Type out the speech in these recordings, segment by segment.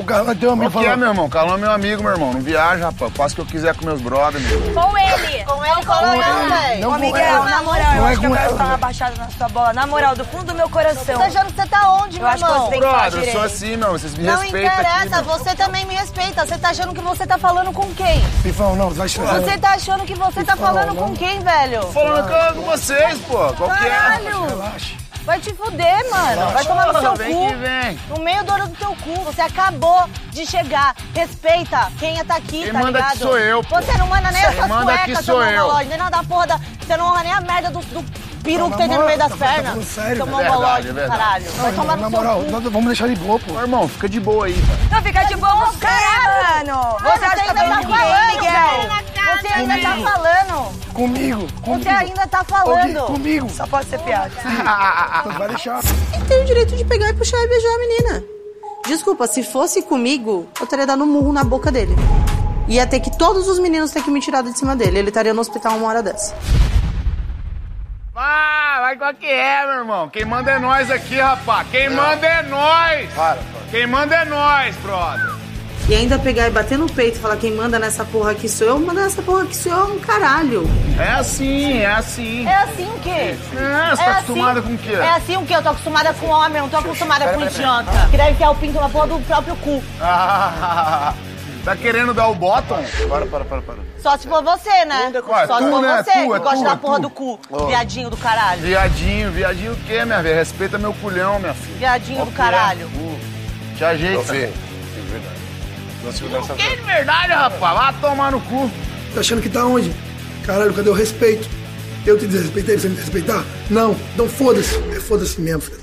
O Carlão tem um amigo Qual que é, meu irmão? Carlão é meu amigo, meu irmão. Não viaja, rapaz. Faço o que eu quiser com meus brothers, meu. Com ele. Com ele, com Não, velho. não Ô, com Miguel, na moral, eu Não é acho que com eu quero ela, dar uma baixada na sua bola. Na moral, do fundo do meu coração. Você tá achando que você tá onde, Eu meu acho que irmão? você tem que falar eu sou assim, meu. Vocês me Não respeitam aqui, interessa, você também me respeita. Você tá achando que você tá falando com quem? Pifão, não, vai chorar. Você tá achando que você tá falando não. com quem, velho? Falando com- com vocês, pô. Qual que é? Caralho! Relaxa. Vai te fuder, mano. Vai tomar no seu Vem cu. que vem. No meio do olho do teu cu. Você acabou de chegar. Respeita quem tá aqui, Quem tá manda ligado? aqui sou eu, pô. Você não manda nem Quem essas manda cuecas, sou seu eu. mongolóide. Nem nada da porra da... Você não honra nem a merda do, do peru que tem no meio das tá- tá pernas. sério, verdade, é do verdade. caralho. Vai tomar na no seu moral, vamos deixar ele boa, pô. Irmão, fica de boa aí. Não fica de boa você, mano. Você acha que tá ninguém, falando, Miguel? Você ainda tá Comigo. falando. Comigo, comigo. Você ainda tá falando. Comigo. Só pode ser piada. Então vai deixar. Ele tem o direito de pegar e puxar e beijar a menina. Desculpa, se fosse comigo, eu teria dado um murro na boca dele. Ia ter que todos os meninos ter que me tirar de cima dele. Ele estaria no hospital uma hora dessa. Ah, vai qual que é, meu irmão? Quem manda é nós aqui, rapaz. Quem manda é nós. Para, para. Quem manda é nós, brother. E ainda pegar e bater no peito e falar quem manda nessa porra aqui sou eu, manda nessa porra aqui sou eu um caralho. É assim, é assim. É assim o quê? É, você É tá acostumada assim- com o quê? É assim o quê? Eu tô acostumada com homem, eu não tô acostumada com idiota. Que deve enfiar o pinto na porra do próprio cu. Ah, tá querendo dar o bottom? Para, para, para, para. Só se for você, né? Ué, Só se tu, for né? você Tu, que é gosta tu, da é porra tu. do cu. Ó. Viadinho do caralho. Viadinho, viadinho o quê, minha velha? Respeita meu culhão, minha filha. Viadinho do é? caralho. Uh, Te ajeita. Fê, verdade. Não se dessa Que de verdade, rapaz? Vai tomar no cu. Tá achando que tá onde? Caralho, cadê o respeito? Eu te desrespeitei, você me respeitar? Não, então foda-se. É foda-se mesmo, filho.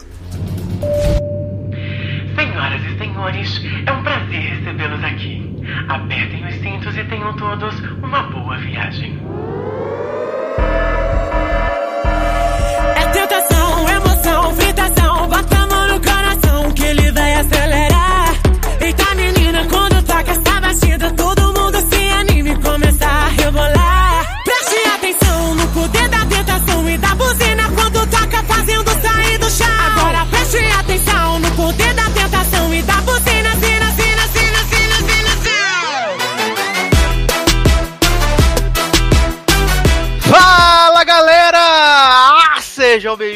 Senhoras e senhores, é um prazer recebê-los aqui. Apertem os cintos e tenham todos uma boa viagem. É tentação, emoção, fritação. Bota a mão no coração que ele vai acelerar. Eita, menina, quando toca essa batida, todo mundo se anima e começa a rebolar. Preste atenção no poder da tentação e da buzina quando toca fazendo sair do chão.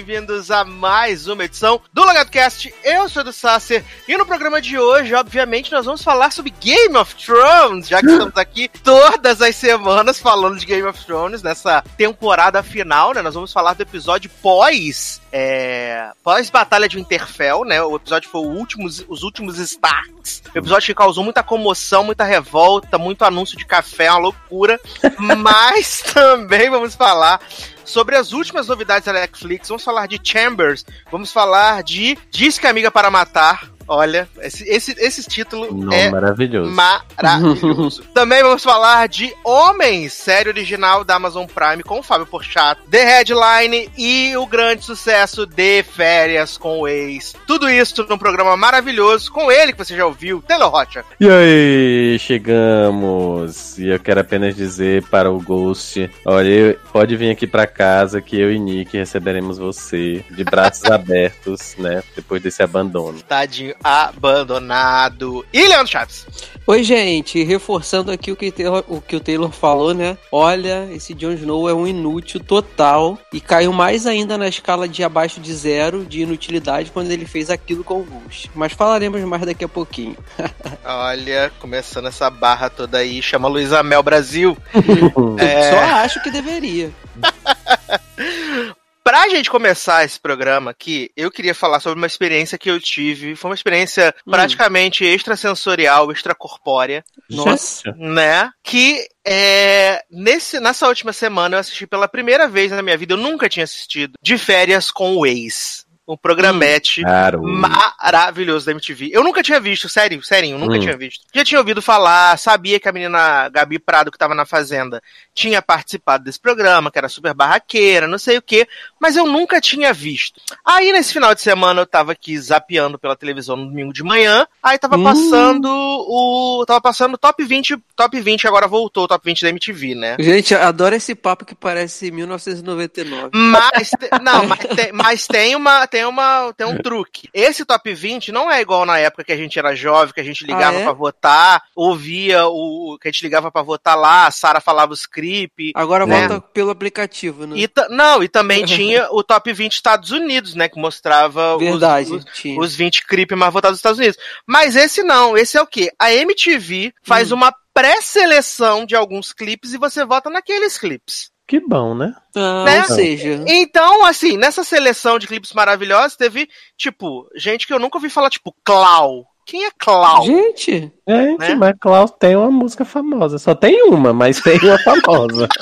Bem-vindos a mais uma edição do LogadoCast. Eu sou do Sasser e no programa de hoje, obviamente, nós vamos falar sobre Game of Thrones, já que estamos aqui todas as semanas falando de Game of Thrones nessa temporada final, né? Nós vamos falar do episódio pós é, pós Batalha de Winterfell, né? O episódio foi o último, os últimos Starks. O episódio que causou muita comoção, muita revolta, muito anúncio de café, uma loucura. Mas também vamos falar sobre as últimas novidades da Netflix. Vamos falar de Chambers, vamos falar de Diz que Amiga para Matar. Olha, esse, esse, esse título Não, é maravilhoso. maravilhoso. Também vamos falar de Homens, série original da Amazon Prime com o Fábio Porchat, The Headline e o grande sucesso de Férias com o Ex. Tudo isso num programa maravilhoso com ele que você já ouviu, Taylor Rocha. E aí, chegamos. E eu quero apenas dizer para o Ghost: olha, pode vir aqui pra casa que eu e Nick receberemos você de braços abertos, né? Depois desse abandono. Tadinho abandonado. E Leandro Chaves. Oi, gente, reforçando aqui o que, o Taylor, o que o Taylor falou, né? Olha, esse Jon Snow é um inútil total e caiu mais ainda na escala de abaixo de zero de inutilidade quando ele fez aquilo com o Ghost. Mas falaremos mais daqui a pouquinho. Olha, começando essa barra toda aí, chama Luísa Mel Brasil. É. Só acho que deveria. Pra gente começar esse programa aqui, eu queria falar sobre uma experiência que eu tive. Foi uma experiência Hum. praticamente extrasensorial, extracorpórea, Nossa. né? Que é, nesse, nessa última semana eu assisti pela primeira vez na minha vida, eu nunca tinha assistido, de férias com o ex. Um programete Claro. maravilhoso da MTV. Eu nunca tinha visto, sério, sério, eu nunca Hum. tinha visto. Já tinha ouvido falar, sabia que a menina Gabi Prado, que tava na Fazenda, tinha participado desse programa, que era super barraqueira, não sei o quê, mas eu nunca tinha visto. Aí, nesse final de semana, eu tava aqui zapeando pela televisão no domingo de manhã, aí tava Hum. passando o... tava passando o top 20, top 20 agora voltou, o top 20 da MTV, né? Gente, eu adoro esse papo que parece 1999. Mas, não, mas, tem, mas tem uma, tem uma tem um truque. Esse top 20 não é igual na época que a gente era jovem, que a gente ligava Ah, é? pra votar, ouvia o que a gente ligava pra votar lá, a Sara falava o script. Agora né? volta pelo aplicativo, né? E ta- não, e também tinha o top 20 Estados Unidos, né? Que mostrava os- Verdade, os, tinha. os 20 creep mais votados dos Estados Unidos. Mas esse não, esse é o quê? A MTV faz uma pré-seleção de alguns clipes e você vota naqueles clipes. Que bom, né? Ah, né? Ou seja, Então, assim, nessa seleção de clipes maravilhosos, teve, tipo, gente que eu nunca ouvi falar, tipo, Clau. Quem é Clau? gente, Gente, Né? mas Klaus tem uma música famosa. Só tem uma, mas tem uma famosa.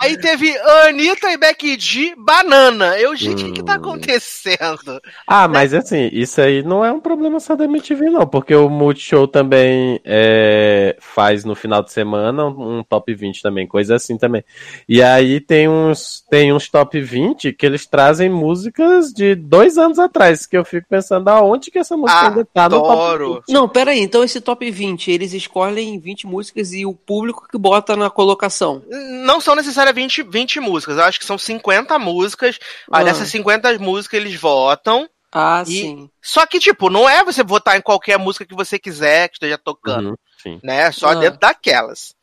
Aí teve Anitta e Becky G, Banana. Eu, gente, o que, que tá Hum. acontecendo? Ah, mas assim, isso aí não é um problema só da MTV, não, porque o Multishow também é, faz no final de semana um, um top 20 também, coisa assim também. E aí tem uns, tem uns top 20 que eles trazem músicas de dois anos atrás, que eu fico pensando aonde que essa música ainda tá no top Adoro. Não, pera aí, então esse top 20, eles escolhem 20 músicas e o público que bota na colocação. Não são necessariamente 20, 20 músicas, eu acho que são 50 músicas. Aí Ah. dessas 50 músicas eles votam. Ah, E- sim. Só que, tipo, não é você votar em qualquer música que você quiser que esteja tocando, Uhum, sim. né? Só Ah. dentro daquelas.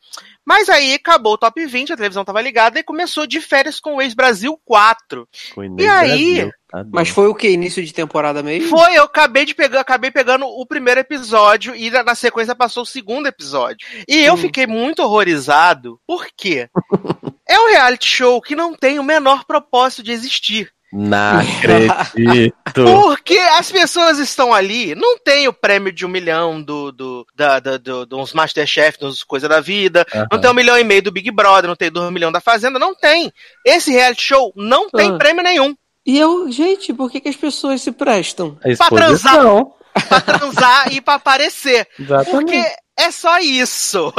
Mas aí acabou o top 20, a televisão tava ligada e começou de férias com o ex-Brasil 4. Com o E aí? Brasil, tá Mas foi o que? Início de temporada mesmo? Foi, eu acabei de pegar, acabei pegando o primeiro episódio e na, na sequência passou o segundo episódio. E eu Hum. fiquei muito horrorizado, por quê? é um reality show que não tem o menor propósito de existir. Não acredito. Porque as pessoas estão ali, não tem o prêmio de um milhão do, do, da, da, do, dos Masterchef, dos Coisa da Vida, não Aham. tem um milhão e meio do Big Brother, não tem dois milhões da Fazenda, não tem. Esse reality show não tem Ah. prêmio nenhum. E eu, gente, por que, que as pessoas se prestam? Pra transar. Pra transar e pra aparecer. Exatamente. Porque é só isso.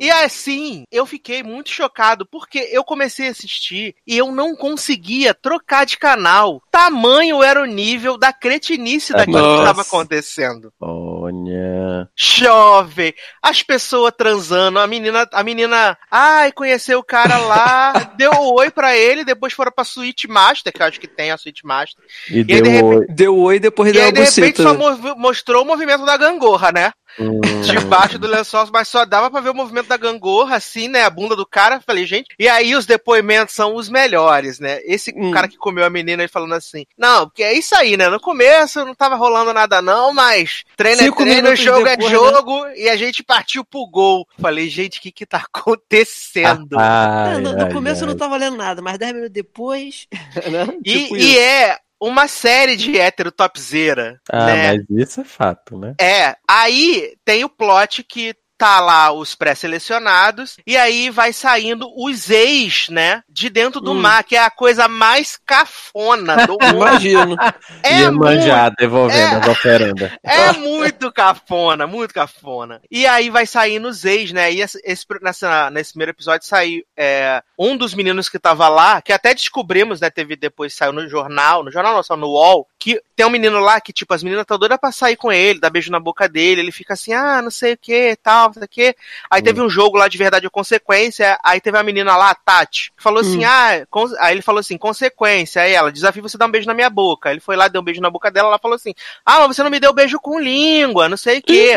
E assim, eu fiquei muito chocado, porque eu comecei a assistir e eu não conseguia trocar de canal. Tamanho era o nível da cretinice daquilo que Nossa. estava acontecendo. Olha. Chove, as pessoas transando, a menina, a menina, ai, conheceu o cara lá, deu um oi pra ele, depois foram pra Suite Master, que eu acho que tem a Suite Master. E aí, deu de repente- oi. Deu oi e depois E deu aí, de repente, buceta. só mostrou o movimento da gangorra, né? Hum. debaixo do lençol, mas só dava pra ver o movimento da gangorra, assim, né? A bunda do cara. Falei, gente. E aí os depoimentos são os melhores, né? Esse Hum. cara que comeu a menina, ele falando assim: Não, porque é isso aí, né? No começo não tava rolando nada, não, mas treino é Cinco treino, minutos jogo depois, é jogo, e a gente partiu pro gol. Falei, gente, o que que tá acontecendo? Ai, É, no, no ai, começo ai. não tá valendo nada, mas 10 minutos depois. né? e, Tipo e é uma série de hétero topzera, Ah, né? mas isso é fato, né? É, aí tem o plot que tá lá os pré-selecionados, e aí vai saindo os ex, né, de dentro do Hum. mar, que é a coisa mais cafona do mundo. Imagino. É Ia muito, manjar, devolvendo é. as oferendas. é muito cafona, muito cafona. E aí vai saindo os ex, né, e esse, esse- nessa, nesse primeiro episódio saiu é, um dos meninos que tava lá, que até descobrimos, né, teve depois, saiu no jornal, no jornal não, só no UOL, que tem um menino lá que, tipo, as meninas estão doidas pra sair com ele, dar beijo na boca dele, ele fica assim, ah, não sei o que, tal, não sei o que. Aí teve um jogo lá de verdade ou consequência, aí teve a menina lá, a Tati, que falou assim, ah, con- aí ele falou assim, consequência, aí ela, desafio você dar um beijo na minha boca. Ele foi lá, deu um beijo na boca dela, ela falou assim, ah, mas você não me deu beijo com língua, não sei o que.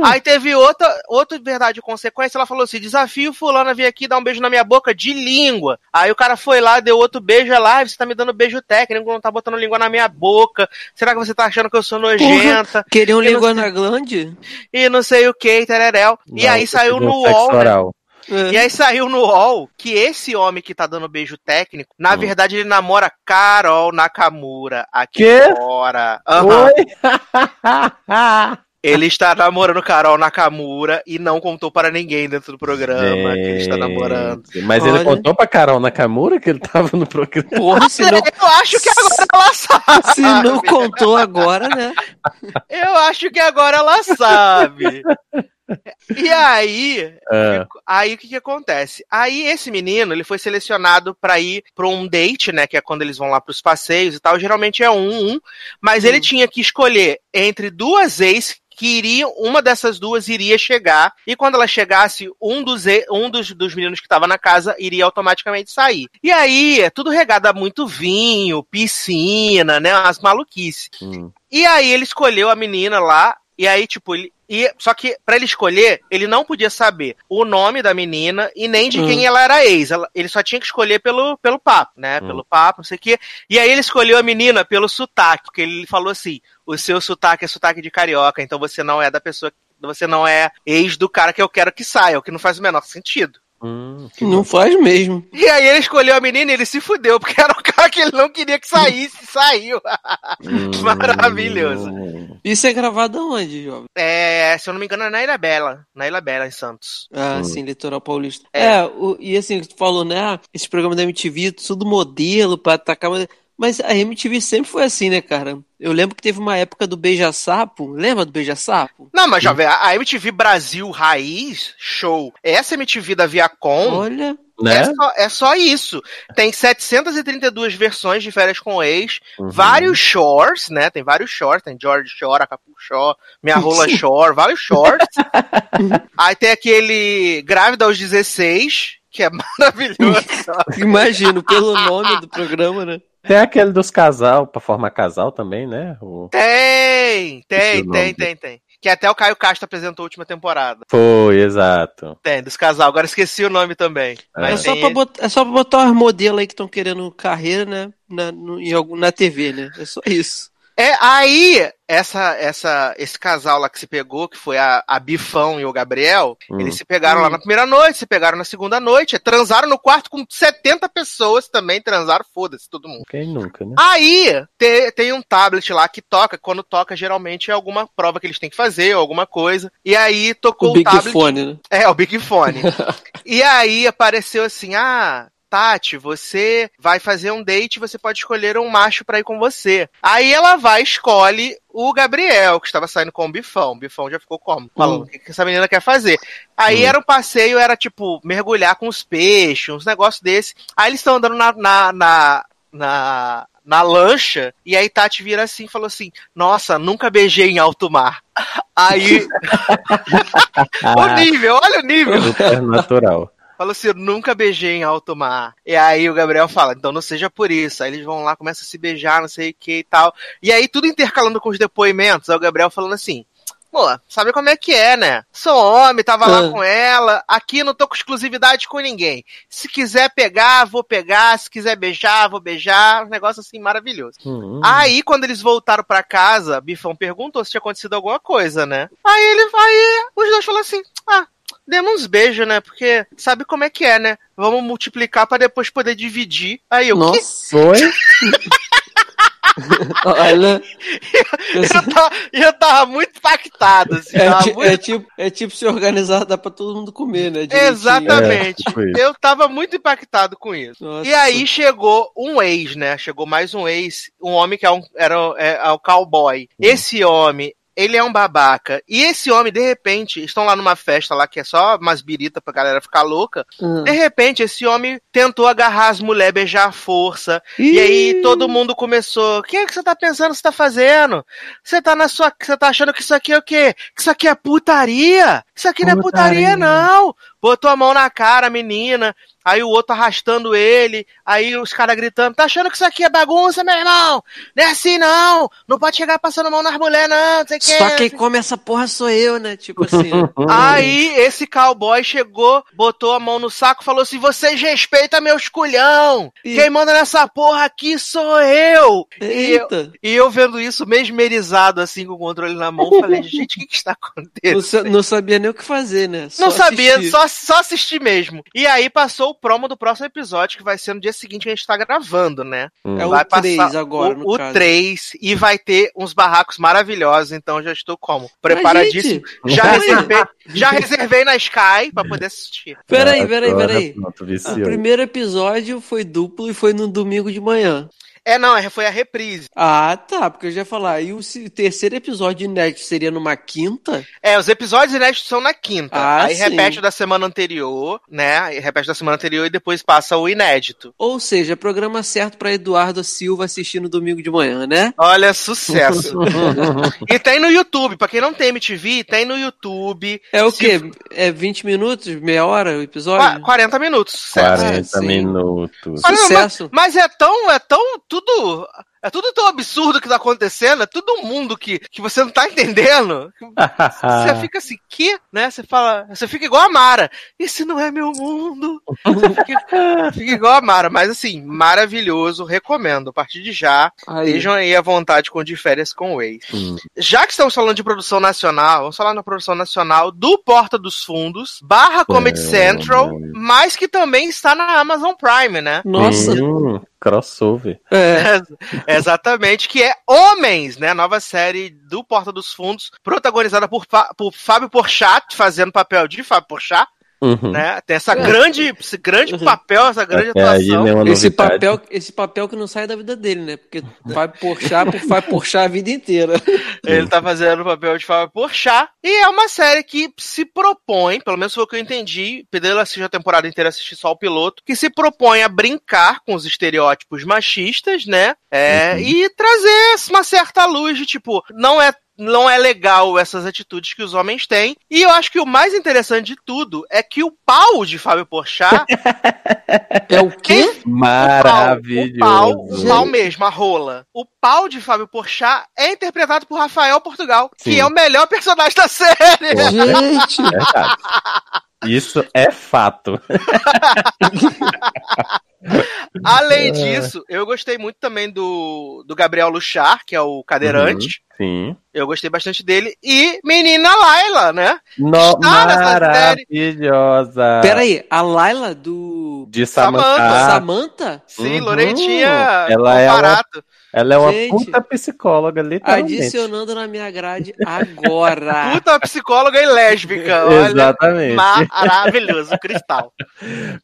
Aí teve outra, outra verdade ou consequência, ela falou assim: desafio fulano a vir aqui dar um beijo na minha boca de língua. Aí o cara foi lá, deu outro beijo, ela, ah, você tá me dando beijo técnico, não tá botando língua na minha boca. Será que você tá achando que eu sou nojenta? Queriam Eu não língua na glande? E não sei o que, tereréu. E aí saiu no UOL, né? É. E aí saiu no UOL que esse homem que tá dando beijo técnico, na Hum. verdade ele namora Carol Nakamura aqui Quê? fora. Aham. Oi? Ele está namorando Carol Nakamura e não contou para ninguém dentro do programa que ele está namorando. Gente, Mas ele Olha. contou pra Carol Nakamura que ele tava no programa. Porra, se não, Eu acho que agora ela sabe. se não contou agora, né? Eu acho que agora ela sabe. E aí, Ah, aí o que que acontece? Aí esse menino, ele foi selecionado pra ir pra um date, né, que é quando eles vão lá pros passeios e tal, geralmente é um, um, mas ele tinha que escolher entre duas ex que iria, uma dessas duas iria chegar, e quando ela chegasse, um dos, um dos, dos meninos que estava na casa iria automaticamente sair. E aí, é tudo regado a muito vinho, piscina, né? As maluquices. Hum. E aí ele escolheu a menina lá, e aí, tipo, ele. E, só que, pra ele escolher, ele não podia saber o nome da menina e nem de Hum. quem ela era ex. Ela- ele só tinha que escolher pelo, pelo papo, né? Pelo papo, não sei o quê. E aí ele escolheu a menina pelo sotaque, porque ele falou assim: o seu sotaque é sotaque de carioca, então você não é da pessoa. Você não é ex do cara que eu quero que saia, o que não faz o menor sentido. Hum, Não faz mesmo. E aí ele escolheu a menina e ele se fudeu, porque era o cara que ele não queria que saísse, saiu. Maravilhoso. Isso é gravado aonde, jovem? É, se eu não me engano, é na Ilha Bela. Na Ilha Bela, em Santos. Ah, sim, Litoral Paulista. É, o- e assim, tu falou, né? ah, Esse programa da MTV, tudo modelo pra atacar. mas- Mas a MTV sempre foi assim, né, cara? Eu lembro que teve uma época do Beija-Sapo. Lembra do Beija-Sapo? Não, mas jovem, a a MTV Brasil Raiz, show. Essa MTV da Viacom. Olha. Né? É, só, é só isso. Tem 732 versões de férias com ex, Uhum. vários shorts, né? Tem vários shorts, tem George Shore, Acapulco Shore, Minha Rola Shore, vários shorts. Aí tem aquele Grávida aos 16, que é maravilhoso. Imagino, pelo nome do programa, né? Tem aquele dos casal, pra formar casal também, né? O- Tem, tem, tem, tem, tem. Que até o Caio Castro apresentou a última temporada. Foi, exato. Tem, dos casal. Agora esqueci o nome também. É. É Mas só, tem pra botar, é só pra botar os modelos aí que estão querendo carreira, né? Na, no- em algum, na TV, né? É só isso. É, aí, essa, essa, esse casal lá que se pegou, que foi a, a Bifão e o Gabriel, Hum. eles se pegaram lá na primeira noite, se pegaram na segunda noite, transaram no quarto com 70 pessoas também, transaram, foda-se, todo mundo. Quem nunca, né? Aí, te- tem um tablet lá que toca, quando toca, geralmente é alguma prova que eles têm que fazer, ou alguma coisa, e aí tocou O o, Big tablet. Fone, né? É, o Big Fone. e aí apareceu assim: ah. Tati, você vai fazer um date, você pode escolher um macho pra ir com você. Aí ela vai e escolhe o Gabriel, que estava saindo com o Bifão. O Bifão já ficou como? Falando, Hum. o que, que essa menina quer fazer? Aí era um passeio, era tipo, mergulhar com os peixes, uns negócios desse. Aí eles estão andando na, na, na, na, na lancha, e aí Tati vira assim e falou assim: Nossa, nunca beijei em alto mar. Aí. o nível, olha o nível. Supernatural. Falou assim, nunca beijei em alto mar. E aí o Gabriel fala, então não seja por isso. Aí eles vão lá, começam a se beijar, não sei o que e tal. E aí tudo intercalando com os depoimentos, aí o Gabriel falando assim, pô, sabe como é que é, né? Sou homem, tava lá Ah. com ela, aqui não tô com exclusividade com ninguém. Se quiser pegar, vou pegar, se quiser beijar, vou beijar. Um negócio assim maravilhoso. Hum. Aí, quando eles voltaram pra casa, Bifão perguntou se tinha acontecido alguma coisa, né? Aí ele, aí os dois falaram assim, ah, demos uns beijos, né? Porque sabe como é que é, né? Vamos multiplicar pra depois poder dividir. Aí eu, que? Nossa, Foi? olha. eu, tava, eu tava muito impactado, assim. É, tava ti- muito- é tipo, é tipo se organizar, dá pra todo mundo comer, né? direitinho. Exatamente. É, tipo eu tava muito impactado com isso. Nossa. E aí chegou um ex, né? Chegou mais um ex, um homem que é um, era é, é o cowboy. Esse homem, ele é um babaca. E esse homem, de repente, estão lá numa festa lá que é só umas birita pra galera ficar louca. Hum. De repente, esse homem tentou agarrar as mulheres, beijar à força. E aí todo mundo começou. O que é que você tá pensando que você tá fazendo? Você tá na sua. Você tá achando que isso aqui é o quê? Que isso aqui é putaria? Isso aqui não é putaria, Putaria. não. Botou a mão na cara, a menina. Aí o outro arrastando ele. Aí os caras gritando: Tá achando que isso aqui é bagunça, meu irmão? Não é assim, não. Não pode chegar passando mão nas mulheres, não. Não sei. Só quem come essa porra sou eu, né? Tipo assim. Aí esse cowboy chegou, botou a mão no saco e falou assim: vocês respeitam meu esculhão! Ih. Quem manda nessa porra aqui sou eu! E eu, Eita. e eu vendo isso mesmerizado, assim, com o controle na mão, falei, gente, o que, que está Não, acontecendo? sa- não sabia nem o que fazer, né? Não Só sabia, assistir. só, só assistir mesmo. E aí passou o promo do próximo episódio, que vai ser no dia seguinte que a gente tá gravando, né? É o vai 3 agora, o, no o caso. 3 e vai ter uns barracos maravilhosos, então já estou como? Preparadíssimo. gente, Já reservei, já reservei na Sky pra poder assistir. Peraí, peraí, Agora, peraí. Pronto, O primeiro episódio foi duplo e foi no domingo de manhã. É, não, é- foi a reprise. Ah, tá, porque eu já ia falar. E o terceiro episódio inédito seria numa quinta? É, os episódios inéditos são na quinta. Ah, aí sim. repete o da semana anterior, né? Aí repete da semana anterior e depois passa o inédito. Ou seja, programa certo pra Eduardo Silva assistir no domingo de manhã, né? Olha, sucesso. e tem no YouTube, pra quem não tem MTV, tem no YouTube. É o Se- quê? É 20 minutos? Meia hora o episódio? Qua- 40 minutos. sucesso. 40 sim. minutos. Olha, Sucesso. Mas, mas é tão, é tão tudo. É tudo tão absurdo que tá acontecendo, é todo mundo que, que você não tá entendendo. Você fica assim, que? Né? Você fala, você fica igual a Mara. Esse não é meu mundo. Você fica, fica igual a Mara, mas assim, maravilhoso, recomendo. A partir de já, Aí. vejam aí à vontade com de férias com o ex. Hum. Já que estamos falando de produção nacional, vamos falar na produção nacional do Porta dos Fundos, barra Comedy É, Central, mas que também está na Amazon Prime, né? Nossa. Hum, crossover. É. Exatamente, que é Homens, né? Nova série do Porta dos Fundos, protagonizada por, por Fábio Porchat, fazendo papel de Fábio Porchat, Uhum. né? Tem essa grande, esse grande papel, essa grande aí atuação. Esse papel, esse papel que não sai da vida dele, né? Porque vai porchar, vai porchar a vida inteira. Ele tá fazendo o papel de Fábio Porchat. E é uma série que se propõe, pelo menos foi o que eu entendi, pelo assistir a temporada inteira, assistir só o piloto, que se propõe a brincar com os estereótipos machistas, né? É, E trazer uma certa luz de tipo, não é. Não é legal essas atitudes que os homens têm. E eu acho que o mais interessante de tudo é que o pau de Fábio Porchat É o quê? Maravilhoso. o pau, o pau mesmo, a rola. O pau de Fábio Porchat é interpretado por Rafael Portugal, que Sim. é o melhor personagem da série. Gente! Isso é fato. Além disso, eu gostei muito também do, do Gabriel Luchar, que é o cadeirante. Sim. Eu gostei bastante dele. E Menina Laila, né? No, Está maravilhosa. Pera aí, a Laila do De Samantha. Samantha. Sim, Uhum. Lorentinha Ela é uma-. Ela é uma Gente. puta psicóloga, literalmente. Adicionando na minha grade agora. Puta psicóloga e lésbica. Olha, Exatamente. maravilhoso, cristal.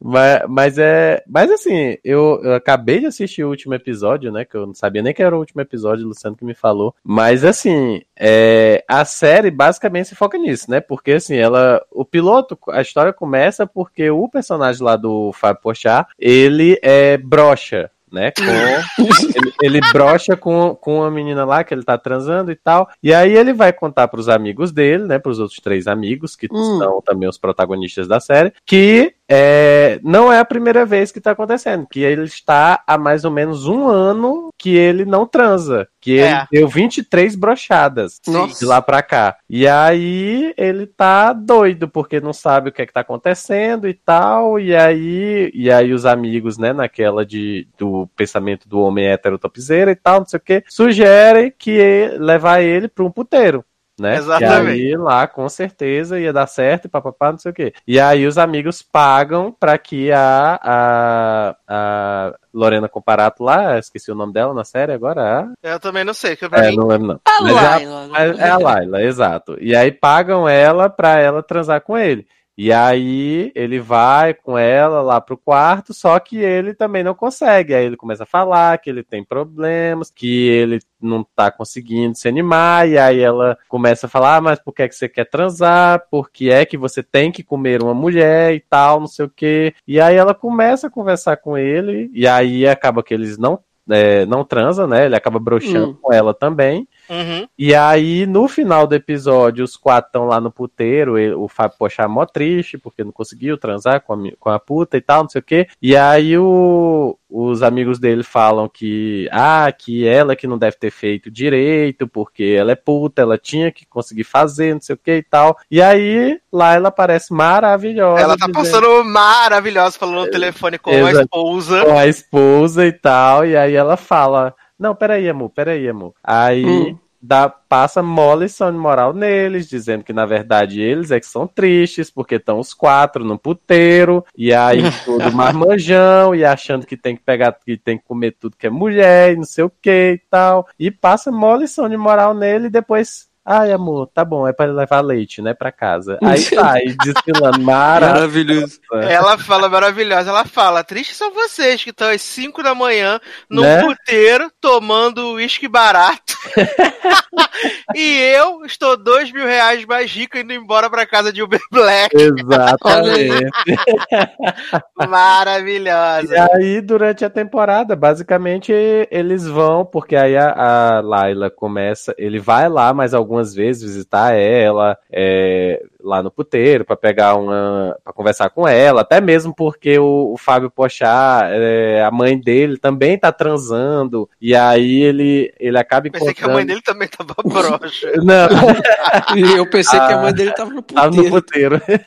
Mas, mas é. Mas assim, eu, eu acabei de assistir o último episódio, né? Que eu não sabia nem que era o último episódio, o Luciano que me falou. Mas assim, é, a série basicamente se foca nisso, né? Porque assim, ela. O piloto, a história começa porque o personagem lá do Fábio Pochá, ele é brocha. Né, com, ele, ele brocha com, com uma menina lá que ele tá transando e tal. E aí ele vai contar pros amigos dele, né? Pros outros três amigos, que Hum. são também os protagonistas da série, que é, não é a primeira vez que tá acontecendo, que ele está há mais ou menos um ano que ele não transa, que ele É. deu 23 brochadas Nossa. de lá pra cá. E aí ele tá doido, porque não sabe o que é que tá acontecendo e tal, e aí, e aí os amigos, né, naquela de, do pensamento do homem hétero topzeira e tal, não sei o que, sugerem que levar ele pra um puteiro né? Exatamente. E aí lá, com certeza, ia dar certo e papapá, não sei o quê. E aí os amigos pagam pra que a, a, a Lorena Comparato lá, esqueci o nome dela na série agora, Eu também não sei, que a... pra É, não lembro não. A Mas é a- Laila. mas é a Laila, exato. E aí pagam ela pra ela transar com ele. E aí ele vai com ela lá pro quarto, só que ele também não consegue. Aí ele começa a falar que ele tem problemas, que ele não tá conseguindo se animar, e aí ela começa a falar, ah, mas por que, é que você quer transar? Por que é que você tem que comer uma mulher e tal, não sei o quê. E aí ela começa a conversar com ele, e aí acaba que eles não, é, não transam, né? Ele acaba broxando Hum. com ela também. Uhum. E aí, no final do episódio, os quatro estão lá no puteiro. ele- o Fábio Pochá é mó triste, porque não conseguiu transar com a, com a puta e tal, não sei o quê. E aí, o- os amigos dele falam que, ah, que ela que não deve ter feito direito, porque ela é puta, ela tinha que conseguir fazer, não sei o que e tal. E aí, lá ela parece maravilhosa. Ela tá dizendo- passando maravilhosa, falando no telefone com a Exato. esposa. com a esposa e tal, e aí ela fala: Não, peraí, amor, peraí, amor. Aí Hum. dá, passa mole lição de moral neles, dizendo que na verdade eles é que são tristes, porque estão os quatro no puteiro, e aí tudo marmanjão, e achando que tem que pegar, que tem que comer tudo que é mulher, e não sei o que e tal. E passa mole lição de moral nele e depois Ai, amor, tá bom, é pra levar leite, né, pra casa. Aí sai, desfilando, maravilhoso. Ela fala maravilhosa, ela fala, triste são vocês que estão às 5 da manhã num Né? puteiro tomando uísque barato. e eu estou dois mil reais mais rico indo embora pra casa de Uber Black. Exatamente. E Maravilhosa. aí, durante a temporada, basicamente, eles vão, porque aí a, a Laila começa, ele vai lá mais algumas vezes visitar ela, é, lá no puteiro, pra pegar uma. pra conversar com ela, até mesmo porque o, o Fábio Pochá, é, a mãe dele também tá transando, e aí ele, ele acaba encontrando. Pensei que a mãe dele também tava broxa. Não. E eu pensei que a mãe dele tava no Tava no puteiro. puteiro.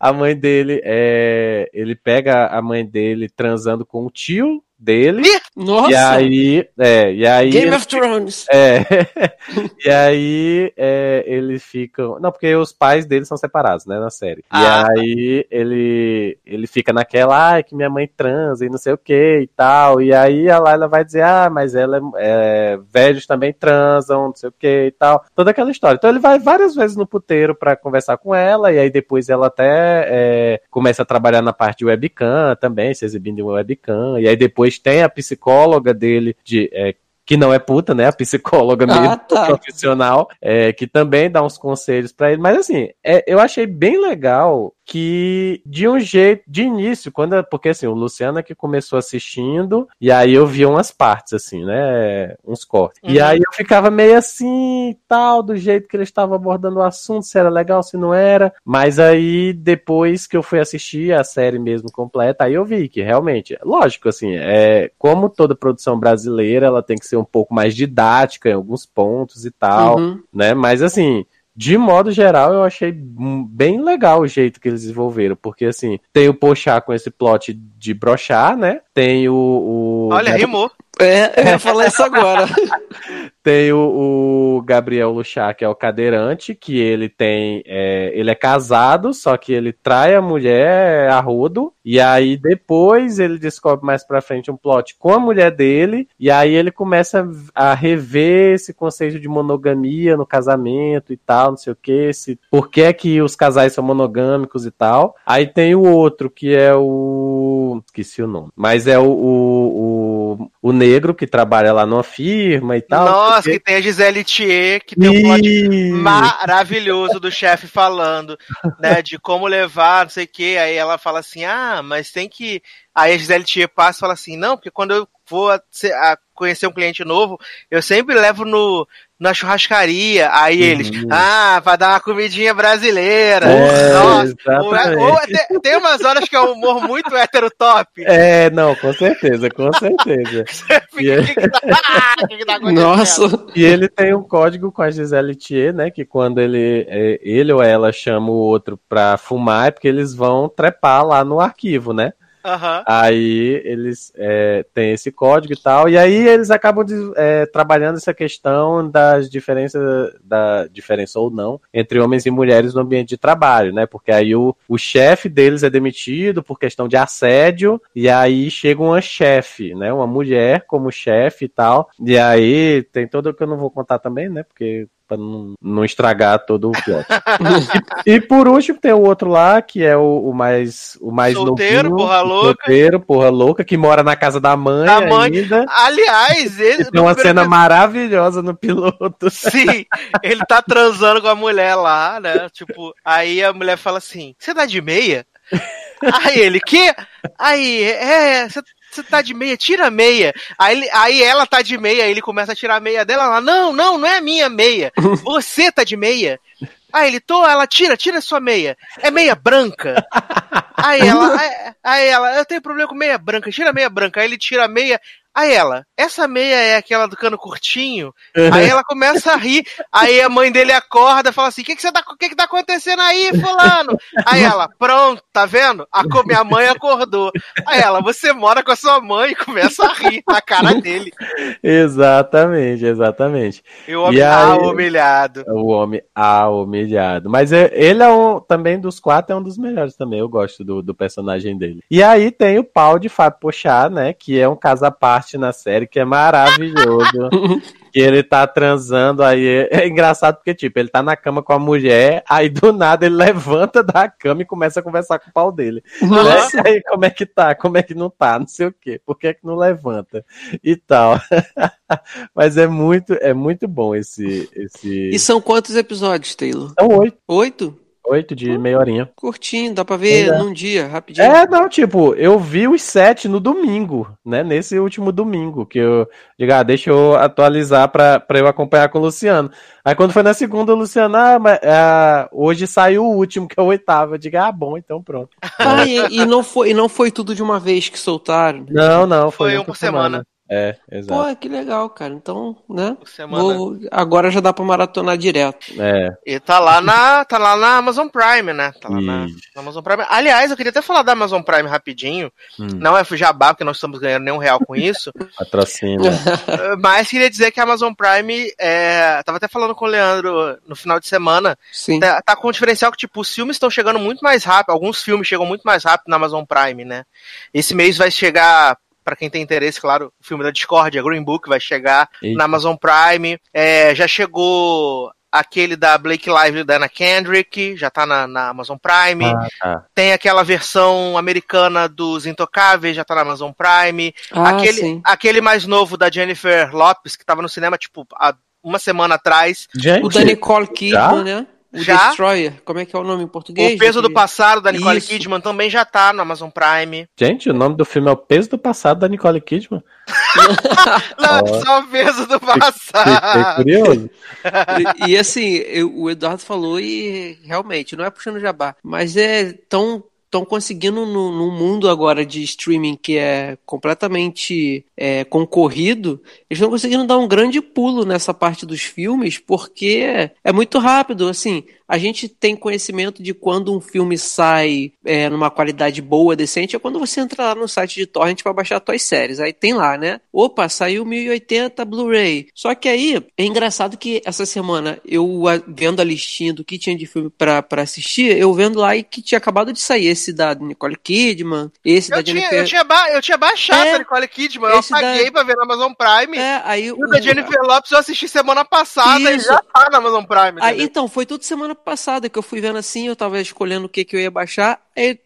a mãe dele é. Ele pega a mãe dele transando com o tio dele. Nossa! E aí. É, e aí. Game ele of Thrones. É. e aí é, eles ficam. Não, porque os pais dele são separados, né, na série. Ah. E aí ele, ele fica naquela, ai, que minha mãe transa e não sei o que e tal. E aí a Laila vai dizer, ah, mas ela é, é, velhos também transam, não sei o que e tal. Toda aquela história. Então ele vai várias vezes no puteiro pra conversar com ela, e aí depois ela até é, começa a trabalhar na parte de webcam também, se exibindo em webcam. E aí depois tem a psicóloga dele de. é, que não é puta, né? A psicóloga Ah, mesmo, tá. profissional, é, que também dá uns conselhos pra ele. Mas assim, é, eu achei bem legal que de um jeito, de início, quando porque assim, o Luciano é que começou assistindo, e aí eu via umas partes, assim, né? Uns cortes. E Uhum. aí eu ficava meio assim, tal, do jeito que eles estavam abordando o assunto, se era legal, se não era. Mas aí, depois que eu fui assistir a série mesmo completa, aí eu vi que realmente, lógico, assim, é, como toda produção brasileira, ela tem que ser um pouco mais didática em alguns pontos e tal, Uhum. né? Mas assim, de modo geral, eu achei hum, bem legal o jeito que eles desenvolveram, porque assim, tem o Pochá com esse plot de brochar, né? Tem o. o Olha, rimou. É, eu ia falar isso agora. Tem o, o Gabriel Luchá, que é o cadeirante, que ele tem. é, ele é casado, só que ele trai a mulher a rodo. E aí depois ele descobre mais pra frente um plot com a mulher dele. E aí ele começa a rever esse conceito de monogamia no casamento e tal, não sei o que. Se, por que, é que os casais são monogâmicos e tal. Aí tem o outro, que é o. Esqueci o nome. Mas é o, o, o, o negro que trabalha lá numa firma e tal. Nossa, quê. que tem a Gisele Thier, que tem um plot maravilhoso do chefe falando, né, de como levar, não sei o que, aí ela fala assim, ah, mas tem que... Aí a Gisele Thier passa e fala assim, não, porque quando eu vou a- a conhecer um cliente novo, eu sempre levo no, na churrascaria, aí eles, ah, vai dar uma comidinha brasileira, É, nossa, exatamente. ou- ou tem, tem umas horas que é um humor muito hétero top, É, não, com certeza, com certeza. E, o que que acontecendo? Nossa. e ele tem um código com a Gisele Thier, né? Que quando ele, é, ele ou ela chama o outro pra fumar, é porque eles vão trepar lá no arquivo, né? Aham. Aí eles é, têm esse código e tal, e aí eles acabam de- é, trabalhando essa questão das diferenças, da diferença ou não, entre homens e mulheres no ambiente de trabalho, né? Porque aí o, o chefe deles é demitido por questão de assédio, e aí chega uma chefe, né? Uma mulher como chefe e tal, e aí tem todo o que eu não vou contar também, né? Porque pra não, não estragar todo o plot. e, e por último tem o outro lá, que é o, o mais o mais Solteiro, novinho, porra louca. Solteiro, porra louca, que mora na casa da mãe Da mãe. ainda. Aliás, ele, tem uma cena maravilhosa no piloto. Sim, ele tá transando com a mulher lá, né? Tipo, aí a mulher fala assim: Você tá de meia? Aí ele, que? Aí, é, você você tá de meia, tira a meia. Aí, aí ela tá de meia, aí ele começa a tirar a meia dela. Ela, não, não, não é a minha meia. Você tá de meia. Aí ele, tô, ela tira, tira a sua meia. É meia branca. Aí ela, aí, aí ela, eu tenho problema com meia branca, tira a meia branca. Aí ele tira a meia. Aí ela, essa meia é aquela do cano curtinho? Aí ela começa a rir, aí a mãe dele acorda e fala assim: o que, que, tá, que, que tá acontecendo aí, fulano? Aí ela, pronto, tá vendo? A minha mãe acordou. Aí ela, você mora com a sua mãe e começa a rir na cara dele. exatamente, exatamente. E o homem E tá aí- humilhado. O homem ah, humilhado. Mas ele é um, também dos quatro, é um dos melhores também. Eu gosto do, do personagem dele. E aí tem o pau de Fábio Pochá, né? Que é um caso à parte parte na série que é maravilhoso. que ele tá transando, aí é, engraçado porque, tipo, ele tá na cama com a mulher, aí do nada ele levanta da cama e começa a conversar com o pau dele. Nossa. Né? Aí como é que tá, como é que não tá, não sei o quê, por que é que não levanta e tal. Mas é muito, é muito bom esse, esse... E são quantos episódios, Taylor? São oito. Oito? Oito de meia horinha. Curtinho, dá pra ver É. num dia, rapidinho. É, não, tipo, eu vi os sete no domingo, né? Nesse último domingo, que eu digo, ah, deixa eu atualizar pra, pra eu acompanhar com o Luciano. Aí quando foi na segunda, o Luciano, ah, mas ah, hoje saiu o último, que é o oitavo. Eu digo, ah, bom, então pronto. Ah, e, e não foi, e não foi tudo de uma vez que soltaram. Não, não, foi, Foi um um por semana. É, exato. Pô, que legal, cara. Então, né? semana. Vou, agora já dá pra maratonar direto. É. E tá lá na, tá lá na Amazon Prime, né? Tá lá na, Amazon Prime. Aliás, eu queria até falar da Amazon Prime rapidinho. Hum. Não é jabá, porque nós estamos ganhando nenhum real com isso. Patrocínio. Eh, Mas queria dizer que a Amazon Prime, é, tava até falando com o Leandro no final de semana, Sim. tá, tá com um diferencial que, tipo, os filmes estão chegando muito mais rápido, alguns filmes chegam muito mais rápido na Amazon Prime, né? Esse mês vai chegar, pra quem tem interesse, claro, o filme da Discord, a Green Book, vai chegar Eita. na Amazon Prime. É, já chegou aquele da Blake Lively da Anna Kendrick, já tá na, na Amazon Prime. Ah, tá. Tem aquela versão americana dos Intocáveis, já tá na Amazon Prime. Ah, aquele, sim. aquele mais novo da Jennifer Lopes, que tava no cinema, tipo, há uma semana atrás. Gente, O da Nicole Kidman, né? O Já? Destroyer. Como é que é o nome em português? o Peso do? Passado, da Nicole Isso. Kidman, também já tá no Amazon Prime. gente, o nome do filme é O Peso do Passado da Nicole Kidman. Não, só o Peso do Fiquei Passado. curioso. E, e, assim, eu- o Eduardo falou e realmente, não é puxando jabá, mas é tão estão conseguindo no, mundo agora de streaming que é completamente é, concorrido, eles estão conseguindo dar um grande pulo nessa parte dos filmes porque é muito rápido, assim, a gente tem conhecimento de quando um filme sai é, numa qualidade boa, decente, é quando você entra lá no site de torrent para baixar suas séries, aí tem lá, né? Opa, saiu 1080 Blu-ray. Só que aí é engraçado que essa semana eu a- vendo a listinha do que tinha de filme pra pra assistir, eu vendo lá e que tinha acabado de sair esse da Nicole Kidman, esse da Eu tinha, Jennifer. eu, tinha ba- eu tinha baixado É, a Nicole Kidman, eu esse da- paguei pra ver na Amazon Prime. É, aí E o da Jennifer Lopes eu assisti semana passada e Isso. já tá na Amazon Prime. Aí, então, foi tudo semana passada que eu fui vendo assim, eu tava escolhendo o que que eu ia baixar. Aí,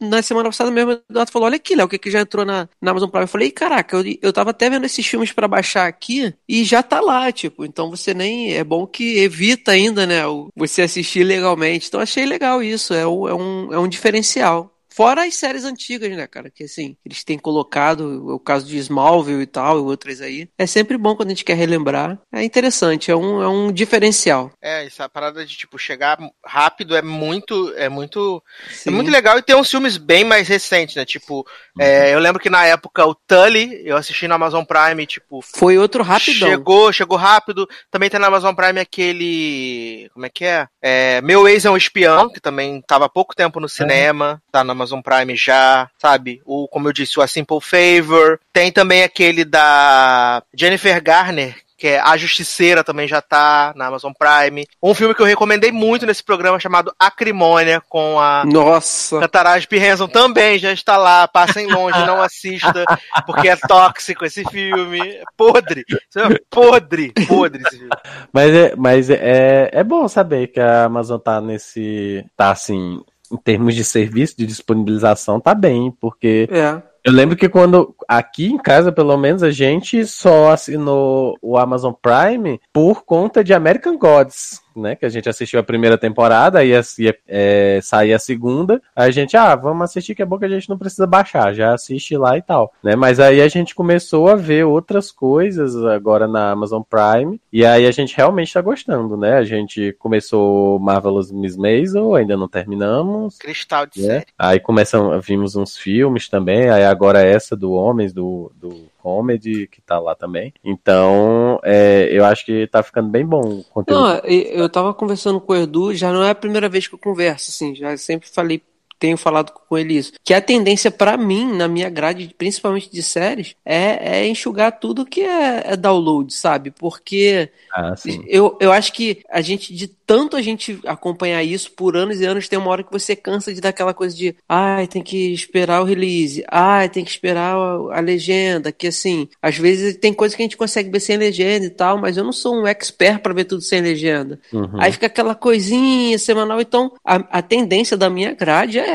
na semana passada mesmo, o Eduardo falou: Olha aqui, Léo, o que que já entrou na, na Amazon Prime. Eu falei: "Ih, Caraca, eu, eu tava até vendo esses filmes pra baixar aqui e já tá lá, tipo. Então você nem. É bom que evita ainda, né, o- você assistir legalmente. Então achei legal isso, é, um- é, um, é um diferencial. Fora as séries antigas, né, cara? Que assim, eles têm colocado o caso de Smallville e tal, e outras aí. É sempre bom quando a gente quer relembrar. É interessante, é um, é um diferencial. É, essa parada de, tipo, chegar rápido é muito, é muito, Sim. é muito legal e tem uns filmes bem mais recentes, né? Tipo, é, eu lembro que na época o Tully, eu assisti na Amazon Prime, tipo, Foi outro rapidão. chegou, chegou rápido. Também tem na Amazon Prime aquele, como é que é? É, Meu Ex é um Espião, que também tava há pouco tempo no cinema, tá na Amazon Prime já, sabe? O, como eu disse, o A Simple Favor. Tem também aquele da Jennifer Garner, que é A Justiceira, também já tá na Amazon Prime. Um filme que eu recomendei muito nesse programa chamado Acrimônia, com a Nossa. Catarage P. Hanson também já está lá. Passem longe, não assista, porque é tóxico esse filme. É podre. É podre, podre esse filme. Mas, é, mas é, é bom saber que a Amazon tá nesse. tá assim, em termos de serviço, de disponibilização, tá bem, porque É. eu lembro que quando aqui em casa, pelo menos, a gente só assinou o Amazon Prime por conta de American Gods, né? Que a gente assistiu a primeira temporada, aí ia é, sair a segunda. Aí a gente, ah, vamos assistir, que é bom que a gente não precisa baixar, já assiste lá e tal, né? Mas aí a gente começou a ver outras coisas agora na Amazon Prime, e aí a gente realmente tá gostando, né? A gente começou Marvelous Miss Maisel, ainda não terminamos. Cristal de né? série. Aí começam, vimos uns filmes também, aí agora essa do Homens, do, do Comedy, que tá lá também. Então, é, eu acho que tá ficando bem bom o conteúdo. Não, eu tava conversando com o Edu, já não é a primeira vez que eu converso, assim, já sempre falei, tenho falado com ele isso. Que a tendência pra mim, na minha grade, principalmente de séries, é, é enxugar tudo que é, é download, sabe? Porque Ah, eu, eu acho que a gente, de tanto a gente acompanhar isso por anos e anos, tem uma hora que você cansa de dar aquela coisa de ai, tem que esperar o release, ai, tem que esperar a, a legenda, que assim, às vezes tem coisa que a gente consegue ver sem legenda e tal, mas eu não sou um expert pra ver tudo sem legenda. Uhum. Aí fica aquela coisinha semanal, então a, a tendência da minha grade é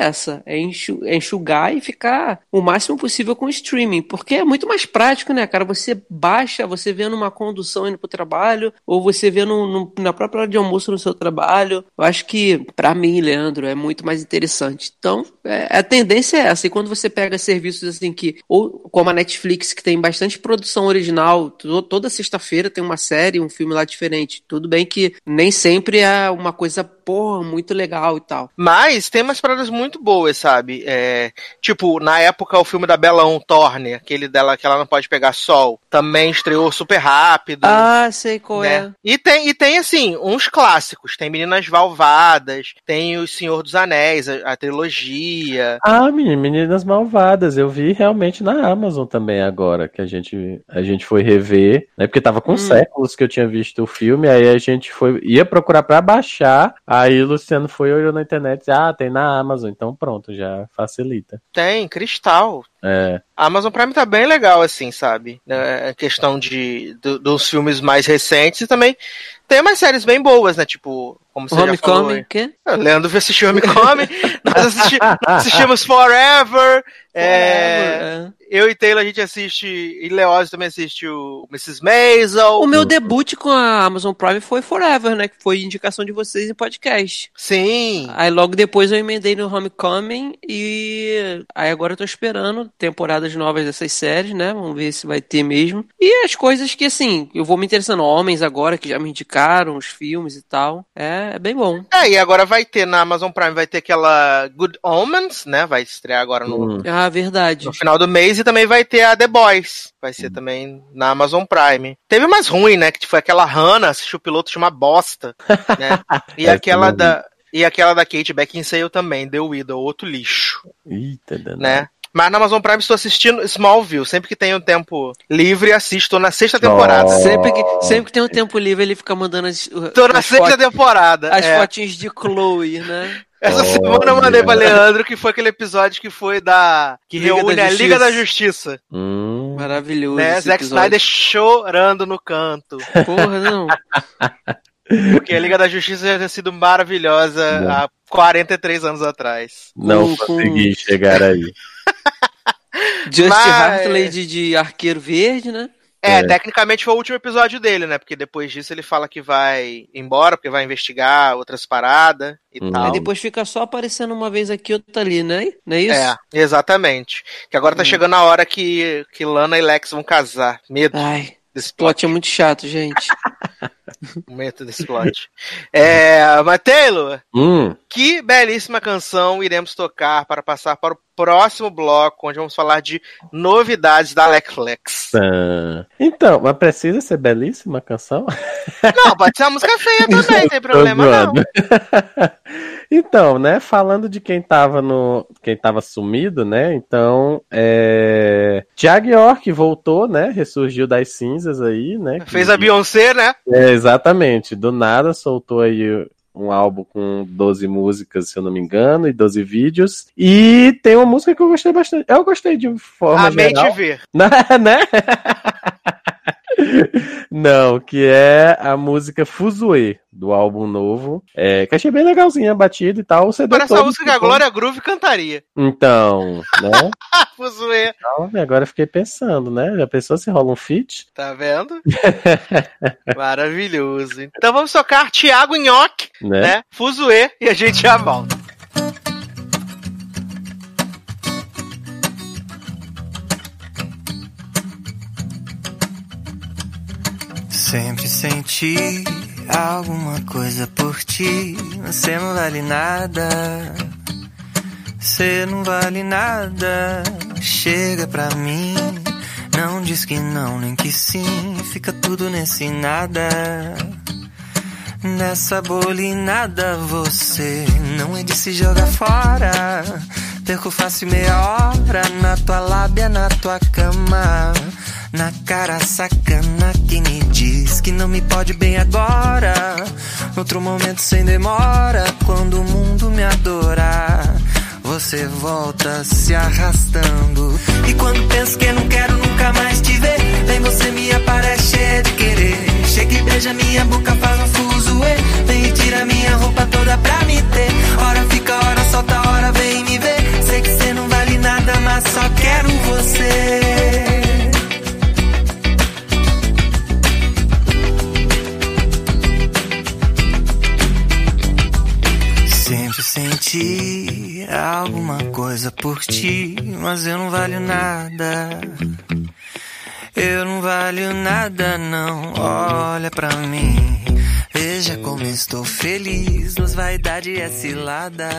é, enxu- é enxugar e ficar o máximo possível com streaming, porque é muito mais prático, né, cara? Você baixa, você vê numa condução indo pro trabalho, ou você vê no, no- na própria hora de almoço no seu trabalho. Eu acho que, pra mim, Leandro, é muito mais interessante. Então, é, a tendência é essa. E quando você pega serviços assim que, ou como a Netflix, que tem bastante produção original, to- toda sexta-feira tem uma série, um filme lá diferente. Tudo bem que nem sempre é uma coisa, porra, muito legal e tal. Mas tem umas paradas muito boas, sabe? É, tipo, na época o filme da Bella On Thorne, aquele dela que ela não pode pegar sol, também estreou super rápido. Ah, sei qual né? é. E tem, e tem, assim, uns clássicos. Tem Meninas Valvadas, tem O Senhor dos Anéis, a, a trilogia. Ah, menino, Meninas Malvadas, eu vi realmente na Amazon também agora, que a gente, a gente foi rever, né? Porque tava com Hum. séculos que eu tinha visto o filme, aí a gente foi, ia procurar pra baixar, aí o Luciano foi olhou na internet e disse, ah, tem na Amazon, então pronto, já facilita. Tem, Cristal. É. A Amazon Prime tá bem legal, assim, sabe? É, a questão de, do- dos filmes mais recentes e também tem umas séries bem boas, né? Tipo, como você já falou. Homecoming, quê? Ah, Leandro assistiu Homecoming, nós assisti- assistimos Forever, é, eu e Taylor a gente assiste, e Leózio também assistiu Mrs. Maisel. O meu debut com a Amazon Prime foi Forever, né? Que foi indicação de vocês em podcast. Sim. Aí logo depois eu emendei no Homecoming e aí agora eu tô esperando temporadas novas dessas séries, né? Vamos ver se vai ter mesmo. E as coisas que, assim, eu vou me interessando. Homens agora, que já me indicaram, os filmes e tal. É, é bem bom. É, e agora vai ter na Amazon Prime, vai ter aquela Good Omens, né? Vai estrear agora no, Ah, verdade. no final do mês e também vai ter a The Boys. Vai ser também na Amazon Prime. Teve umas ruins, né? Que foi aquela Hannah, assistiu o piloto de uma bosta, né? E É, aquela da e aquela da Kate Beckinsale também, The Widow, outro lixo, Eita, danado. né? Mas na Amazon Prime estou assistindo Smallville. Sempre que tenho tempo livre, assisto na sexta temporada. Oh. Sempre que, sempre que tem um tempo livre, ele fica mandando as, Tô na as sexta fotos- temporada. as é. fotinhos de Chloe, né? Essa Olha. semana eu mandei pra Leandro que foi aquele episódio que foi da. que Liga reúne da a Liga Justiça. da Justiça. Hum, Maravilhoso. Né? esse Zack. Snyder chorando no canto. Porra, não. Porque a Liga da Justiça já tinha sido maravilhosa Não. há 43 anos atrás. não consegui chegar aí. Just Mas- Hartley de, de Arqueiro Verde, né? É, É. tecnicamente foi o último episódio dele, né? Porque depois disso ele fala que vai embora, porque vai investigar outras paradas e Hum. tal. Aí depois fica só aparecendo uma vez aqui, outra ali, né? Não é isso? É, exatamente. Que agora tá Hum. chegando a hora que, que Lana e Lex vão casar. Medo Ai, desse o plot é muito chato, gente. Medo desse plot. é, mas Taylor, Hum, que belíssima canção iremos tocar para passar para o próximo bloco, onde vamos falar de novidades da Netflix. tá. Então, mas precisa ser belíssima a canção? Não, pode ser uma música feia também, não tem problema não. então, né, falando de quem tava no. quem tava sumido, né? Então, é. Thiago York voltou, né? Ressurgiu das cinzas aí, né? que- Fez a Beyoncé, né? É, exatamente. Do nada soltou aí um álbum com 12 músicas, se eu não me engano, e 12 vídeos. E tem uma música que eu gostei bastante. Eu gostei de forma Amei geral. te ver. né? Não, que é a música Fuzue, do álbum novo. É, que achei bem legalzinha, a batida e tal. O CD Parece a música que a Glória Groove cantaria. Então, né? Fuzuê. Então, agora eu fiquei pensando, né? Já pensou se rola um feat? Tá vendo? Maravilhoso. Então vamos tocar Thiago Nhoque, Né? né? Fuzuê, e a gente já volta. Sempre senti alguma coisa por ti. Você não vale nada. Você não vale nada. Chega pra mim. Não diz que não, nem que sim. Fica tudo nesse nada. Nessa bolinada você não é de se jogar fora. Perco fácil meia hora na tua lábia, na tua cama. Na cara sacana que me diz que não me pode bem agora. Outro momento sem demora, quando o mundo me adorar. Você volta se arrastando. E quando penso que não quero nunca mais te ver, vem você me aparece cheia de querer. Chega e beija minha boca, faz um fuzuê. Vem e tira minha roupa toda pra me ter. Hora fica, hora solta, hora vem me ver. Sei que você não vale nada, mas só quero você. Sempre senti alguma coisa por ti, mas eu não valho nada. Eu não valho nada, não. Olha pra mim. Veja como estou feliz, nos vaidade é cilada.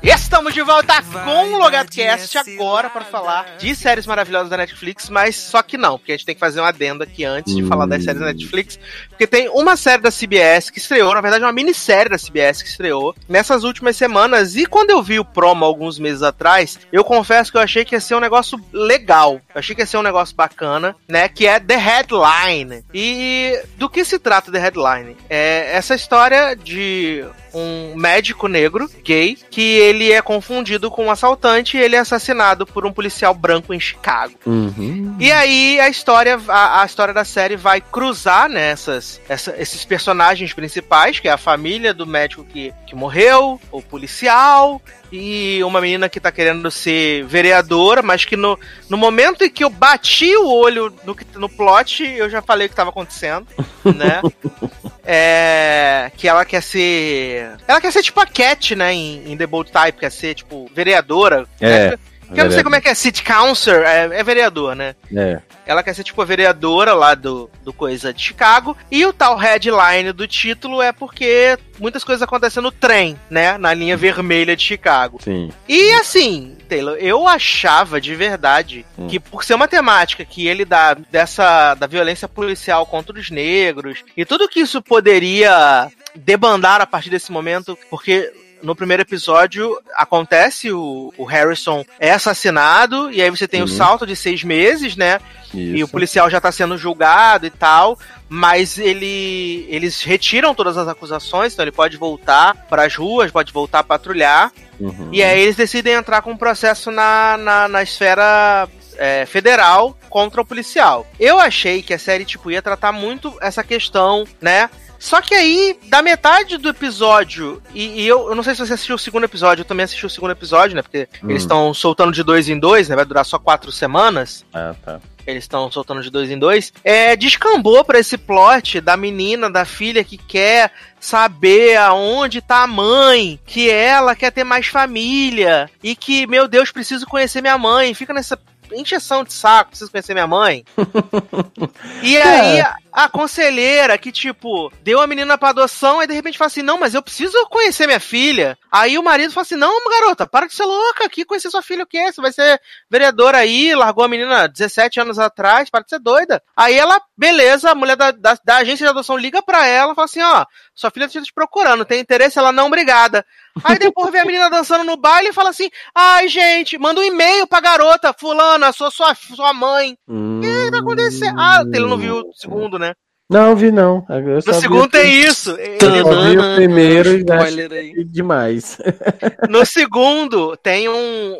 Estamos de volta com o LogadoCast agora para falar de séries maravilhosas da Netflix, mas só que não, porque a gente tem que fazer um adendo aqui antes de falar das séries da Netflix, porque tem uma série da CBS que estreou, na verdade uma minissérie da CBS que estreou nessas últimas semanas, e quando eu vi o promo alguns meses atrás, eu confesso que eu achei que ia ser um negócio legal, eu achei que ia ser um negócio bacana, né, que é The Headline. E do que se trata The Headline? É essa história de um médico negro, gay, que ele é confundido com um assaltante e ele é assassinado por um policial branco em Chicago. Uhum. E aí a história, a, a história da série vai cruzar nessas essa, esses personagens principais, que é a família do médico que, que morreu, o policial e uma menina que tá querendo ser vereadora, mas que no, no momento em que eu bati o olho no, no plot, eu já falei o que tava acontecendo, né? é, que ela quer ser. Ela quer ser tipo a Cat, né? Em, em The Bold Type, quer ser tipo vereadora. É. Né? Que eu não sei como é que é, City Council, é, é vereador, né? É. Ela quer ser tipo a vereadora lá do, do coisa de Chicago. E o tal headline do título é porque muitas coisas acontecem no trem, né? Na linha vermelha de Chicago. Sim. E assim, Taylor, eu achava de verdade Hum. que por ser uma temática que ele dá dessa da violência policial contra os negros e tudo que isso poderia debandar a partir desse momento, porque no primeiro episódio acontece o, o Harrison é assassinado e aí você tem o Sim. salto de seis meses, né? E o Isso. policial já tá sendo julgado e tal, mas ele eles retiram todas as acusações, então ele pode voltar para as ruas, pode voltar a patrulhar. Uhum. E aí eles decidem entrar com um processo na, na, na esfera é, federal contra o policial. Eu achei que a série tipo, ia tratar muito essa questão, né? Só que aí, da metade do episódio, e, e eu, eu não sei se você assistiu o segundo episódio, eu também assisti o segundo episódio, né? Porque Hum. eles estão soltando de dois em dois, né? Vai durar só quatro semanas. Ah, tá. Eles estão soltando de dois em dois. É, descambou pra esse plot da menina, da filha que quer saber aonde tá a mãe, que ela quer ter mais família e que, meu Deus, preciso conhecer minha mãe. Fica nessa encheção de saco, preciso conhecer minha mãe. E aí, a, a conselheira que, tipo, deu a menina pra adoção, aí de repente fala assim: não, mas eu preciso conhecer minha filha. Aí o marido fala assim: não, garota, para de ser louca aqui, conhecer sua filha o quê? Você vai ser vereadora aí, largou a menina 17 anos atrás, para de ser doida. Aí ela, beleza, a mulher da, da, da agência de adoção liga pra ela, fala assim: ó, sua filha tá te procurando, tem interesse? Ela não, obrigada. Aí depois vê a menina dançando no baile e fala assim: ai, gente, manda um e-mail pra garota, fulana, sou sua, sua mãe. O que tá acontecendo? Ah, ele não viu o segundo, né? Não, vi não. Eu No segundo tem isso. Eu vi o primeiro e Spoiler achei demais. No segundo tem um,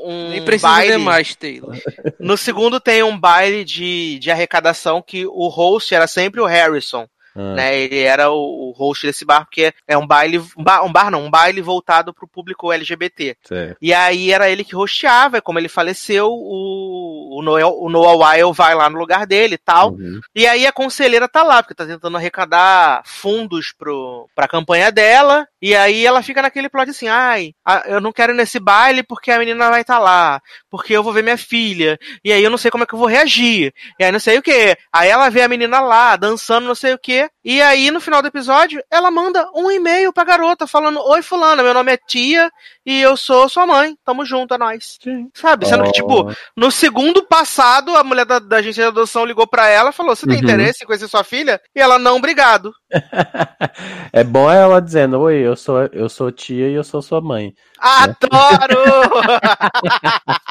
um Nem precisa baile. ver mais, Taylor. No segundo tem um baile de, de arrecadação que o host era sempre o Harrison. Ah. Né, ele era o, o host desse bar, porque é um baile, um bar, um bar não, um baile voltado pro público LGBT. Certo. E aí era ele que hosteava, como ele faleceu, o, o, Noel, o Noah Weil vai lá no lugar dele e tal. Uhum. E aí a conselheira tá lá, porque tá tentando arrecadar fundos pro, pra campanha dela. E aí ela fica naquele plot assim, ai, eu não quero ir nesse baile porque a menina vai estar lá. Porque eu vou ver minha filha. E aí eu não sei como é que eu vou reagir. E aí não sei o que. Aí ela vê a menina lá, dançando não sei o que. E aí no final do episódio, ela manda um e-mail pra garota falando, oi fulana, meu nome é Tia e eu sou sua mãe. Tamo junto, é nóis. Sabe? Sendo que, tipo, no segundo passado, a mulher da, da agência de adoção ligou pra ela e falou: Você tem Uhum. interesse em conhecer sua filha? E ela, não, obrigado. É bom ela dizendo, oi, eu sou, eu sou tia e eu sou sua mãe. Adoro!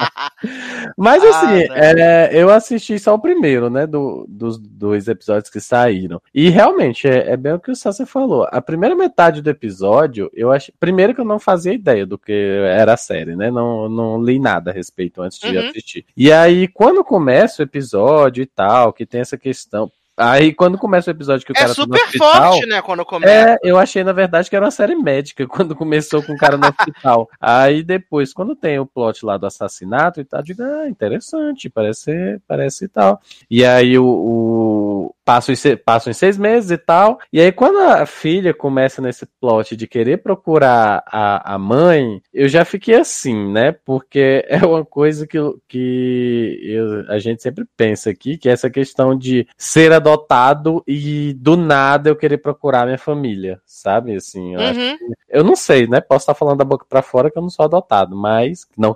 Mas Ah, assim, é, eu assisti só o primeiro, né? do- dos dois episódios que saíram. E realmente, é, é bem o que o Sassi falou. A primeira metade do episódio, eu achei. Primeiro que eu não fazia ideia do que era a série, né? Não, não li nada a respeito antes de Uhum. assistir. E aí, quando começa o episódio e tal, que tem essa questão. Aí, quando começa o episódio que o É cara tá no super hospital, forte, né, quando começa. é, eu achei, na verdade, que era uma série médica, quando começou com o cara no hospital. Aí depois, quando tem o plot lá do assassinato e tal, eu digo, ah, interessante, parece, parece e tal. E aí o. o passam, passam seis meses e tal. E aí, quando a filha começa nesse plot de querer procurar a, a mãe, eu já fiquei assim, né? Porque é uma coisa que, que eu- a gente sempre pensa aqui, que é essa questão de ser adotado e do nada eu querer procurar minha família, sabe? Assim, eu, Uhum. que- eu não sei, né? Posso estar falando da boca pra fora que eu não sou adotado, mas não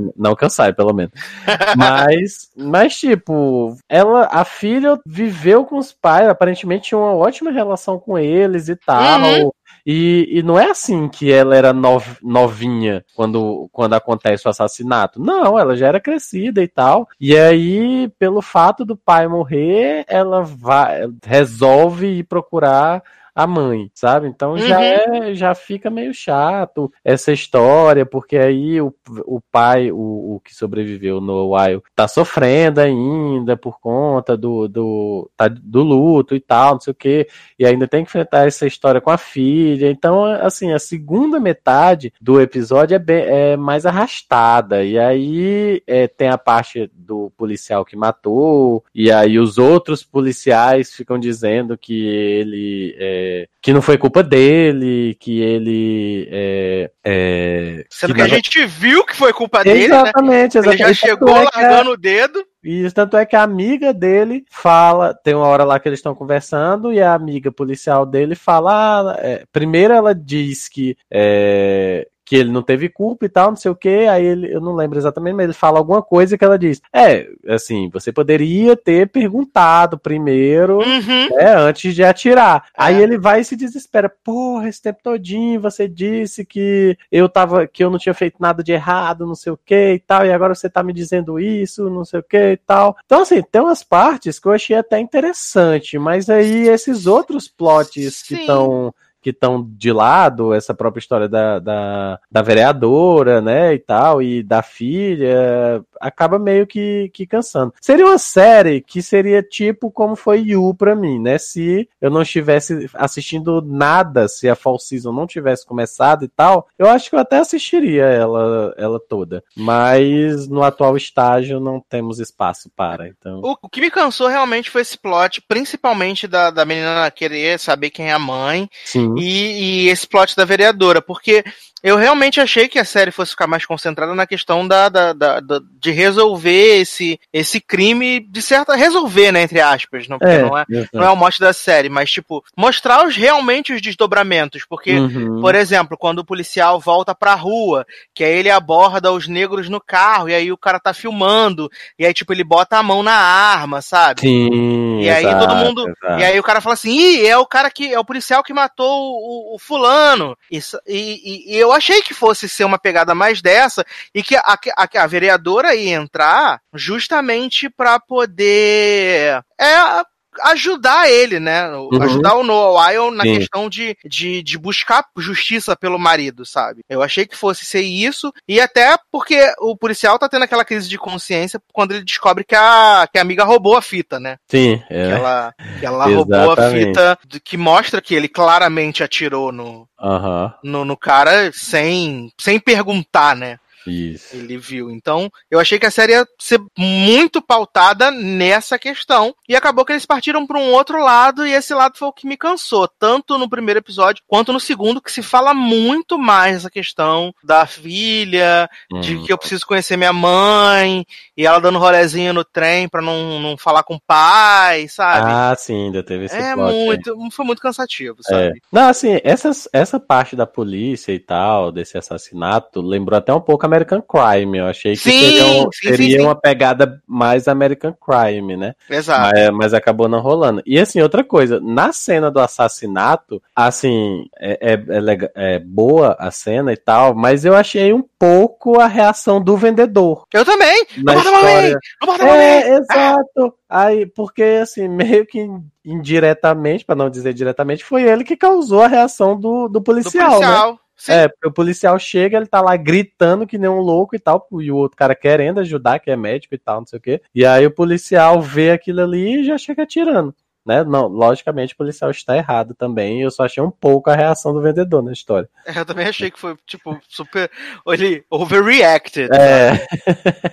men- não saiba, pelo menos. mas, mas tipo, ela, a filha viveu com os pais, aparentemente tinha uma ótima relação com eles e tal. Uhum. E, e não é assim que ela era nov- novinha quando, quando acontece o assassinato. Não, ela já era crescida e tal. E aí, pelo fato do pai morrer, ela vai, resolve ir procurar a mãe, sabe? Então já Uhum. é, já fica meio chato essa história, porque aí o, o pai, o, o que sobreviveu no Wild, tá sofrendo ainda por conta do, do, tá, do luto e tal, não sei o que, e ainda tem que enfrentar essa história com a filha. Então, assim, a segunda metade do episódio é, bem, é mais arrastada, e aí é, tem a parte do policial que matou, e aí os outros policiais ficam dizendo que ele. é, que não foi culpa dele, que ele. É, é, Sendo que, a na- gente viu que foi culpa dele, Exatamente, né? Ele já exatamente. chegou é que a- largando o dedo. e tanto é que a amiga dele fala, tem uma hora lá que eles estão conversando e a amiga policial dele fala, ah, é, primeiro ela diz que é, que ele não teve culpa e tal, não sei o que, aí ele, eu não lembro exatamente, mas ele fala alguma coisa que ela diz, é, assim, você poderia ter perguntado primeiro, Uhum. né, antes de atirar. Aí ele vai e se desespera, porra, esse tempo todinho você disse que eu tava, que eu não tinha feito nada de errado, não sei o que e tal, e agora você tá me dizendo isso, não sei o que e tal. Então, assim, tem umas partes que eu achei até interessante, mas aí esses outros plots que Sim. estão que estão de lado, essa própria história da, da, da vereadora, né, e tal, e da filha, acaba meio que, que cansando. Seria uma série que seria tipo como foi You pra mim, né, se eu não estivesse assistindo nada, se a Fall Season não tivesse começado e tal, eu acho que eu até assistiria ela, ela toda. Mas no atual estágio não temos espaço para, então... O, o que me cansou realmente foi esse plot, principalmente da, da menina querer saber quem é a mãe Sim. e, e esse plot da vereadora, porque eu realmente achei que a série fosse ficar mais concentrada na questão da, da, da- da- de resolver esse, esse crime, de certa. resolver, né, entre aspas, não, É, não, é, não é o mote da série, mas tipo, mostrar os, realmente os desdobramentos, porque, Uhum. por exemplo, quando o policial volta pra rua, que aí ele aborda os negros no carro, e aí o cara tá filmando, e aí, tipo, ele bota a mão na arma, sabe? Sim, E aí exato, todo mundo. exato. E aí o cara fala assim, ih, é o cara que. É o policial que matou o, o fulano. Isso, e, e- e eu achei que fosse ser uma pegada mais dessa, e que a, a, a vereadora ia entrar justamente pra poder. É. Ajudar ele, né? Uhum. Ajudar o Noah Weil na Sim. questão de, de, de buscar justiça pelo marido, sabe? Eu achei que fosse ser isso, e até porque o policial tá tendo aquela crise de consciência quando ele descobre que a, que a amiga roubou a fita, né? Sim, Que é. ela, que ela roubou a fita que mostra que ele claramente atirou no, Aham, no, no cara sem, sem perguntar, né? Isso. Ele viu. Então, eu achei que a série ia ser muito pautada nessa questão. E acabou que eles partiram para um outro lado, e esse lado foi o que me cansou. Tanto no primeiro episódio quanto no segundo, que se fala muito mais essa questão da filha, de Uhum. que eu preciso conhecer minha mãe, e ela dando rolezinho no trem pra não, não falar com o pai, sabe? Ah, sim, ainda teve esse é plot muito, foi muito cansativo, É. sabe? Não, assim, essas, essa parte da polícia e tal, desse assassinato, lembrou até um pouco a American Crime. Eu achei que Sim, seria, um- sim, seria sim, uma pegada mais American Crime, né? Exato. Mas, mas acabou não rolando. E assim, outra coisa, na cena do assassinato, assim, é, é, é é boa a cena e tal, mas eu achei um pouco a reação do vendedor. Eu também! Na mamãe! história. Mamãe! É, exato. Aí, porque assim, meio que indiretamente, pra não dizer diretamente, foi ele que causou a reação do, do Do policial, policial. né? Sim. É, porque o policial chega, ele tá lá gritando que nem um louco e tal, e o outro cara querendo ajudar, que é médico e tal, não sei o quê. E aí o policial vê aquilo ali e já chega atirando. Né? Não, logicamente o policial está errado também. Eu só achei um pouco a reação do vendedor na história. É, Eu também achei que foi, tipo, super. Ele overreacted. É.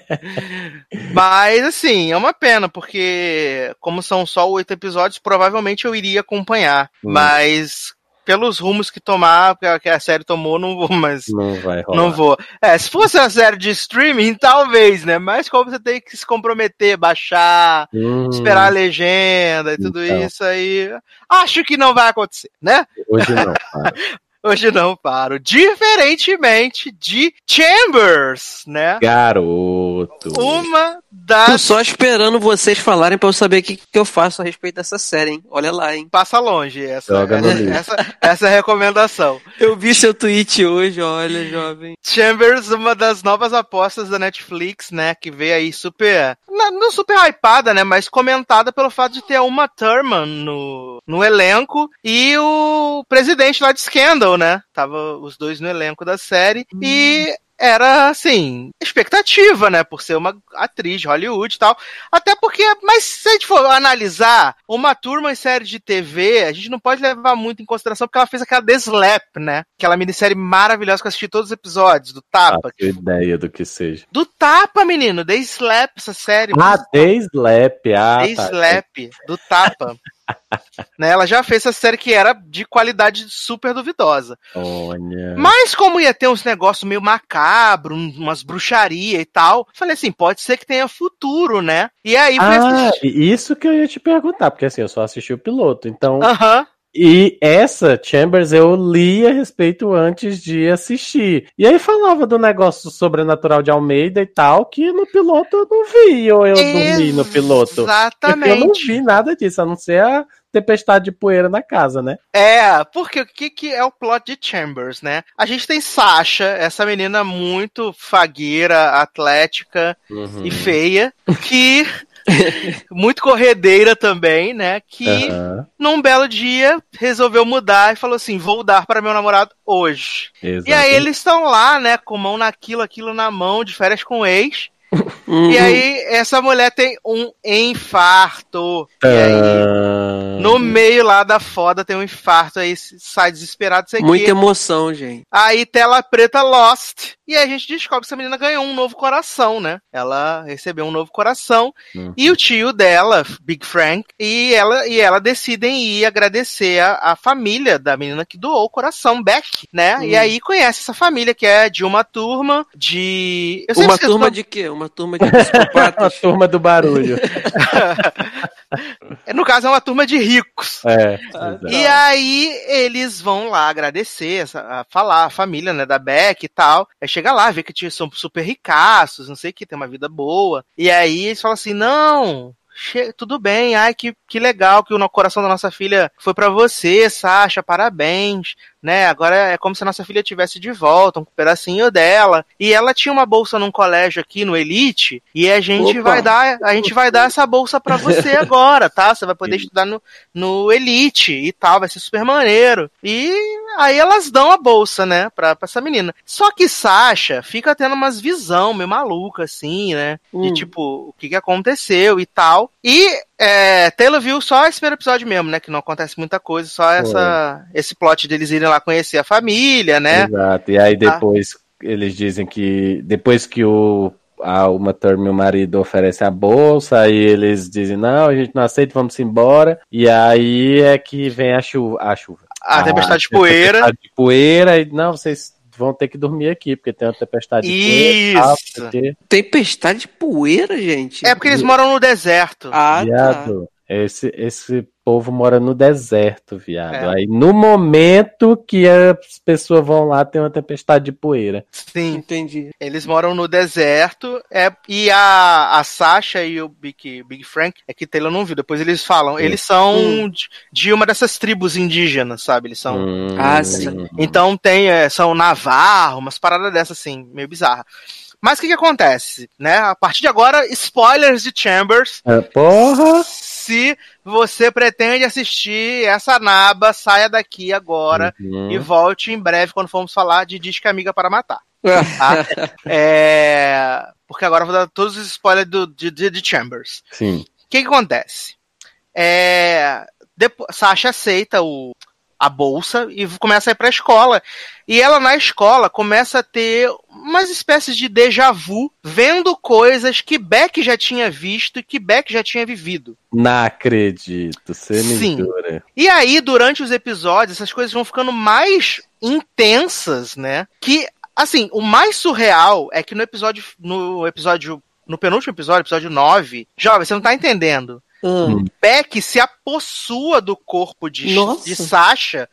Mas, assim, é uma pena, porque, como são só oito episódios, provavelmente eu iria acompanhar. Hum. Mas, pelos rumos que tomar, que a série tomou, não vou mais. Não vai rolar. Não vou. É, se fosse uma série de streaming, talvez, né? Mas como você tem que se comprometer, baixar, Hum, esperar a legenda e tudo Então. isso aí, acho que não vai acontecer, né? Hoje não. Hoje não paro. Diferentemente de Chambers, né? Garoto. Uma Tô das. só esperando vocês falarem pra eu saber o que, que eu faço a respeito dessa série, hein? Olha lá, hein? Passa longe essa, Joga no essa, essa, essa recomendação. Eu vi seu tweet hoje, olha, jovem. Chambers, uma das novas apostas da Netflix, né? Que veio aí super. Não, não super hypada, né? Mas comentada pelo fato de ter a Uma Thurman no, no elenco e o presidente lá de Scandal, né? Tava os dois no elenco da série. E era, assim, expectativa, né? Por ser uma atriz de Hollywood e tal. Até porque, mas se a gente for analisar uma turma em série de TV, a gente não pode levar muito em consideração porque ela fez aquela The Slap, né? Aquela minissérie maravilhosa que eu assisti todos os episódios, do Tapa. Faço ideia do que seja. Do Tapa, menino, The Slap, essa série. Ah, The Slap. Ah, The tá. Slap, do Tapa. Né, ela já fez essa série que era de qualidade super duvidosa. Olha. Mas como ia ter uns negócios meio macabro, um- umas bruxaria e tal, falei assim, pode ser que tenha futuro, né? E aí Ah, assistir. isso que eu ia te perguntar, porque assim, eu só assisti o piloto, então. Aham. E essa Chambers eu li a respeito antes de assistir. E aí falava do negócio sobrenatural de Almeida e tal, que no piloto eu não vi, ou eu dormi no piloto. Porque eu não Exatamente. vi nada disso, a não ser a tempestade de poeira na casa, né? É, porque o que, que é o plot de Chambers, né? A gente tem Sasha, essa menina muito fagueira, atlética Uhum. e feia, que. muito corredeira também, né? Que num belo dia resolveu mudar e falou assim: vou dar para meu namorado hoje. E aí eles estão lá, né, com mão naquilo, aquilo na mão, de férias com o ex. Uhum. E aí essa mulher tem um infarto. E aí, Ah, no meio lá da foda tem um infarto, aí sai desesperado, sei Muita que. emoção, gente. Aí tela preta Lost. E aí a gente descobre que essa menina ganhou um novo coração, né? Ela recebeu um novo coração. Uhum. E o tio dela, Big Frank, e ela, e ela decidem ir agradecer a, a família da menina que doou o coração, Beck, né? E aí conhece essa família que é de uma turma de. Uma turma de quê? Uma turma de psicopatas. a turma do barulho. No caso, é uma turma de ricos. É. E aí eles vão lá agradecer, falar, a família, né, da Beck e tal. Aí chega lá, vê que são super ricaços, não sei o que, tem uma vida boa. E aí eles falam assim, não... che- Tudo bem, ai que, que legal que o no- coração da nossa filha foi pra você, Sasha, parabéns, né? Agora é como se a nossa filha tivesse de volta, um pedacinho dela. E ela tinha uma bolsa num colégio aqui no Elite, e a gente Opa. vai dar, a gente vai dar essa bolsa pra você agora, tá? Você vai poder estudar no, no Elite e tal, vai ser super maneiro. E aí elas dão a bolsa, né, pra, pra essa menina. Só que Sasha fica tendo umas visão meio maluca, assim, né? De Hum. tipo, o que, que aconteceu e tal. E é, Taylor viu só esse primeiro episódio mesmo, né? Que não acontece muita coisa, só essa, esse plot deles irem lá conhecer a família, né? Exato. E aí depois eles dizem que depois que o a uma turma e o marido oferece a bolsa, aí eles dizem, não, a gente não aceita, vamos embora. E aí é que vem a chuva. A chuva. A tempestade de poeira. tempestade de poeira, e não, vocês vão ter que dormir aqui, porque tem uma tempestade de poeira. quê. Tempestade de poeira, gente. É porque eles moram no deserto. Ah, tá. Esse, esse povo mora no deserto, viado. É. Aí no momento que as pessoas vão lá, tem uma tempestade de poeira. Sim. Entendi. Eles moram no deserto, é, e a, a Sasha e o Big, Big Frank, é que Taylor não viu, depois eles falam, eles são Hum. de, de uma dessas tribos indígenas, sabe? Eles são. Hum. Ah, sim. Então tem, é, são Navarro, umas paradas dessas assim, meio bizarra. Mas o que que acontece, né? A partir de agora, spoilers de Chambers. Ah, porra! Se você pretende assistir essa naba, saia daqui agora Uhum. e volte em breve quando formos falar de Disque Amiga para Matar. Tá? É, Porque agora eu vou dar todos os spoilers do, de, de, de Chambers. Sim. O que, que acontece? É, depo- Sasha aceita o, a bolsa e começa a ir pra escola. E ela na escola começa a ter umas espécies de déjà vu, vendo coisas que Beck já tinha visto e que Beck já tinha vivido. Não acredito, você me Sim. E aí, durante os episódios, essas coisas vão ficando mais intensas, né? Que, assim, o mais surreal é que no episódio. No episódio. No penúltimo episódio, episódio 9, jovem, você não tá entendendo. Hum. Beck se apossua do corpo de, Nossa. de Sasha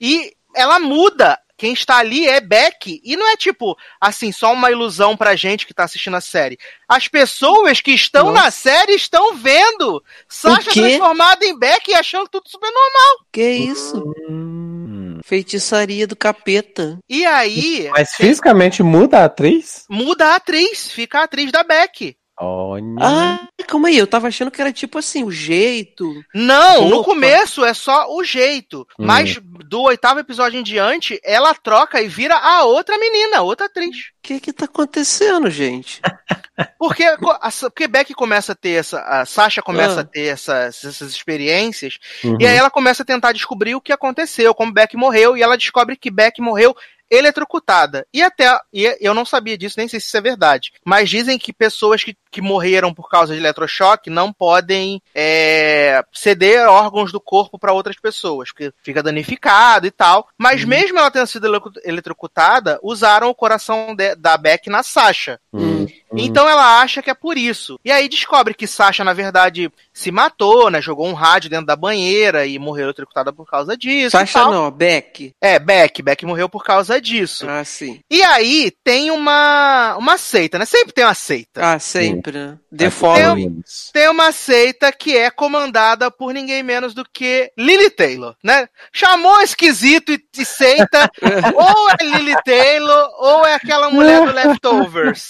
e ela muda. Quem está ali é Beck. E não é tipo, assim, só uma ilusão pra gente que tá assistindo a série. As pessoas que estão Nossa. na série estão vendo Sasha transformada em Beck e achando tudo super normal. Que isso? Hum. Feitiçaria do capeta. E aí, Mas fisicamente muda a atriz? muda a atriz, fica a atriz da Beck. Olha. Ah, calma aí, eu tava achando que era tipo assim, o jeito. Não, no Opa. começo é só o jeito. Hum. Mas do oitavo episódio em diante, ela troca e vira a outra menina, a outra atriz. O que que tá acontecendo, gente? Porque, a, porque Beck começa a ter essa. A Sasha começa Ah. a ter essas, essas experiências. Uhum. E aí ela começa a tentar descobrir o que aconteceu, como Beck morreu, e ela descobre que Beck morreu eletrocutada. E até. E eu não sabia disso, nem sei se isso é verdade. Mas dizem que pessoas que, que morreram por causa de eletrochoque não podem é, ceder órgãos do corpo para outras pessoas, porque fica danificado e tal. Mas mesmo ela tendo sido eletrocutada, usaram o coração de- da Beck na Sasha. Hum. Então ela acha que é por isso. E aí descobre que Sasha, na verdade, se matou, né? Jogou um rádio dentro da banheira e morreu eletrocutada por causa disso. Sasha não, Beck. É, Beck. Beck morreu por causa disso. Ah, sim. E aí tem uma, uma seita, né? Sempre tem uma seita. Ah, sempre, né? The Following. temos. Tem uma seita que é comandada por ninguém menos do que Lily Taylor, né? Chamou esquisito e, e seita, ou é Lily Taylor, ou é aquela mulher do Leftovers,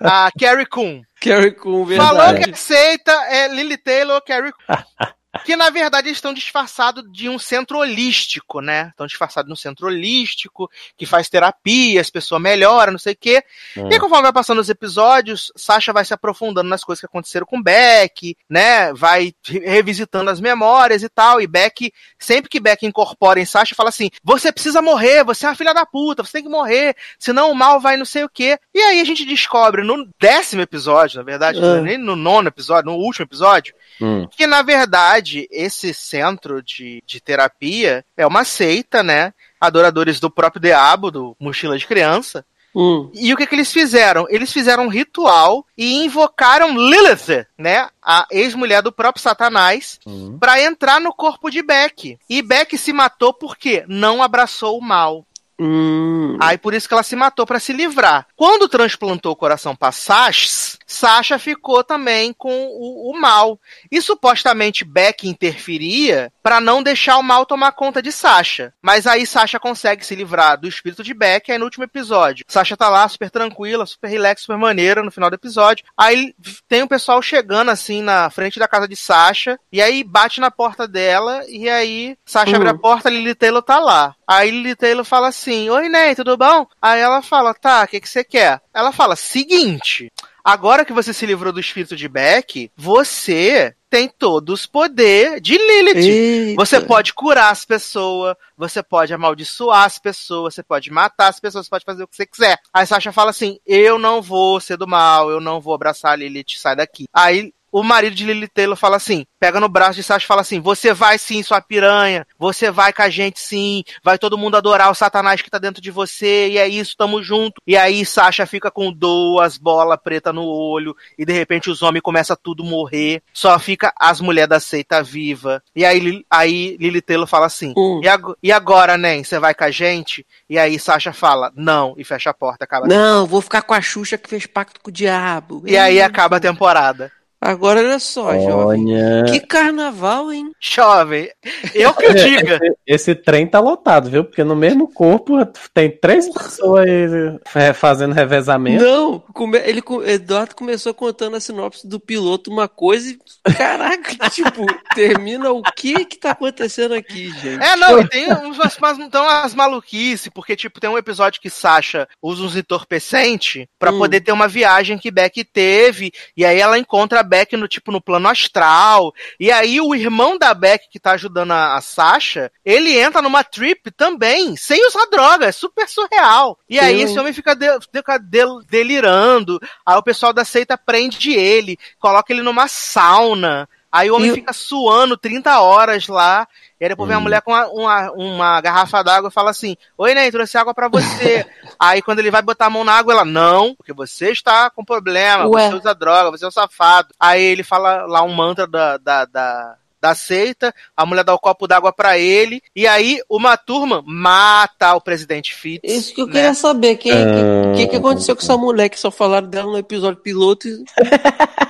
a Carrie Coon. Carrie Coon, Falou verdade. que a seita é Lily Taylor ou Carrie Coon. Que na verdade eles estão disfarçados de um centro holístico, né? Estão disfarçados de um centro holístico que faz terapia, as pessoas melhoram, não sei o quê. Hum. E aí, conforme vai passando os episódios, Sasha vai se aprofundando nas coisas que aconteceram com Beck, né? Vai re- revisitando as memórias e tal. E Beck, sempre que Beck incorpora em Sasha, fala assim: você precisa morrer, você é uma filha da puta, você tem que morrer, senão o mal vai não sei o quê. E aí a gente descobre no décimo episódio, na verdade, é nem no nono episódio, no último episódio, Hum. que na verdade esse centro de, de terapia é uma seita, né? Adoradores do próprio diabo, do mochila de criança. Hum. E o que, que eles fizeram? Eles fizeram um ritual e invocaram Lilith, né? A ex-mulher do próprio Satanás, Hum. pra entrar no corpo de Beck. E Beck se matou porque não abraçou o mal. Hum. Aí por isso que ela se matou pra se livrar. Quando transplantou o coração pra Sasha, Sasha ficou também com o, o mal. E supostamente Beck interferia pra não deixar o mal tomar conta de Sasha. Mas aí Sasha consegue se livrar do espírito de Beck. Aí no último episódio, Sasha tá lá super tranquila, super relax, super maneira no final do episódio. Aí tem o pessoal chegando assim na frente da casa de Sasha. E aí bate na porta dela. E aí Sasha Hum. abre a porta, Lily Taylor tá lá. Aí Lily Taylor fala assim: Oi, Ney, tudo bom? Aí ela fala: Tá, o que, que você quer? Ela fala: Seguinte, agora que você se livrou do espírito de Beck, você tem todos os poderes de Lilith. Eita. Você pode curar as pessoas, você pode amaldiçoar as pessoas, você pode matar as pessoas, você pode fazer o que você quiser. Aí Sasha fala assim: Eu não vou ser do mal, eu não vou abraçar a Lilith, sai daqui. Aí o marido de Lily Taylor fala assim: pega no braço de Sasha e fala assim: Você vai sim, sua piranha. Você vai com a gente sim. Vai todo mundo adorar o Satanás que tá dentro de você. E é isso, tamo junto. E aí Sasha fica com duas bolas preta no olho. E de repente os homens começam a tudo morrer. Só fica as mulheres da seita viva. E aí, aí Lily Taylor fala assim: Hum. e, ag- e agora, Nen, você vai com a gente? E aí Sasha fala: Não. E fecha a porta. Acaba Não, vou ficar com a Xuxa que fez pacto com o diabo. E aí acaba a temporada. Agora olha só, jovem. Olha. Que carnaval, hein? Jovem, eu que eu diga. Esse, esse trem tá lotado, viu? Porque no mesmo corpo tem três pessoas aí, é, fazendo revezamento. Não, come- ele, Eduardo começou contando a sinopse do piloto, uma coisa e. Caraca, tipo, termina o que que tá acontecendo aqui, gente? É, não, e tem uns, umas, umas, então, as maluquices, porque, tipo, tem um episódio que Sasha usa uns entorpecentes pra Hum. poder ter uma viagem que Beck teve, e aí ela encontra a Beck no, tipo, no plano astral, e aí o irmão da Beck que tá ajudando a, a Sasha, ele entra numa trip também, sem usar droga, é super surreal. E aí Sim. esse homem fica, de- fica del- delirando, aí o pessoal da seita prende ele, coloca ele numa sauna, aí o homem E- fica suando 30 horas lá, e aí depois vem a Hum. mulher com uma, uma, uma garrafa d'água e fala assim: Oi, Ney, trouxe água pra você. aí quando ele vai botar a mão na água, ela, não, porque você está com problema, Ué. você usa droga, você é um safado. Aí ele fala lá um mantra da, da, da, da seita, a mulher dá o copo d'água pra ele, e aí uma turma mata o presidente Fitz. Isso que eu né? queria saber. Quem, Ah. O que, que aconteceu com essa mulher que só falaram dela no episódio piloto? e-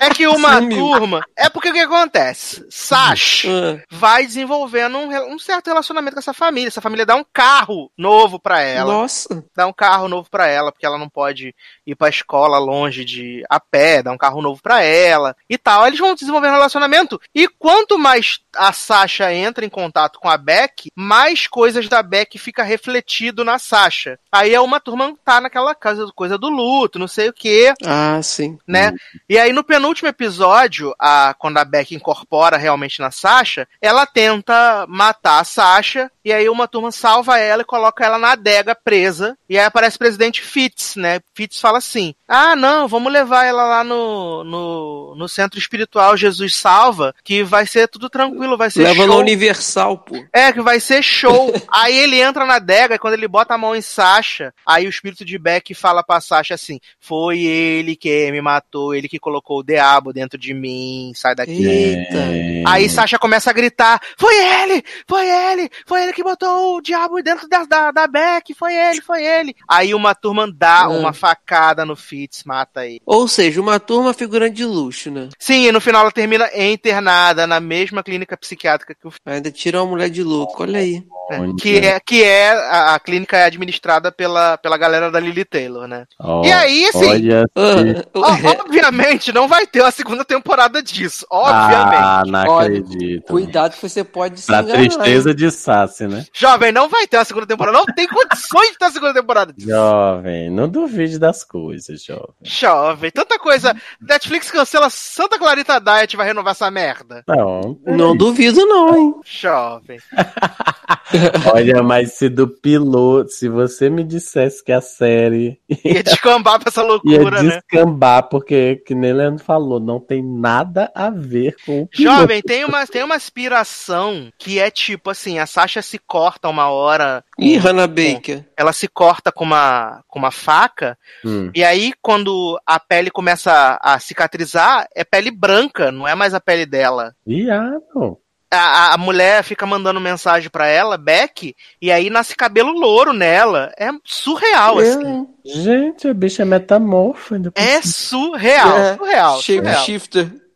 É que uma Sumiu. turma. É porque o que acontece? Sash Ah, vai desenvolvendo um, um certo relacionamento com essa família. Essa família dá um carro novo pra ela. Nossa. dá um carro novo pra ela, porque ela não pode ir pra escola longe de a pé, dá um carro novo pra ela e tal. Eles vão desenvolvendo um relacionamento e quanto mais a Sasha entra em contato com a Beck, mais coisas da Beck fica refletido na Sasha. Aí é uma turma que tá naquela casa coisa do luto, não sei o que, Ah, sim. né? E aí no penúltimo episódio, a, quando a Beck incorpora realmente na Sasha, ela tenta matar a Sasha, e aí uma turma salva ela e coloca ela na adega presa, e aí aparece o presidente Fitz, né? Fitz fala assim, ah não, vamos levar ela lá no, no, no centro espiritual Jesus Salva, que vai ser tudo tranquilo, vai ser Leva show. na Universal, pô. É, que vai ser show. aí ele entra na adega e quando ele bota a mão em Sasha, aí o espírito de Beck fala pra Sasha assim: Foi ele que me matou, ele que colocou o diabo dentro de mim, sai daqui. Eita. Aí Sasha começa a gritar: Foi ele! Foi ele! Foi ele que botou o diabo dentro da, da, da Beck! Foi ele, foi ele! Aí uma turma dá Ah. uma facada no Fitz, mata ele. Ou seja, uma turma figurante de luxo, né? Sim, e no final ela termina internada na mesma clínica psiquiátrica que o Ainda tira uma mulher de louco, olha aí. É, Olha. que é, que é a, a clínica é administrada pela, pela galera da Lily Taylor, né? Ó, E aí, assim, Olha Ah, Ó, obviamente não vai ter uma segunda temporada disso, obviamente. Ah, não Olha, acredito. Cuidado que você pode se Pra enganar. tristeza de Sassi, né? Jovem, não vai ter uma segunda temporada, não tem condições de ter uma segunda temporada disso. Jovem, não duvide das coisas, jovem. Jovem, tanta coisa. Netflix cancela Santa Clarita Diet vai renovar essa merda. Não, Não duvido não, hein? Jovem. Olha, mas se do piloto, se você me dissesse que a série Ia descambar pra essa ia loucura, né? descambar, porque, que nem Leandro falou, não tem nada a ver com o piloto. Jovem, tem uma, tem uma aspiração que é tipo assim, a Sasha se corta uma hora. Ih, Hannah Baker. Ela se corta com uma, com uma faca. Hum. E aí, quando a pele começa a, a cicatrizar, é pele branca, não é mais a pele dela. Viado. A, a- mulher fica mandando mensagem pra ela, Beck, e aí nasce cabelo louro nela. É surreal, Eu, assim. Gente, a bicha é metamorfa. ainda por É surreal, É, surreal, surreal.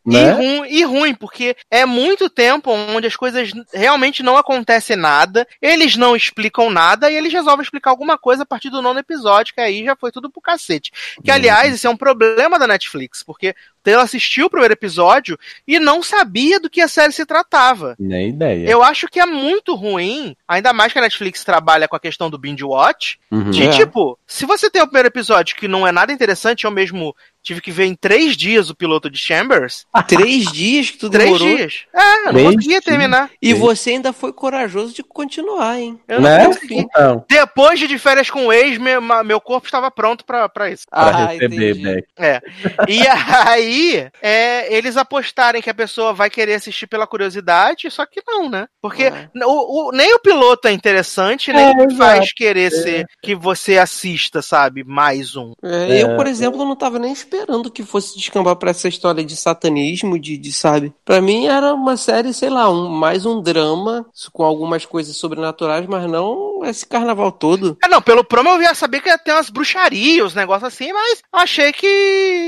E, né? ruim, e ruim, porque é muito tempo onde as coisas realmente não acontecem nada, eles não explicam nada e eles resolvem explicar alguma coisa a partir do nono episódio, que aí já foi tudo pro cacete. Que, aliás, isso é um problema da Netflix, porque Taylor assistiu o primeiro episódio e não sabia do que a série se tratava. Nem ideia. Eu acho que é muito ruim, ainda mais que a Netflix trabalha com a questão do binge watch, Uhum. de É. tipo, se você tem o primeiro episódio que não é nada interessante, eu mesmo tive que ver em três dias o piloto de Chambers, Três dias que tu Três demorou. dias. É, eu não Três conseguia dias. terminar. E você ainda foi corajoso de continuar, hein? Eu não Né? consegui. Então, Depois de férias com o ex, meu, meu corpo estava pronto pra, pra isso. pra Ah, receber, entendi. Beck. É. E aí é, eles apostarem que a pessoa vai querer assistir pela curiosidade, só que não, né? Porque É. o, o- nem o piloto é interessante, nem É, que faz querer É. ser que você assista, sabe? Mais um. É, Eu, por exemplo, não tava nem esperando que fosse descambar pra essa história de satanismo, de, de sabe? Pra mim era uma série, sei lá, um, mais um drama com algumas coisas sobrenaturais, mas não esse carnaval todo. É, não, pelo promo eu ia saber que ia ter umas bruxarias, uns negócios assim, mas eu achei que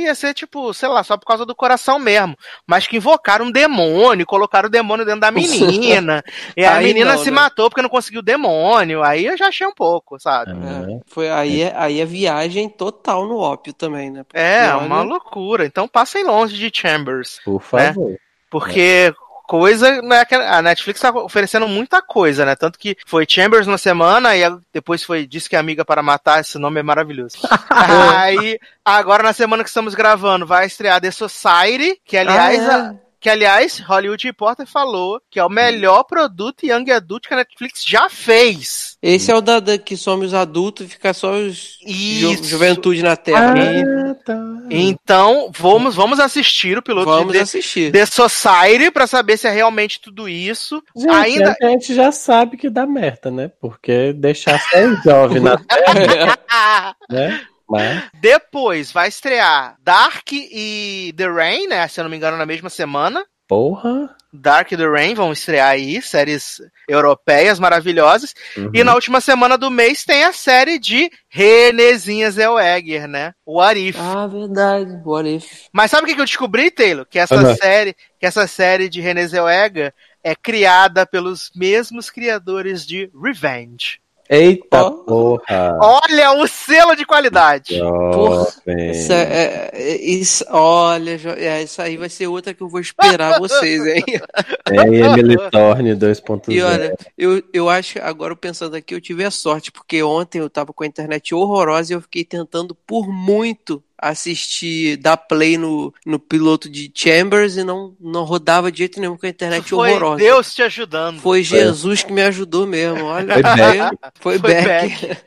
ia ser, tipo, sei lá, só por causa do coração mesmo. Mas que invocaram um demônio, colocaram o demônio dentro da menina. e a Aí menina não, se né? matou porque não conseguiu o demônio. Aí eu já achei um pouco, sabe? É, foi aí, é- aí é viagem total no ópio também, né? Porque, É, olha, uma loucura. Então passem longe de Chambers. Por favor. né? Porque coisa, né, a Netflix tá oferecendo muita coisa, né? Tanto que foi Chambers na semana e depois foi Disse que é Amiga para Matar, esse nome é maravilhoso. Aí, agora na semana que estamos gravando, vai estrear The Society, que aliás, Ah, é. a- que aliás, Hollywood Reporter falou que é o melhor produto Young Adult que a Netflix já fez. Esse é o da, da que some os adultos e fica só os ju- Isso. juventude na Terra. né? Então, vamos, vamos assistir o piloto Vamos de The, assistir. The Society pra saber se é realmente tudo isso. Gente, Ainda a gente já sabe que dá merda, né? Porque deixar só o jovem na terra, né? Mas, Depois vai estrear Dark e The Rain, né? Se eu não me engano, na mesma semana. porra. Dark e The Rain vão estrear aí, séries europeias maravilhosas. Uhum. E na última semana do mês tem a série de Renezinha Zellweger, né? What If. Ah, verdade. What if? Mas sabe o que eu descobri, Taylor? Que essa Aham. série, que essa série de Renée Zellweger é criada pelos mesmos criadores de Revenge. Eita porra. Olha o selo de qualidade. Jovem. Isso, é, é- é- isso- olha, é, isso aí vai ser outra que eu vou esperar vocês, hein? É Emily Thorne 2.0. E olha, eu, eu acho, agora pensando aqui, eu tive a sorte, porque ontem eu tava com a internet horrorosa e eu fiquei tentando por muito assistir, dar play no, no piloto de Chambers e não, não rodava de jeito nenhum com a internet Foi horrorosa. Deus te ajudando. Foi Jesus que me ajudou mesmo, olha. Foi Beck. Foi, Foi Beck.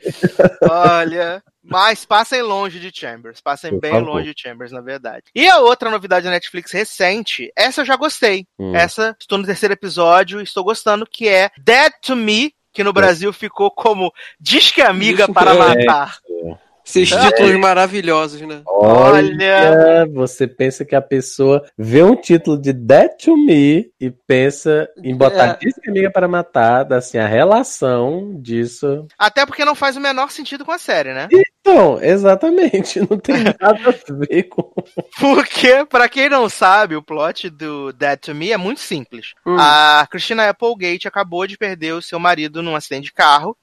Olha. Mas passem longe de Chambers. Passem bem longe de Chambers, na verdade. E a outra novidade da Netflix recente, essa eu já gostei. Hum. Essa, estou no terceiro episódio, estou gostando, que é Dead to Me, que no Brasil ficou como Disque Amiga Disque- para É. Matar. Esses títulos maravilhosos, né? Olha, você pensa que a pessoa vê um título de Dead to Me e pensa em botar É. Disque Amiga para Matar, assim, a relação disso. Até porque não faz o menor sentido com a série, né? Então, exatamente, não tem nada a ver com. Porque, pra quem não sabe, o plot do Dead to Me é muito simples. Hum. A Christina Applegate acabou de perder o seu marido num acidente de carro.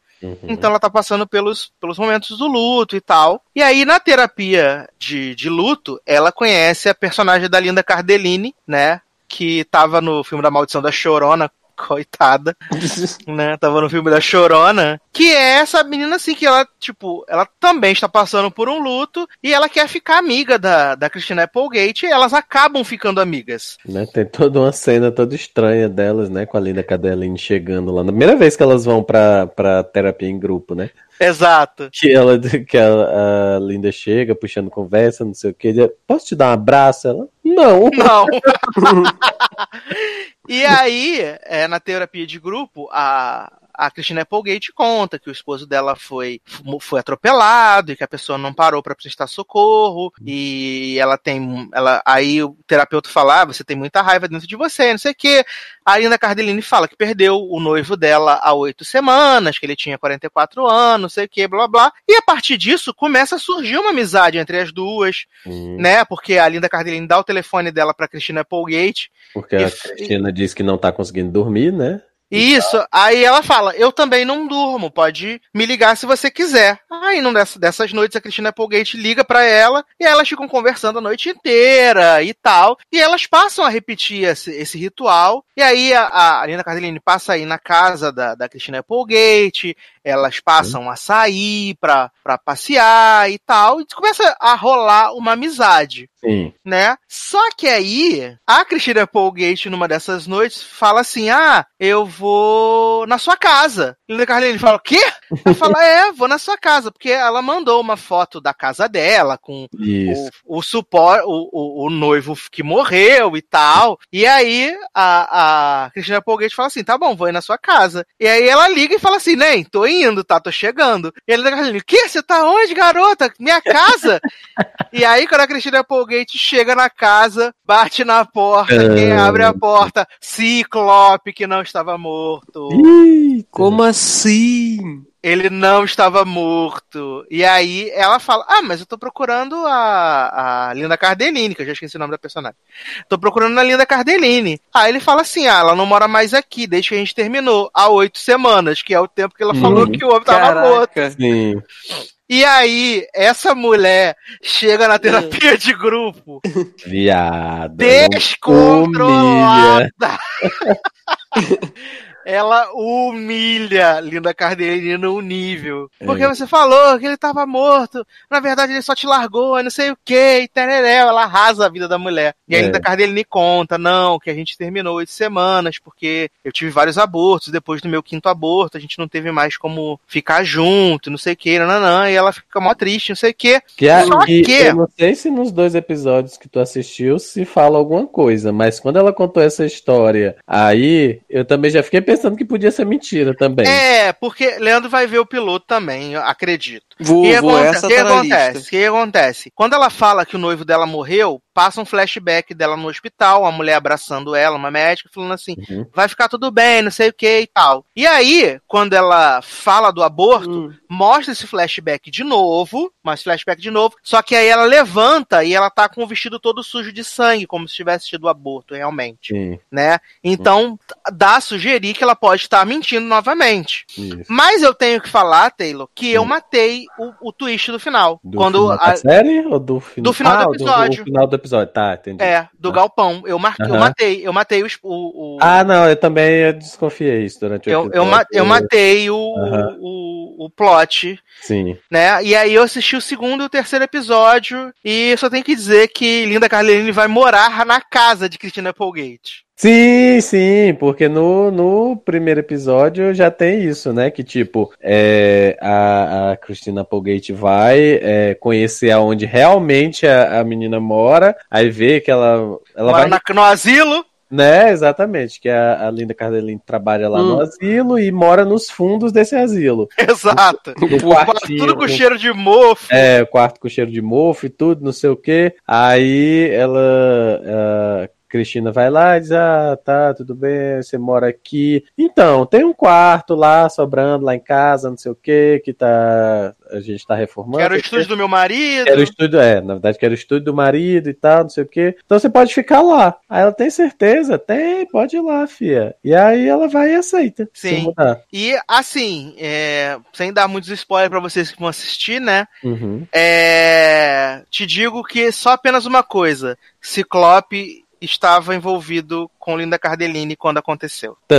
Então ela tá passando pelos, pelos momentos do luto e tal. E aí, na terapia de, de luto, ela conhece a personagem da Linda Cardellini, né? Que tava no filme da Maldição da Chorona, coitada, né? Tava no filme da Chorona. Que é essa menina, assim, que ela, tipo, ela também está passando por um luto e ela quer ficar amiga da, da Christina Applegate e elas acabam ficando amigas. Né? Tem toda uma cena toda estranha delas, né? Com a Linda Cadeline chegando lá. Na primeira vez que elas vão pra, pra terapia em grupo, né? Exato. Que, ela, que a, a Linda chega puxando conversa, não sei o que. Posso te dar um abraço? Ela, não. Não. e aí, é, na terapia de grupo, a, a Christina Applegate conta que o esposo dela foi, foi atropelado e que a pessoa não parou para prestar socorro e ela tem ela aí o terapeuta fala ah, você tem muita raiva dentro de você não sei o que a Linda Cardellini fala que perdeu o noivo dela há oito semanas que ele tinha 44 anos não sei o que blá blá e a partir disso começa a surgir uma amizade entre as duas Hum, né? Porque a Linda Cardellini dá o telefone dela para Christina Applegate Porque a E- Cristina diz que não tá conseguindo dormir, né? Isso, aí ela fala, eu também não durmo, pode me ligar se você quiser. Aí num dessas, dessas noites a Cristina Applegate liga pra ela e elas ficam conversando a noite inteira e tal. E elas passam a repetir esse, esse ritual. E aí a, a Linda Cardellini passa aí na casa da, da Cristina Applegate, elas passam a sair pra, pra passear e tal. E começa a rolar uma amizade Sim. né? Só que aí, a Cristina Applegate, numa dessas noites, fala assim: Ah, eu vou na sua casa. Linda Carlini fala, o quê? Ela fala, é, vou na sua casa, porque ela mandou uma foto da casa dela com Isso. o, o suporte, o, o, o noivo que morreu e tal. E aí a, a Cristina Polgate fala assim: tá bom, vou ir na sua casa. E aí ela liga e fala assim: nem, tô indo, tá? Tô chegando. E Linda Carlini, que? Você tá onde, garota? Minha casa? e aí, quando a Cristina Polgate chega na casa, bate na porta, quem Ah. abre a porta? Ciclope, que não estava morto. Como assim? Ele não estava morto. E aí ela fala: Ah, mas eu tô procurando a, a Linda Cardellini, que eu já esqueci o nome da personagem. Tô procurando a Linda Cardellini. Aí ele fala assim: Ah, ela não mora mais aqui, desde que a gente terminou. Há oito semanas, que é o tempo que ela falou Uhum. que o homem tava Caraca. morto. Sim. E aí, essa mulher chega na terapia de grupo Viada. descontrolada. Ela humilha Linda Cardellini num nível. Porque É. você falou que ele tava morto. Na verdade, ele só te largou, não sei o que, e tereré. Ela arrasa a vida da mulher. E a É. Linda Cardellini conta, não, que a gente terminou oito semanas, porque eu tive vários abortos. Depois do meu quinto aborto, a gente não teve mais como ficar junto, não sei o que, nananã. E ela fica mó triste, não sei o que. Que, a- Só que que... eu não sei se nos dois episódios que tu assistiu se fala alguma coisa, mas quando ela contou essa história aí, eu também já fiquei pensando que podia ser mentira também. É, porque Leandro vai ver o piloto também, acredito. Vou, O que, vou, aconte- essa o que tá acontece? O que acontece? Quando ela fala que o noivo dela morreu, passa um flashback dela no hospital, a mulher abraçando ela, uma médica, falando assim: Uhum. vai ficar tudo bem, não sei o que e tal. E aí, quando ela fala do aborto, Hum. mostra esse flashback de novo, mais flashback de novo, só que aí ela levanta e ela tá com o vestido todo sujo de sangue, como se tivesse tido aborto realmente, Sim, né? Então, dá a sugerir que ela pode estar mentindo novamente. isso. Mas eu tenho que falar, Taylor, que eu matei o, o twist do final. Do quando final a- da série ou do final? Do final do Ah, episódio. Do, final do episódio, tá, entendi. É, do galpão. Eu marquei, eu matei, eu matei os- o. o- Ah, não, eu também desconfiei isso durante o eu, episódio. eu, ma- eu matei o, Aham. o, o plot, Sim. né? E aí eu assisti o segundo e o terceiro episódio. E só tenho que dizer que Linda Carlini vai morar na casa de Christina Applegate. Sim, sim, porque no, no primeiro episódio já tem isso, né? Que tipo, é, a, a Christina Applegate vai é, conhecer aonde realmente a, a menina mora, aí vê que ela, ela Mora vai. na- no asilo. Né, exatamente, que a, a Linda Cardellini trabalha lá no Hum. asilo e mora nos fundos desse asilo. Exato. No quartinho. Tudo com com- cheiro de mofo. É, o quarto com cheiro de mofo e tudo, não sei o quê. Aí ela. Cristina vai lá e diz: Ah, tá, tudo bem, você mora aqui. Então, tem um quarto lá sobrando lá em casa, não sei o quê, que tá. A gente tá reformando. Era o estúdio quê. do meu marido. Era o estúdio, é, na verdade, que era o estúdio do marido e tal, não sei o quê. Então você pode ficar lá. Aí ela tem certeza? Tem, pode ir lá, fia. E aí ela vai e aceita. Sim. E assim, é, sem dar muitos spoilers pra vocês que vão assistir, né? Uhum. É, te digo que só apenas uma coisa: Ciclope estava envolvido com Linda Cardellini quando aconteceu. Tã-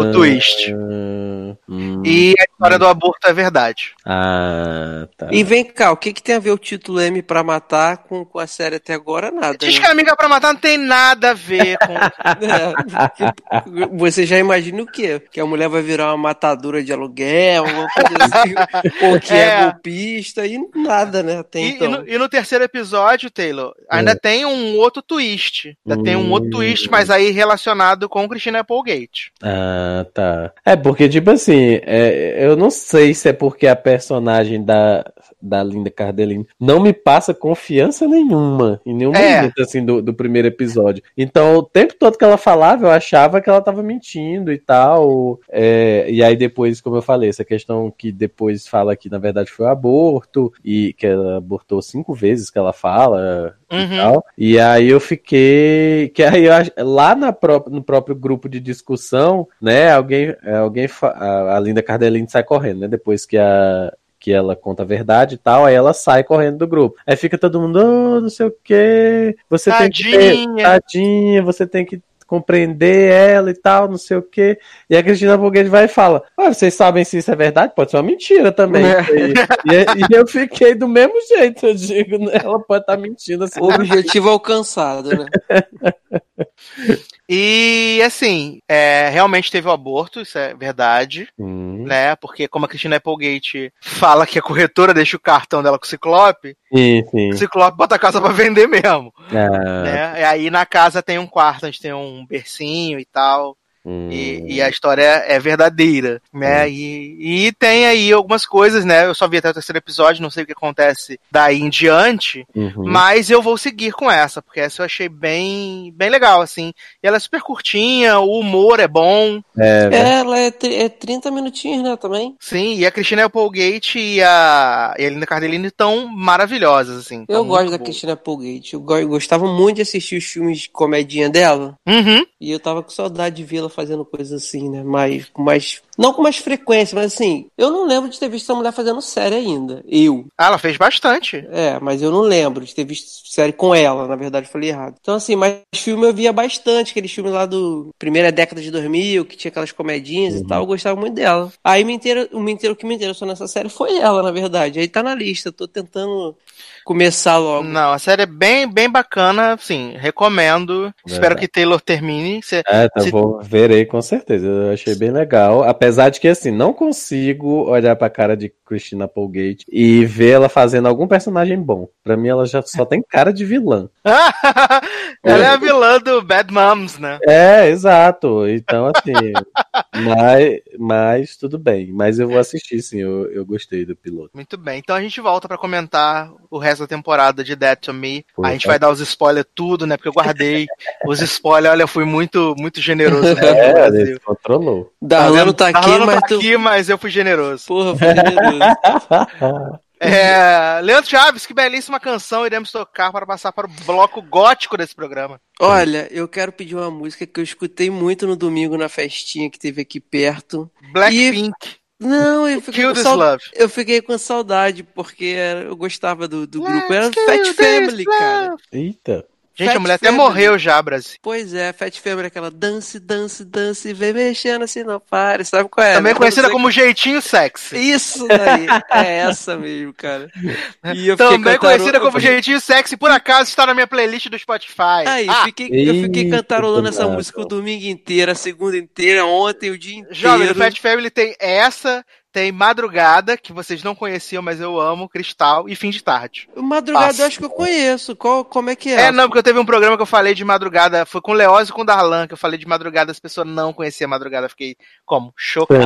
O twist. Hum. E a história do aborto é verdade. Ah, tá. E vem cá, o que, que tem a ver o título M pra matar com, com a série até agora? Nada. Diz né? que a amiga pra matar não tem nada a ver com. É, você já imagina o quê? Que a mulher vai virar uma matadora de aluguel, assim, ou que é, É. golpista, e nada, né? Até E, então. e no, e no terceiro episódio, Taylor, ainda É. tem um outro twist. Ainda tem um outro Hum. twist, mas aí relacionado com Christina Applegate. Ah, tá. É porque, tipo assim, é, eu não sei se é porque a personagem da, da Linda Cardellini não me passa confiança nenhuma em nenhum É. momento, assim, do, do primeiro episódio. Então, o tempo todo que ela falava, eu achava que ela tava mentindo e tal. É, e aí depois, como eu falei, essa questão que depois fala que, na verdade, foi o aborto, e que ela abortou cinco vezes que ela fala e Uhum. tal. E aí eu fiquei. Que aí eu, lá na pró- no próprio grupo de discussão, né? Alguém. alguém fa- a, a Linda Cardellini sai correndo, né? Depois que a. Que ela conta a verdade e tal, aí ela sai correndo do grupo. Aí fica todo mundo, oh, não sei o que, você tem que ter, Tadinha. tadinha, você tem que compreender ela e tal, não sei o quê. E a Cristina Applegate vai e fala: Olha, vocês sabem se isso é verdade? Pode ser uma mentira também. É. E, e eu fiquei do mesmo jeito, eu digo, né? Ela pode estar mentindo assim. Objetivo alcançado, né? E assim, é, realmente teve o aborto, isso é verdade, Hum. né? Porque como a Cristina Applegate fala que a corretora deixa o cartão dela com o Ciclope, Sim, sim. o Ciclope bota a casa pra vender mesmo. Ah, né? E aí na casa tem um quarto, a gente tem um bercinho e tal. Hum. E, e a história é verdadeira, né? E, e tem aí algumas coisas, né? Eu só vi até o terceiro episódio, não sei o que acontece daí em diante, Uhum. mas eu vou seguir com essa, porque essa eu achei bem, bem legal, assim. E ela é super curtinha, o humor é bom. É, É, ela é, é 30 minutinhos, né, também. Sim, e a Cristina Applegate e a, e a Linda Cardellini estão maravilhosas, assim. Eu tão gosto da. Cristina Applegate. Eu go- eu gostava muito de assistir os filmes de comedinha dela. Uhum. E eu tava com saudade de vê-la fazendo coisas assim, né? Mais, mais. Não com mais frequência, mas assim, eu não lembro de ter visto essa mulher fazendo série ainda. Eu. Ah, ela fez bastante. É, mas eu não lembro de ter visto série com ela, na verdade, falei errado. Então, assim, mas filme eu via bastante, aqueles filmes lá do primeira década de 2000, que tinha aquelas comedinhas e tal, eu gostava muito dela. Aí me inteira, o, me inteira, o que me interessou nessa série foi ela, na verdade. Aí tá na lista, eu tô tentando começar logo. Não, a série é bem, bem bacana, sim, recomendo. Espero que Taylor termine. Cê- É, então se- vou verei com certeza. Eu achei bem legal. Apesar de que, assim, não consigo olhar pra cara de Christina Applegate e ver ela fazendo algum personagem bom. Pra mim, ela já só tem cara de vilã. Ela é a vilã do Bad Moms, né? É, exato. Então, assim. mas, mas tudo bem. Mas eu vou assistir, sim. Eu, eu gostei do piloto. Muito bem. Então a gente volta pra comentar o resto da temporada de Dead to Me. Pô, a gente tá. vai dar os spoilers tudo, né? Porque eu guardei os spoilers. Olha, eu fui muito, muito generoso né, no É, Brasil. ele controlou. Darlano tá aqui, não mas tá tu. aqui, mas eu fui generoso. Porra, foi generoso. É, Leandro Chaves, que belíssima canção iremos tocar para passar para o bloco gótico desse programa. Olha, eu quero pedir uma música que eu escutei muito no domingo na festinha que teve aqui perto. Blackpink. Não, eu fiquei, Kill com Love. eu fiquei com saudade, porque eu gostava do, do grupo. Era Fat Family, cara. Eita. Gente, a Fat mulher até morreu já, Brasil. Pois é, Fat Family, aquela dance, dance, dance, vem mexendo assim, não pare. Sabe qual é? Também né? conhecida como Jeitinho Sexy. Isso daí, é essa mesmo, cara. E Também conhecida como Jeitinho Sexy, por acaso está na minha playlist do Spotify. Aí, Ah, fiquei, eu fiquei cantarolando essa música o domingo inteiro, a segunda inteira, ontem, o dia inteiro. Jovem, no Fat Family tem essa, tem Madrugada, que vocês não conheciam, mas eu amo, Cristal e Fim de Tarde. Madrugada Nossa. eu acho que eu conheço. Qual, como é que é? É, não, porque eu teve um programa que eu falei de madrugada, foi com o Leoz e com o Darlan, que eu falei de madrugada, as pessoas não conheciam madrugada, fiquei como? Chocado.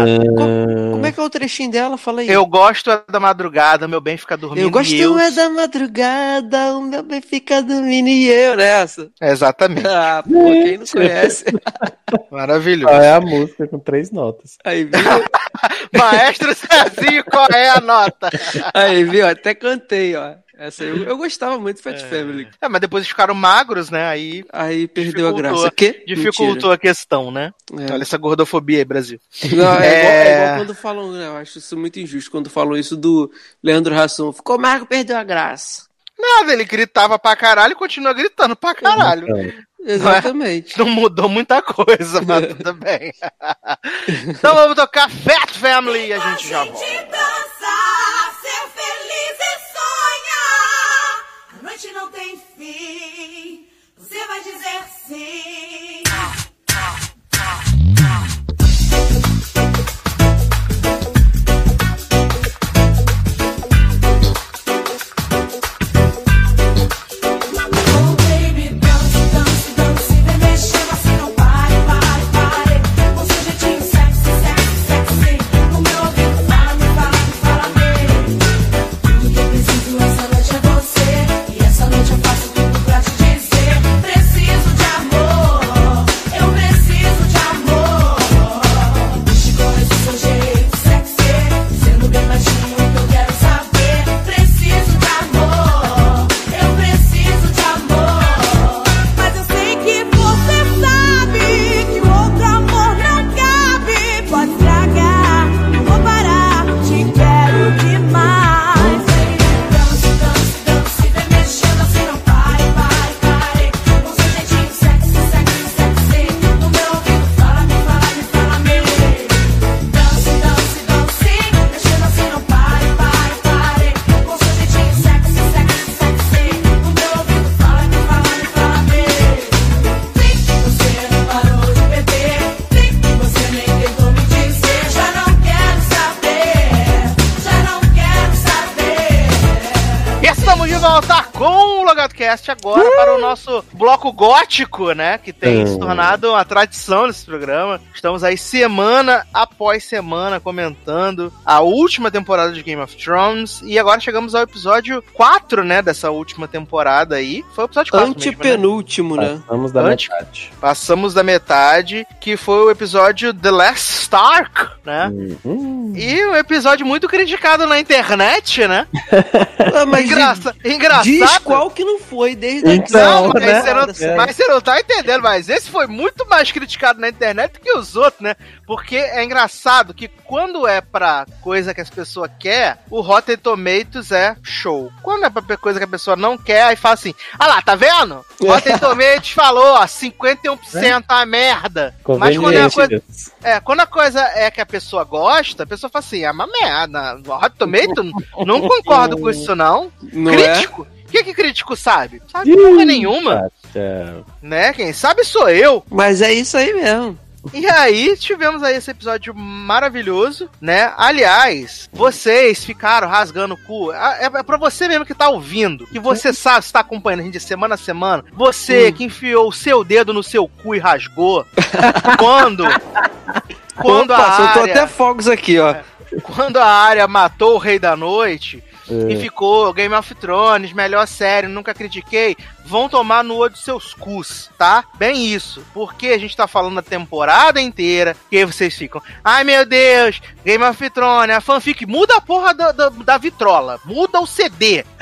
Como é que é o trechinho dela? Fala aí. Eu gosto é da madrugada, meu bem fica dormindo. Eu gosto eu... é da madrugada, o meu bem fica dormindo e eu nessa. Exatamente. Ah, pô, quem não conhece? Maravilhoso. Qual é a música com três notas? Aí, viu? Maestro Cezinho, qual é a nota? Aí, viu? Até cantei, ó. Essa aí, eu, eu gostava muito do Fat Family. É, mas depois ficaram magros, né? Aí Aí perdeu a graça. Quê? Dificultou a questão, né? É. Olha essa gordofobia aí, Brasil. Não, é, Igual, é É. igual quando falam, né, eu acho isso muito injusto, quando falam isso do Leandro Hassum. Ficou magro, perdeu a graça. Nada, ele gritava pra caralho e continua gritando pra caralho. Exatamente. Não mudou muita coisa, mas tudo bem. então vamos tocar Fat Family e a gente já volta. dançar, ser feliz e sonhar. A noite não tem fim. Você vai dizer sim. Gótico, né? Que tem Hum. se tornado uma tradição nesse programa. Estamos aí semana após semana comentando a última temporada de Game of Thrones. E agora chegamos ao episódio 4, né? Dessa última temporada aí. Foi o episódio 4 mesmo, né? Antepenúltimo, né? Passamos da Antes- metade. Passamos da metade, que foi o episódio The Last Stark, né? Uhum. E um episódio muito criticado na internet, né? Ah, mas Engraça- engraçado. diz qual que não foi desde Então, a mas, né? você não, É. mas você não tá entendendo, mas esse foi muito mais criticado na internet do que os outros, né? Porque é engraçado que quando é pra coisa que as pessoas quer, o Rotten Tomatoes é show. Quando é pra coisa que a pessoa não quer, aí fala assim, ah lá, tá vendo? Rotten Tomatoes falou, ó, 51% a merda. Mas quando é, a coisa, é, quando a coisa é que a pessoa gosta, a pessoa fala assim, é uma merda. Rotten Tomatoes, não concordo com isso não. Não é? crítico? O que que crítico sabe? Sabe porra nenhuma, Tchau. né? Quem sabe sou eu. Mas é isso aí mesmo. E aí, tivemos aí esse episódio maravilhoso, né? Aliás, vocês ficaram rasgando o cu. É, é pra você mesmo que tá ouvindo, que você sabe, se tá acompanhando a gente de semana a semana, você que enfiou o seu dedo no seu cu e rasgou, quando... Quando Opa, a soltou área, até fogos aqui, ó. quando a área matou o Rei da Noite É. e ficou Game of Thrones, melhor série, nunca critiquei, vão tomar no olho dos seus cus, tá? Bem isso. Porque a gente tá falando a temporada inteira, que aí vocês ficam, ai meu Deus, Game of Thrones, a fanfic, muda a porra da, da, da vitrola, muda o CD.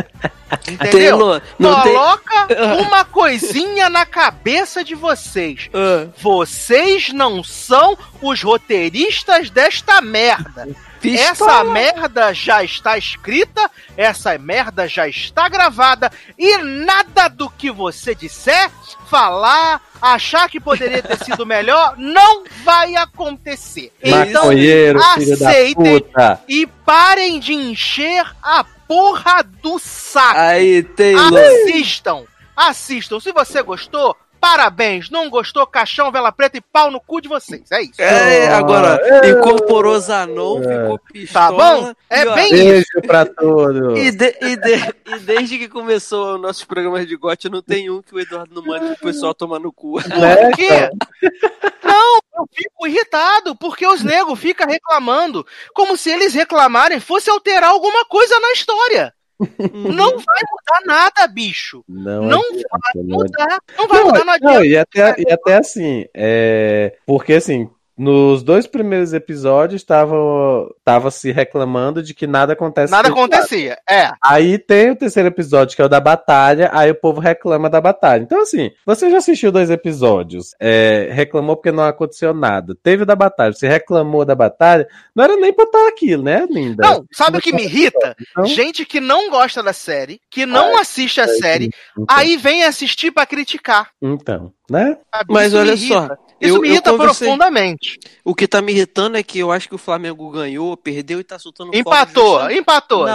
Entendeu? Não tem- Coloca uma coisinha na cabeça de vocês. Ah, Vocês não são os roteiristas desta merda. Essa pistola. merda já está escrita, essa merda já está gravada e nada do que você disser, falar, achar que poderia ter sido melhor, não vai acontecer. Então, aceitem e parem de encher a porra do saco. Aí, Taylor. Assistam, assistam. Se você gostou, parabéns. Não gostou, caixão, vela preta e pau no cu de vocês. É isso. É, agora, incorporou Zanon, ficou pistola. Tá bom? É e, ó, bem Beijo pra todos. E, de- e de- e desde que começou os nossos programas de gote, não tem um que o Eduardo não manda pro pessoal tomar no cu. Por quê? Não, eu fico irritado porque os negros ficam reclamando como se eles reclamarem fosse alterar alguma coisa na história. Não vai mudar nada, bicho. Não, Não adianta, vai não mudar. Não vai Não, mudar, não não, adianta. e, até, e até assim, é, porque assim, nos dois primeiros episódios tava, tava se reclamando de que nada acontece. Nada acontecia. É. Aí tem o terceiro episódio, que é o da batalha, aí o povo reclama da batalha. Então, assim, você já assistiu dois episódios, é, reclamou porque não aconteceu nada. Teve o da batalha, você reclamou da batalha, não era nem pra estar aquilo, né, linda? Não, sabe o que me irrita? Então, Gente que não gosta da série, que não assiste a série, então, aí vem assistir pra criticar. então, né? sabe? Mas olha irrita. só, Isso eu- me irrita profundamente. O que tá me irritando é que eu acho que o Flamengo ganhou, perdeu e tá soltando Empatou, empatou,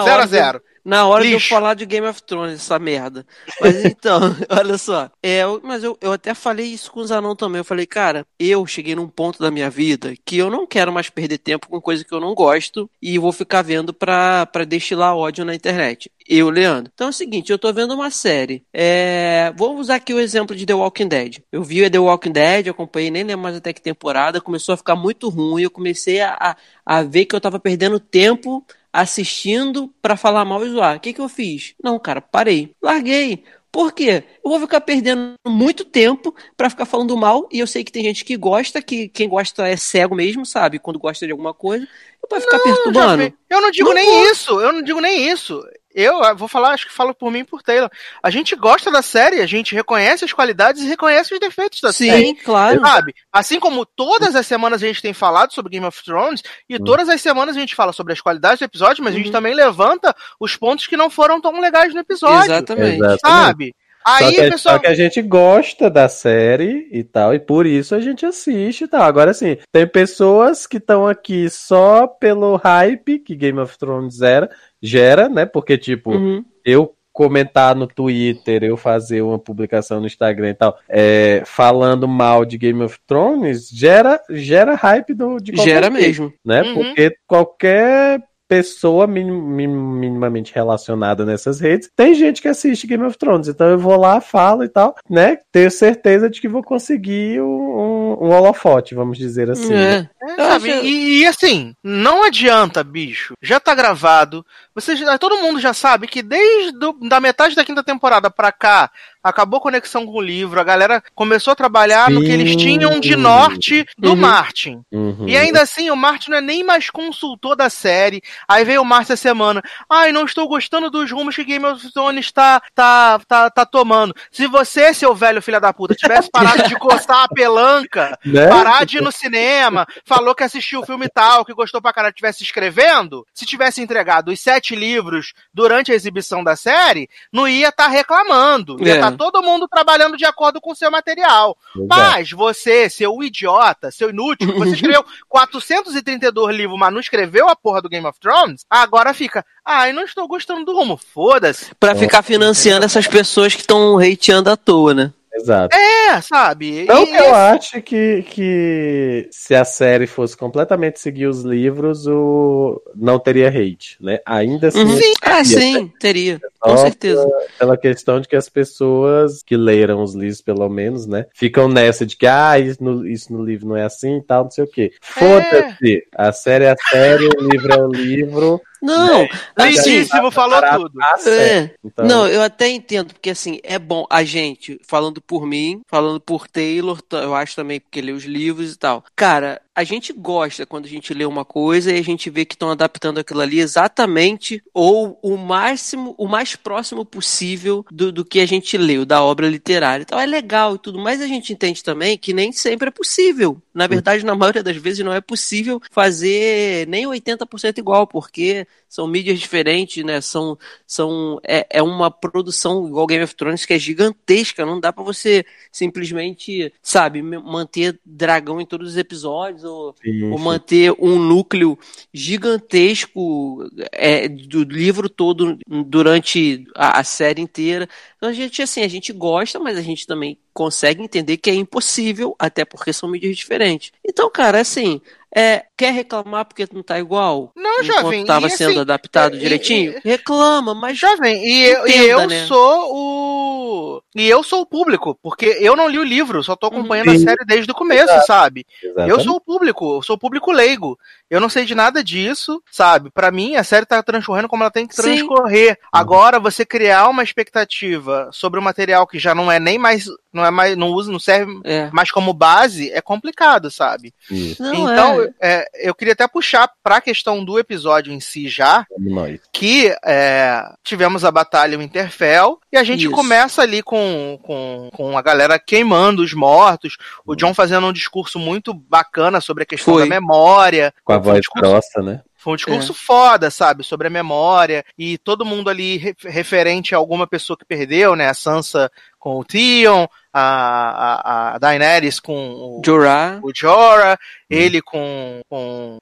na 0 a hora de- 0 Na hora de eu Lixo. falar de Game of Thrones, essa merda. Mas então, olha só. É, mas eu, eu até falei isso com o Zanon também. Eu falei, cara, eu cheguei num ponto da minha vida que eu não quero mais perder tempo com coisa que eu não gosto e vou ficar vendo pra, pra destilar ódio na internet. Eu, Leandro. Então é o seguinte, eu tô vendo uma série. É, vou usar aqui o exemplo de The Walking Dead. Eu vi The Walking Dead, acompanhei, nem lembro mais até que temporada, começou a ficar muito ruim, eu comecei a, a, a ver que eu tava perdendo tempo assistindo pra falar mal e zoar. O que que eu fiz? Não, cara, parei. Larguei. Por quê? Eu vou ficar perdendo muito tempo pra ficar falando mal e eu sei que tem gente que gosta, que quem gosta é cego mesmo, sabe? Quando gosta de alguma coisa, vai ficar perturbando. Jovem, Eu não digo Não nem vou. isso, eu não digo nem isso. Eu ah, vou falar, acho que falo por mim e por Taylor. A gente gosta da série, a gente reconhece as qualidades e reconhece os defeitos da série. Sim, claro. Sabe? Assim como todas as semanas a gente tem falado sobre Game of Thrones, e Hum. todas as semanas a gente fala sobre as qualidades do episódio, mas a Uhum. gente também levanta os pontos que não foram tão legais no episódio. Exatamente. Exatamente. Sabe? Só Aí, que, pessoal. só que a gente gosta da série e tal, e por isso a gente assiste e tal. Agora, assim, tem pessoas que estão aqui só pelo hype que Game of Thrones era, gera, né? Porque, tipo, Uhum. eu comentar no Twitter, eu fazer uma publicação no Instagram e tal, é, falando mal de Game of Thrones, gera, gera hype do, de qualquer Gera jeito, mesmo. né? Uhum. Porque qualquer pessoa minim- minim- minimamente relacionada nessas redes, tem gente que assiste Game of Thrones. Então eu vou lá, falo e tal, né? Tenho certeza de que vou conseguir um, um holofote, vamos dizer assim. né? É, sabe? E, e, assim, não adianta, bicho. Já tá gravado. Você já- todo mundo já sabe que desde do- da metade da quinta temporada pra cá acabou a conexão com o livro. A galera começou a trabalhar no que eles Sim. tinham de norte do Uhum. Martin. Uhum. E ainda assim, o Martin não é nem mais consultor da série. Aí veio o Martin essa semana. Ai, não estou gostando dos rumos que Game of Thrones tá, tá, tá, tá tomando. Se você, seu velho filho da puta, tivesse parado de coçar a pelanca, Né? parar de ir no cinema, falou que assistiu o filme tal, que gostou pra caralho, tivesse escrevendo, se tivesse entregado os sete livros durante a exibição da série, não ia estar reclamando. Ia É. estar todo mundo trabalhando de acordo com o seu material. Mas você, seu idiota, seu inútil, você escreveu 432 livros, mas não escreveu a porra do Game of Thrones, agora fica, ai, não estou gostando do rumo, foda-se. Pra ficar financiando essas pessoas que estão hateando à toa, né? Exato. É, sabe? Não E- que eu acho que, que se a série fosse completamente seguir os livros, o... não teria hate, né? Ainda assim. Uhum. teria, Ah, né? sim, teria. Com certeza. Pela, questão de que as pessoas que leram os livros, pelo menos, né, ficam nessa de que, ah, isso no, isso no livro não é assim e tal, não sei o quê. Foda-se! A série é a série, o livro é o livro. Não, assim, Lindíssimo, falou tudo. É. Então- Não, eu até entendo, porque assim, é bom a gente, falando por mim, falando por Taylor, eu acho também porque lê os livros e tal. Cara, a gente gosta quando a gente lê uma coisa e a gente vê que estão adaptando aquilo ali exatamente ou o máximo, o mais próximo possível do, do que a gente leu, da obra literária. Então é legal e tudo, mas a gente entende também que nem sempre é possível. Na verdade, na maioria das vezes não é possível fazer nem 80% igual, porque são mídias diferentes, né? São, são é, é uma produção igual Game of Thrones que é gigantesca, não dá pra você simplesmente, sabe, manter dragão em todos os episódios Sim, sim. manter um núcleo gigantesco é, do livro todo durante a, a série inteira. Então a gente assim, a gente gosta, mas a gente também consegue entender que é impossível, até porque são mídias diferentes. Então, cara, assim, é, quer reclamar porque não tá igual? Não, enquanto jovem, tava e sendo assim, adaptado e- direitinho? e- Reclama, mas Jovem, e, eu- e Entenda, eu né? sou o. E eu sou o público, porque eu não li o livro, só tô acompanhando a série desde o começo, Exato. sabe? Eu sou o público, eu sou o público leigo. Eu não sei de nada disso, sabe? Pra mim, a série tá transcorrendo como ela tem que Sim. transcorrer. Agora, você criar uma expectativa sobre um material que já não é nem mais. Não é mais. Não usa, não serve é. mais como base, é complicado, sabe? Isso, Não então, é. É, eu queria até puxar pra questão do episódio em si já, nós. que é, tivemos a batalha o Interfell e a gente Isso. começa ali com, com, com a galera queimando os mortos, o John fazendo um discurso muito bacana sobre a questão Foi. da memória. Com a Foi um voz discurso- grossa, né? Foi um discurso foda, sabe? Sobre a memória. E todo mundo ali re- referente a alguma pessoa que perdeu, né? A Sansa com o Theon, a, a, a Daenerys com o, Jorah, o Jorah, ele com, com.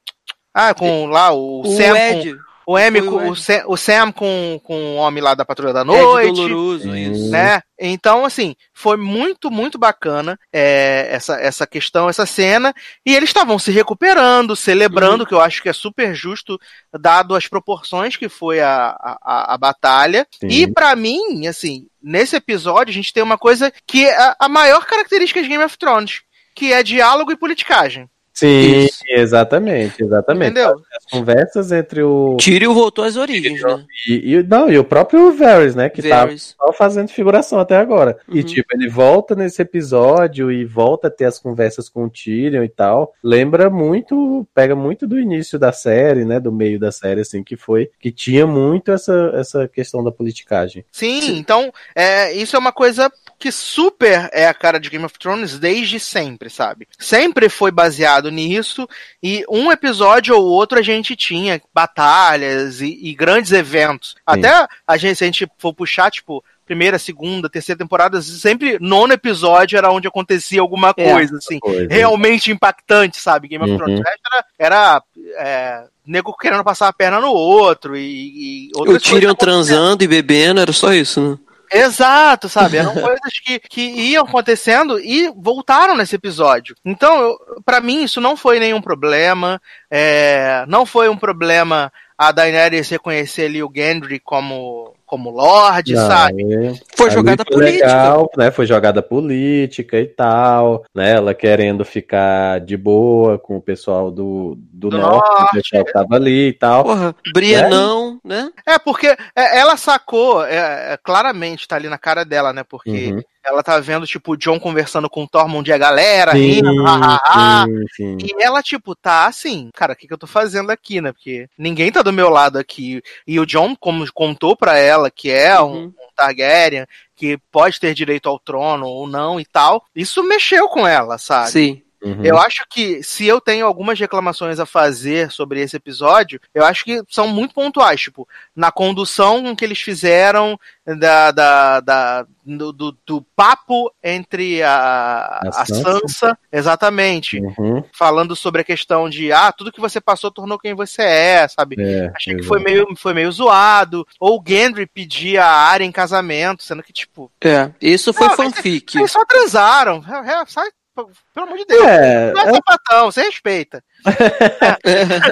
Ah, com lá o, o Sam. com- Ed, o M, o com, o. Sam, o Sam com, com o homem lá da Patrulha da Noite. Doloroso, Hum. isso. Né? Então, assim, foi muito, muito bacana é, essa, essa questão, essa cena. E eles estavam se recuperando, celebrando, que eu acho que é super justo, dado as proporções que foi a, a, a- batalha. Sim. E pra mim, assim, nesse episódio, a gente tem uma coisa que é a, maior característica de Game of Thrones, que é diálogo e politicagem. Sim, Isso. exatamente, exatamente. Entendeu? As conversas entre o. Tyrion voltou às origens, né? E, e- não, e o próprio Varys, né? Que tá Varys. só fazendo figuração até agora. E, Uhum. tipo, ele volta nesse episódio e volta a ter as conversas com o Tyrion e tal. Lembra muito, pega muito do início da série, né? Do meio da série, assim, que foi. Que tinha muito essa, essa questão da politicagem. Sim, então é, isso é uma coisa que super é a cara de Game of Thrones desde sempre, sabe? Sempre foi baseado nisso e um episódio ou outro a gente tinha batalhas e, e grandes eventos. Até a gente, se a gente for puxar, tipo, primeira, segunda, terceira temporada, sempre nono episódio era onde acontecia alguma É, coisa, assim, Coisa. realmente impactante, sabe? Game of Uhum. Thrones. Era, era é, nego querendo passar a perna no outro e, e O Tyrion transando e bebendo, era só isso, né? Exato, sabe? Eram coisas que, que iam acontecendo e voltaram nesse episódio. Então, para mim, isso não foi nenhum problema. é, não foi um problema a Daenerys reconhecer ali o Gendry como, como Lorde, Não, sabe? é. Foi jogada foi política. legal, né? Foi jogada política e tal, né? Ela querendo ficar de boa com o pessoal do, do, Do norte, norte. o pessoal que tava ali e tal. Porra, Brienão, né? É, porque é, ela sacou, é, é, claramente tá ali na cara dela, né? Porque Uhum. ela tá vendo, tipo, o John conversando com o Tormund e a galera, Sim, rindo, hahaha. sim, sim. E ela, tipo, tá assim, cara, o que, que eu tô fazendo aqui, né? Porque ninguém tá do meu lado aqui. E o John, como contou pra ela que é um, um Targaryen, que pode ter direito ao trono ou não e tal, isso mexeu com ela, sabe? Sim. Uhum. Eu acho que se eu tenho algumas reclamações a fazer sobre esse episódio, eu acho que são muito pontuais, tipo, na condução com que eles fizeram da, da, da- do, do- do papo entre a, A a Sansa. Sansa, exatamente, Uhum. falando sobre a questão de, ah, tudo que você passou tornou quem você é, sabe? É, Achei que foi meio, foi meio zoado. Ou o Gendry pedir a Arya em casamento, sendo que, tipo, É, isso foi Não, fanfic. eles só transaram. É, é, sai, pelo amor de Deus. É, não é, é- sapatão, você respeita.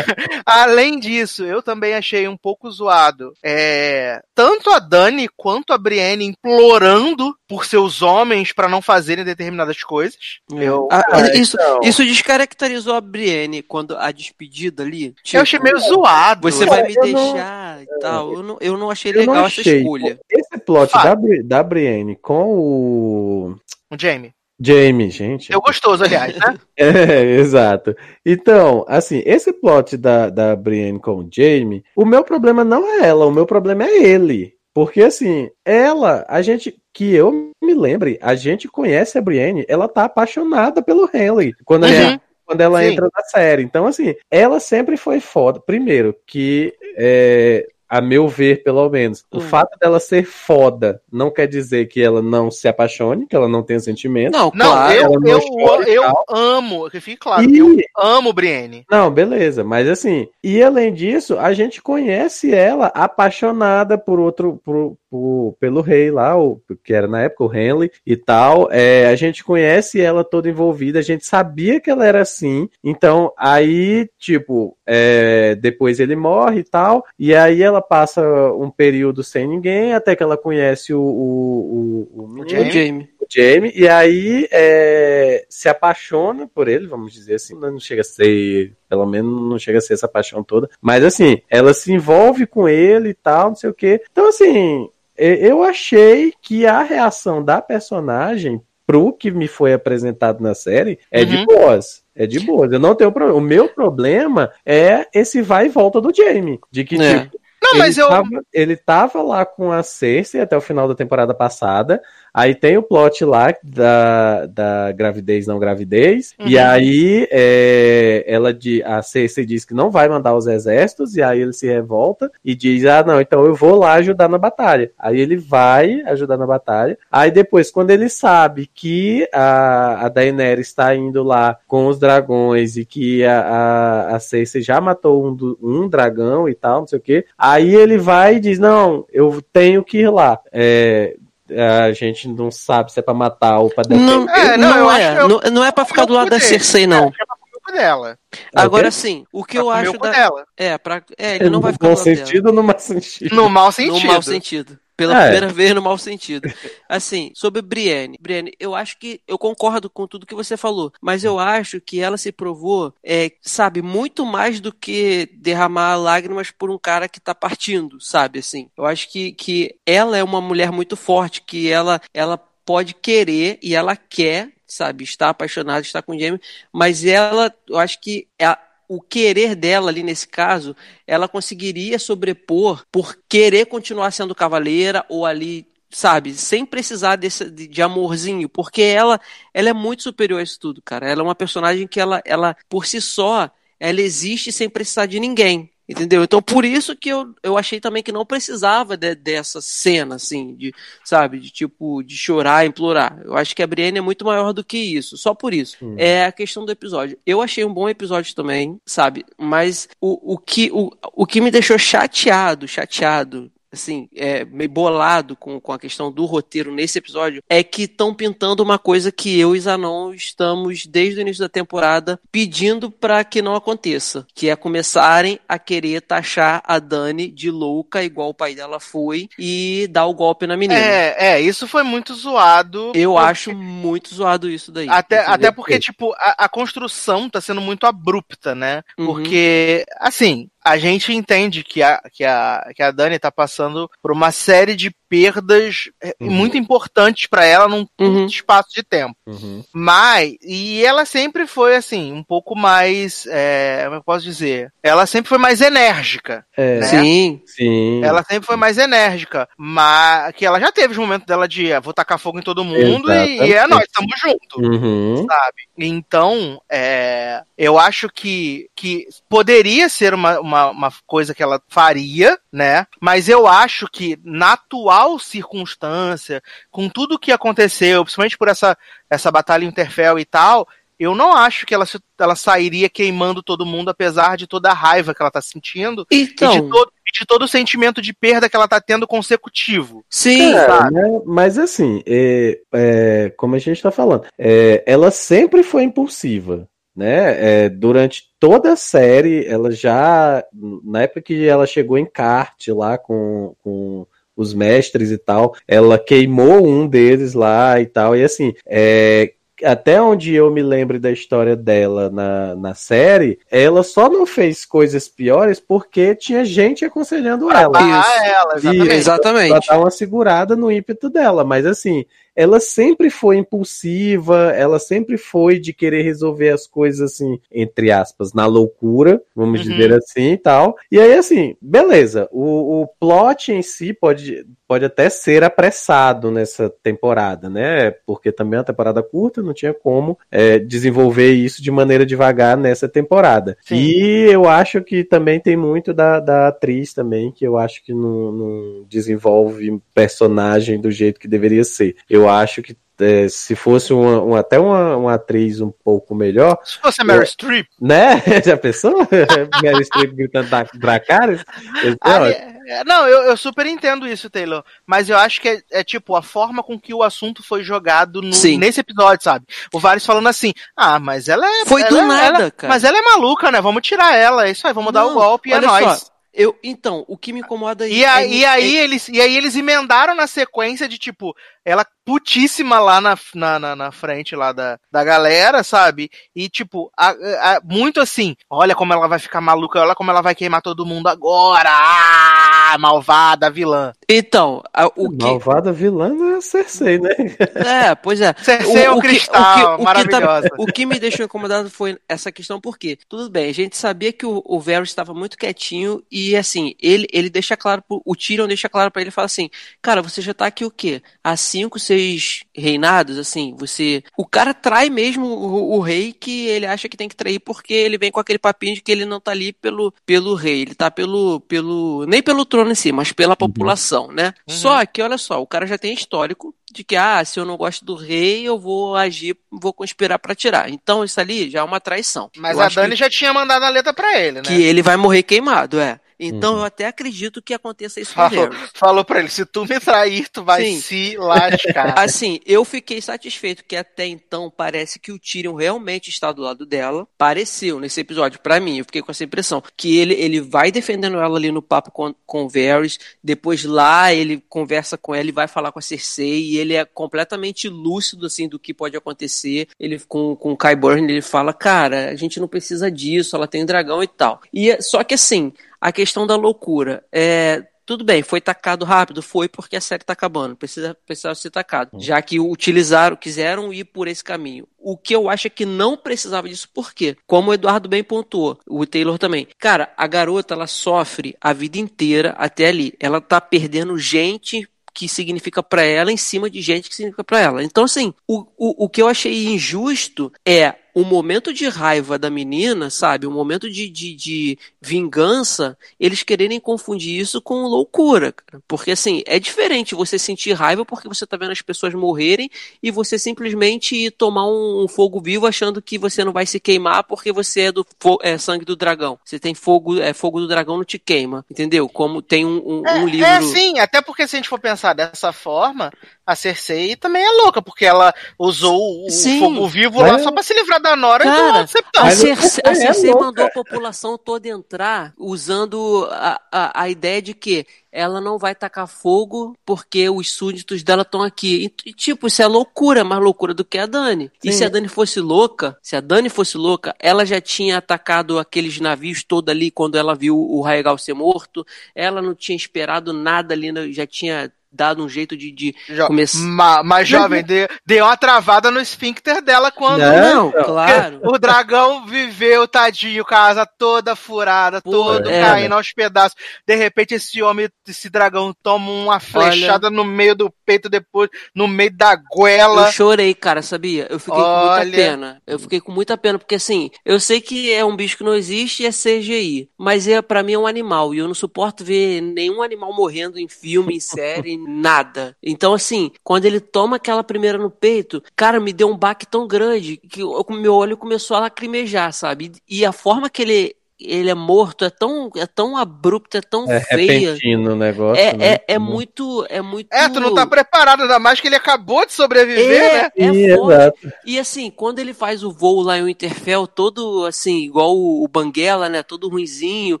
Além disso, eu também achei um pouco zoado. É, tanto a Dani quanto a Brienne implorando por seus homens pra não fazerem determinadas coisas. Eu, Ah, Ah, isso, então. isso descaracterizou a Brienne quando a despedida ali. tipo, eu achei meio zoado. Você vai É, me eu não- deixar e tal. Eu não, eu não achei Eu legal não essa achei. escolha. Esse plot da, da Brienne com o O Jamie. Jamie, gente. Eu gostoso, aliás, né? É, exato. Então, assim, esse plot da, da Brienne com o Jamie, o meu problema não é ela, o meu problema é ele. Porque, assim, ela, a gente, que eu me lembre, a gente conhece a Brienne, ela tá apaixonada pelo Henry. Quando, Uhum. gente- quando ela Sim. entra na série. Então, assim, ela sempre foi foda. Primeiro, que é, a meu ver, pelo menos, o Hum. fato dela ser foda não quer dizer que ela não se apaixone, que ela não tenha sentimento. Não, Não, claro. eu, ela eu, eu tal. amo, que fique claro, E- eu amo Brienne. Não, beleza, mas assim, e além disso, a gente conhece ela apaixonada por outro, por, por- pelo rei lá, o, que era na época o Henley e tal. É, a gente conhece ela toda envolvida, a gente sabia que ela era assim. Então, aí, tipo, é, depois ele morre e tal, e aí ela passa um período sem ninguém, até que ela conhece o, o, o, o menino, O Jamie. o Jamie, e aí é, se apaixona por ele, vamos dizer assim, não chega a ser, pelo menos não chega a ser essa paixão toda, mas assim, ela se envolve com ele e tal, não sei o que. Então, assim, e- eu achei que a reação da personagem pro que me foi apresentado na série é de Uhum. boas. É de boas. Eu não tenho problema. O meu problema é esse vai e volta do Jamie. De que, É. tipo, Não, mas ele eu. Tava, ele tava lá com a Cersei até o final da temporada passada. Aí tem o plot lá da, da gravidez, não gravidez. E Uhum. aí é, ela de, a Cersei diz que não vai mandar os exércitos. E aí ele se revolta e diz: Ah, não, então eu vou lá ajudar na batalha. Aí ele vai ajudar na batalha. Aí depois, quando ele sabe que a, a Daenerys está indo lá com os dragões e que a, a, a Cersei já matou um, do- um dragão e tal, não sei o que. Aí ele vai e diz: Não, eu tenho que ir lá. É, a gente não sabe se é pra matar ou pra defender. Não, É, não, não, eu é. acho que eu- não, não é pra ficar do lado da. Cersei, não. É, pra culpa dela. Agora sim, o que Pra eu comer acho da. dela. É, pra... é, ele não vai no ficar bom lado dela. sentido ou no mau sentido? No mau sentido. No mau sentido. Pela É. primeira vez no mau sentido. Assim, sobre Brienne. Brienne, eu acho que eu concordo com tudo que você falou, mas eu acho que ela se provou, é, sabe, muito mais do que derramar lágrimas por um cara que tá partindo, sabe, assim. Eu acho que, que ela é uma mulher muito forte, que ela, ela pode querer e ela quer, sabe, estar apaixonada, estar com o Jamie, mas ela, eu acho que a- o querer dela ali nesse caso, ela conseguiria sobrepor por querer continuar sendo cavaleira ou ali, sabe, sem precisar desse, de, de amorzinho, porque ela, ela é muito superior a isso tudo, cara. Ela é uma personagem que ela, ela por si só, ela existe sem precisar de ninguém. Entendeu? Então, por isso que eu, eu achei também que não precisava de- dessa cena, assim, de, sabe, de tipo, de chorar, implorar. Eu acho que a Brienne é muito maior do que isso, só por isso. É a questão do episódio. Eu achei um bom episódio também, sabe? Mas o, o, que, o, o que me deixou chateado, chateado, assim, é, meio bolado com, com a questão do roteiro nesse episódio, é que estão pintando uma coisa que eu e Zanon estamos, desde o início da temporada, pedindo para que não aconteça, que é começarem a querer taxar a Dani de louca, igual o pai dela foi, e dar o golpe na menina. É, é, isso foi muito zoado. Eu porque- acho muito zoado isso daí. Até, até porque, tipo, a, a construção tá sendo muito abrupta, né? Uhum. Porque, assim, a gente entende que a, que, a, que a Dani tá passando por uma série de perdas é, muito importantes pra ela num curto espaço de tempo. Uhum. Mas, e ela sempre foi, assim, um pouco mais, é, como eu posso dizer? Ela sempre foi mais enérgica. É. né? Sim. Sim. Ela sempre foi mais enérgica, mas que ela já teve os momentos dela de ah, vou tacar fogo em todo mundo e, e é nós, estamos juntos Uhum. sabe? Então, é, eu acho que, que poderia ser uma, uma, uma coisa que ela faria, né? Mas eu acho que na atual circunstância, com tudo que aconteceu, principalmente por essa, essa batalha Interfell e tal, eu não acho que ela, se- ela sairia queimando todo mundo, apesar de toda a raiva que ela tá sentindo Então. e de todo, e de todo o sentimento de perda que ela tá tendo consecutivo. Sim, Cara, né, mas assim, é, é, como a gente tá falando, é, ela sempre foi impulsiva, né? É, durante toda a série, ela já, na época que ela chegou em kart lá com, com os mestres e tal, ela queimou um deles lá e tal, e assim, é, até onde eu me lembro da história dela na, na série, ela só não fez coisas piores porque tinha gente aconselhando ela. Ah, ela, exatamente. E- Exatamente. Pra dar uma segurada no ímpeto dela. Mas assim, ela sempre foi impulsiva, ela sempre foi de querer resolver as coisas assim, entre aspas, na loucura, vamos Uhum. dizer assim e tal. E aí, assim, beleza, o, o plot em si pode, pode até ser apressado nessa temporada, né? Porque também é uma temporada curta, não tinha como é, desenvolver isso de maneira devagar nessa temporada. E eu acho que também tem muito da, da atriz também, que eu acho que não, não desenvolve personagem do jeito que deveria ser. Eu acho que é, se fosse uma, uma- até uma, uma atriz um pouco melhor. Se fosse a Meryl é, Streep. Né? Já pensou? Meryl Streep gritando da Dracarys? Esse é é, não, eu, eu super entendo isso, Taylor. Mas eu acho que é, é, tipo a forma com que o assunto foi jogado no- nesse episódio, sabe? O Varys falando assim: ah, mas ela é. Foi ela do nada, ela- cara. Mas ela é maluca, né? Vamos tirar ela. É isso aí, vamos dar o Não, golpe e é nóis. só, Eu, então, o que me incomoda E, é- a- é- e aí é- eles, e aí eles emendaram na sequência de tipo, ela putíssima lá na, na, na, na frente lá da, da galera, sabe? E tipo, a- a- muito assim, olha como ela vai ficar maluca, olha como ela vai queimar todo mundo agora, ah, malvada, vilã. Então, a- o que. Malvada vilã não é a Cersei, né? É, pois é. Cersei é o cristal, maravilhosa. o que me deixou incomodado foi essa questão, porque, tudo bem, a gente sabia que o, o Varys estava muito quietinho e, assim, ele, ele deixa claro, pro- o Tyrion deixa claro pra ele, fala assim, cara, você já tá aqui o quê? Há cinco, seis reinados, assim, você... O cara trai mesmo o, o rei que ele acha que tem que trair porque ele vem com aquele papinho de que ele não tá ali pelo, pelo rei, ele tá pelo, pelo... nem pelo trono em si, mas pela população, né? Só que, olha só, o cara já tem histórico de que, ah, se eu não gosto do rei, eu vou agir, vou conspirar pra tirar. Então, isso ali já é uma traição. Mas Eu a Dani que, já tinha mandado a letra pra ele, né? que ele vai morrer queimado, é. Então, eu até acredito que aconteça isso com o Falou, Varys. falou pra ele, se tu me trair, tu vai Sim. se lascar. Assim, eu fiquei satisfeito que até então parece que o Tyrion realmente está do lado dela. Pareceu nesse episódio, pra mim, eu fiquei com essa impressão. Que ele, ele vai defendendo ela ali no papo com, com o Varys, depois lá ele conversa com ela e vai falar com a Cersei, e ele é completamente lúcido, assim, do que pode acontecer. Ele, com, com o Kai Burn, ele fala, cara, a gente não precisa disso, ela tem dragão e tal. E, só que assim, a questão da loucura, é, tudo bem, foi tacado rápido? Foi porque a série tá acabando. Precisa, precisava ser tacado. Já que utilizaram, quiseram ir por esse caminho. O que eu acho é que não precisava disso, por quê? Como o Eduardo bem pontuou, o Taylor também. Cara, a garota, ela sofre a vida inteira até ali. Ela tá perdendo gente que significa pra ela em cima de gente que significa pra ela. Então, assim, o, o, o que eu achei injusto é o momento de raiva da menina, sabe? O momento de, de, de vingança, eles quererem confundir isso com loucura, cara. Porque assim, é diferente você sentir raiva porque você tá vendo as pessoas morrerem e você simplesmente tomar um, um fogo vivo achando que você não vai se queimar porque você é do é, sangue do dragão. Você tem fogo, é fogo do dragão não te queima, entendeu? Como tem um, um, um livro. É, sim, até porque se a gente for pensar dessa forma, a Cersei também é louca, porque ela usou o Sim. fogo vivo lá Mas- só pra se livrar da Nora Cara, e do a Cersei, a Cersei mandou a população toda entrar usando a, a, a ideia de que ela não vai tacar fogo porque os súditos dela estão aqui. E, e, tipo, isso é loucura, mais loucura do que a Dani. E Sim. se a Dani fosse louca, se a Dani fosse louca, ela já tinha atacado aqueles navios todo ali quando ela viu o Raegal ser morto. Ela não tinha esperado nada ali, né, já tinha dado um jeito de, de Jo- começar. Ma- mas, jovem, deu, deu uma travada no esfíncter dela quando. Não, Porque claro. O dragão viveu, tadinho, casa toda furada, todo é, caindo né? aos pedaços. De repente, esse homem, esse dragão, toma uma flechada no meio do peito, depois no meio da goela. Eu chorei, cara, sabia? Eu fiquei com Olha. muita pena. Eu fiquei com muita pena, porque assim, eu sei que é um bicho que não existe e é CGI, mas é para mim é um animal e eu não suporto ver nenhum animal morrendo em filme, em série, nada. Então assim, quando ele toma aquela primeira no peito, cara, me deu um baque tão grande que o meu olho começou a lacrimejar, sabe? E a forma que ele ele é morto é tão é tão abrupta, é tão É feia. repentino o negócio. É, né? é, é muito é muito É, tu não tá preparado, ainda mais que ele acabou de sobreviver, é, né? é exato. E assim, quando ele faz o voo lá em Winterfell, todo assim, igual o, o Banguela, né? Todo ruinzinho.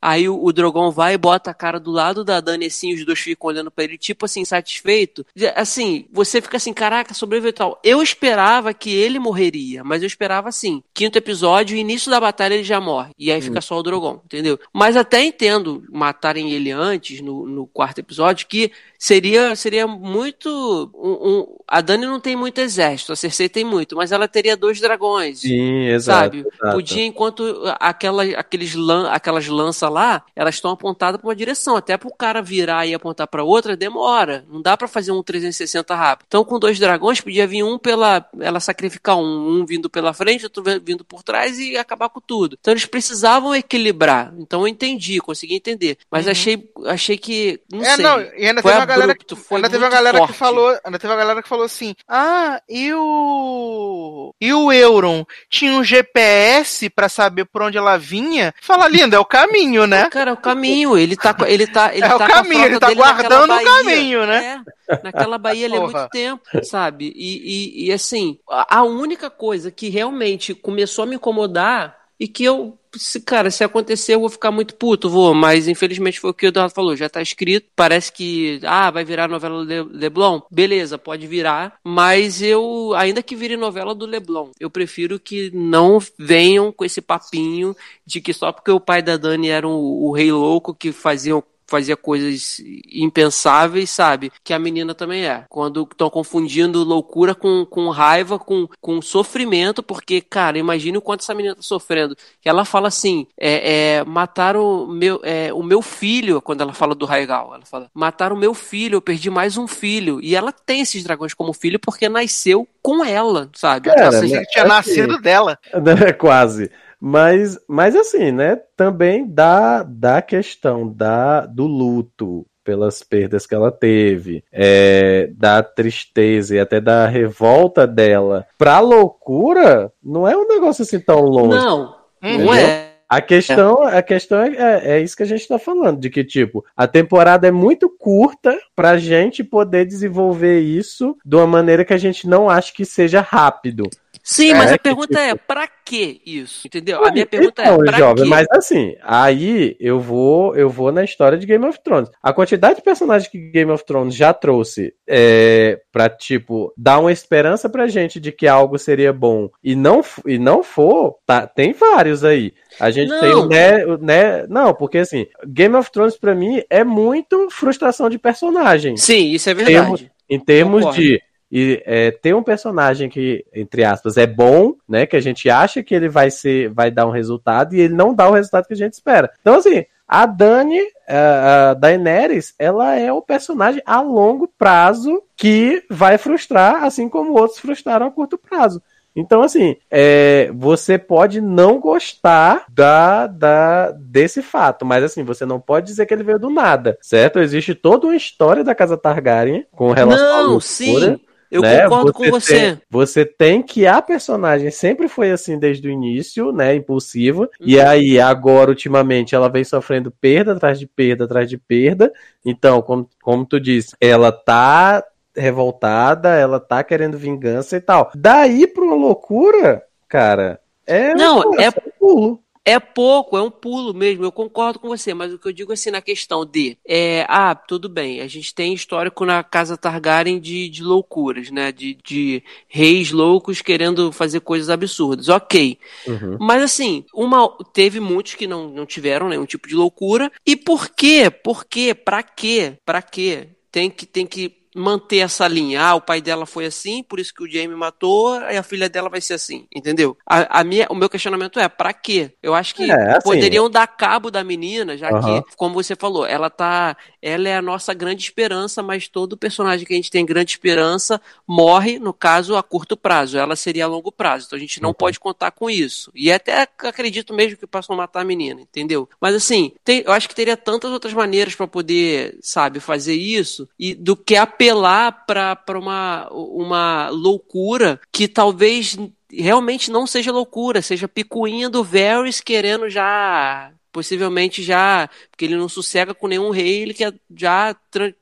Aí o, o Drogon vai e bota a cara do lado da Dani assim, os dois ficam olhando pra ele, tipo assim, satisfeito. Assim, você fica assim, caraca, sobreviveu e tal. Eu esperava que ele morreria, mas eu esperava assim, quinto episódio, início da batalha ele já morre. E aí fica só o Drogon, entendeu? Mas até entendo matarem ele antes, no, no quarto episódio, que seria, seria muito. um- um- a Dani não tem muito exército, a Cersei tem muito, mas ela teria dois dragões. Sim, exato. Sabe? exato. Podia, enquanto aquela, aqueles lan, aquelas lanças lá, elas estão apontadas para uma direção. Até pro cara virar e apontar para outra, demora. Não dá para fazer um 360 rápido. Então, com dois dragões, podia vir um pela. Ela sacrificar um, um vindo pela frente, outro vindo por trás e acabar com tudo. Então, eles precisavam equilibrar. Então, eu entendi, consegui entender. Mas achei, achei que. Não Uhum. é, sei. não, e ainda foi teve uma galera, foi ainda teve uma galera que forte. falou, ainda teve uma galera que falou assim: "Ah, e o e o Euron tinha um GPS pra saber por onde ela vinha?" Fala, linda, é o caminho, né? Cara, é o caminho. Ele tá, ele tá, ele É o tá a caminho, ele tá guardando o baía. caminho, né? É, naquela baía ele é muito tempo, sabe? E, e, e, assim, a única coisa que realmente começou a me incomodar e que eu, se, cara, se acontecer eu vou ficar muito puto, vou, mas infelizmente foi o que o Eduardo falou, já tá escrito, parece que, ah, vai virar novela do Le- Leblon, beleza, pode virar, mas eu, ainda que vire novela do Leblon, eu prefiro que não venham com esse papinho de que só porque o pai da Dani era o, o rei louco que faziam fazia coisas impensáveis, sabe? Que a menina também é. Quando estão confundindo loucura com, com raiva, com, com sofrimento, porque, cara, imagine o quanto essa menina tá sofrendo. Ela fala assim: é, é, mataram meu, é, o meu filho, quando ela fala do Raigal, ela fala: mataram o meu filho, eu perdi mais um filho. E ela tem esses dragões como filho porque nasceu com ela, sabe? Cara, Assim, né, Tinha assim, nascido dela. né, Quase. Mas, mas assim, né? Também da, da questão da, do luto pelas perdas que ela teve, é, da tristeza e até da revolta dela pra loucura, não é um negócio assim tão longe. Não, não é. A questão, a questão é, é, é isso que a gente tá falando, de que, tipo, a temporada é muito curta pra gente poder desenvolver isso de uma maneira que a gente não acha que seja rápido. Sim, mas É a pergunta tipo, é, pra que isso? Entendeu? A minha pergunta então, é, pra jovem, quê? mas assim, aí eu vou, eu vou na história de Game of Thrones. A quantidade de personagens que Game of Thrones já trouxe é, pra, tipo, dar uma esperança pra gente de que algo seria bom e não, e não for, tá, tem vários aí. A gente Não. tem o né, o né, não, porque assim, Game of Thrones pra mim é muito frustração de personagem. Sim, isso é verdade. Em termos Concordo. de e, é, ter um personagem que, entre aspas, é bom, né? Que a gente acha que ele vai ser, vai dar um resultado e ele não dá o resultado que a gente espera. Então, assim, a Dani, a a Daenerys, ela é o personagem a longo prazo que vai frustrar, assim como outros frustraram a curto prazo. Então, assim, é, você pode não gostar da, da, desse fato, mas assim, você não pode dizer que ele veio do nada, certo? Existe toda uma história da Casa Targaryen com relação à Não, loucura, sim. Eu né? concordo com você. Tem, você tem que a personagem sempre foi assim desde o início, né? Impulsiva. E Uhum. aí, agora, ultimamente, ela vem sofrendo perda atrás de perda atrás de perda. Então, como, como tu disse, ela tá revoltada, ela tá querendo vingança e tal. Daí pra uma loucura, cara, é. Não, é pulo. É pouco, é um pulo mesmo. Eu concordo com você, mas o que eu digo assim na questão de, é, ah, tudo bem, a gente tem histórico na casa Targaryen de, de loucuras, né? De, de reis loucos querendo fazer coisas absurdas. Ok. Uhum. Mas assim, uma, teve muitos que não, não tiveram nenhum tipo de loucura. E por quê? Por quê? Pra quê? Pra quê? Tem que, tem que manter essa linha. Ah, o pai dela foi assim, por isso que o Jamie matou, e a filha dela vai ser assim, entendeu? A, a minha, o meu questionamento é, pra quê? Eu acho que É, assim- poderiam dar cabo da menina, já que, como você falou, ela tá, ela é a nossa grande esperança, mas todo personagem que a gente tem grande esperança morre, no caso, a curto prazo. Ela seria a longo prazo, então a gente não Uhum. pode contar com isso. E até acredito mesmo que possam matar a menina, entendeu? Mas assim, tem- eu acho que teria tantas outras maneiras pra poder, sabe, fazer isso e do que apelar pra pra uma, uma loucura que talvez realmente não seja loucura, seja picuinha do Varys querendo já possivelmente já, porque ele não sossega com nenhum rei, ele quer já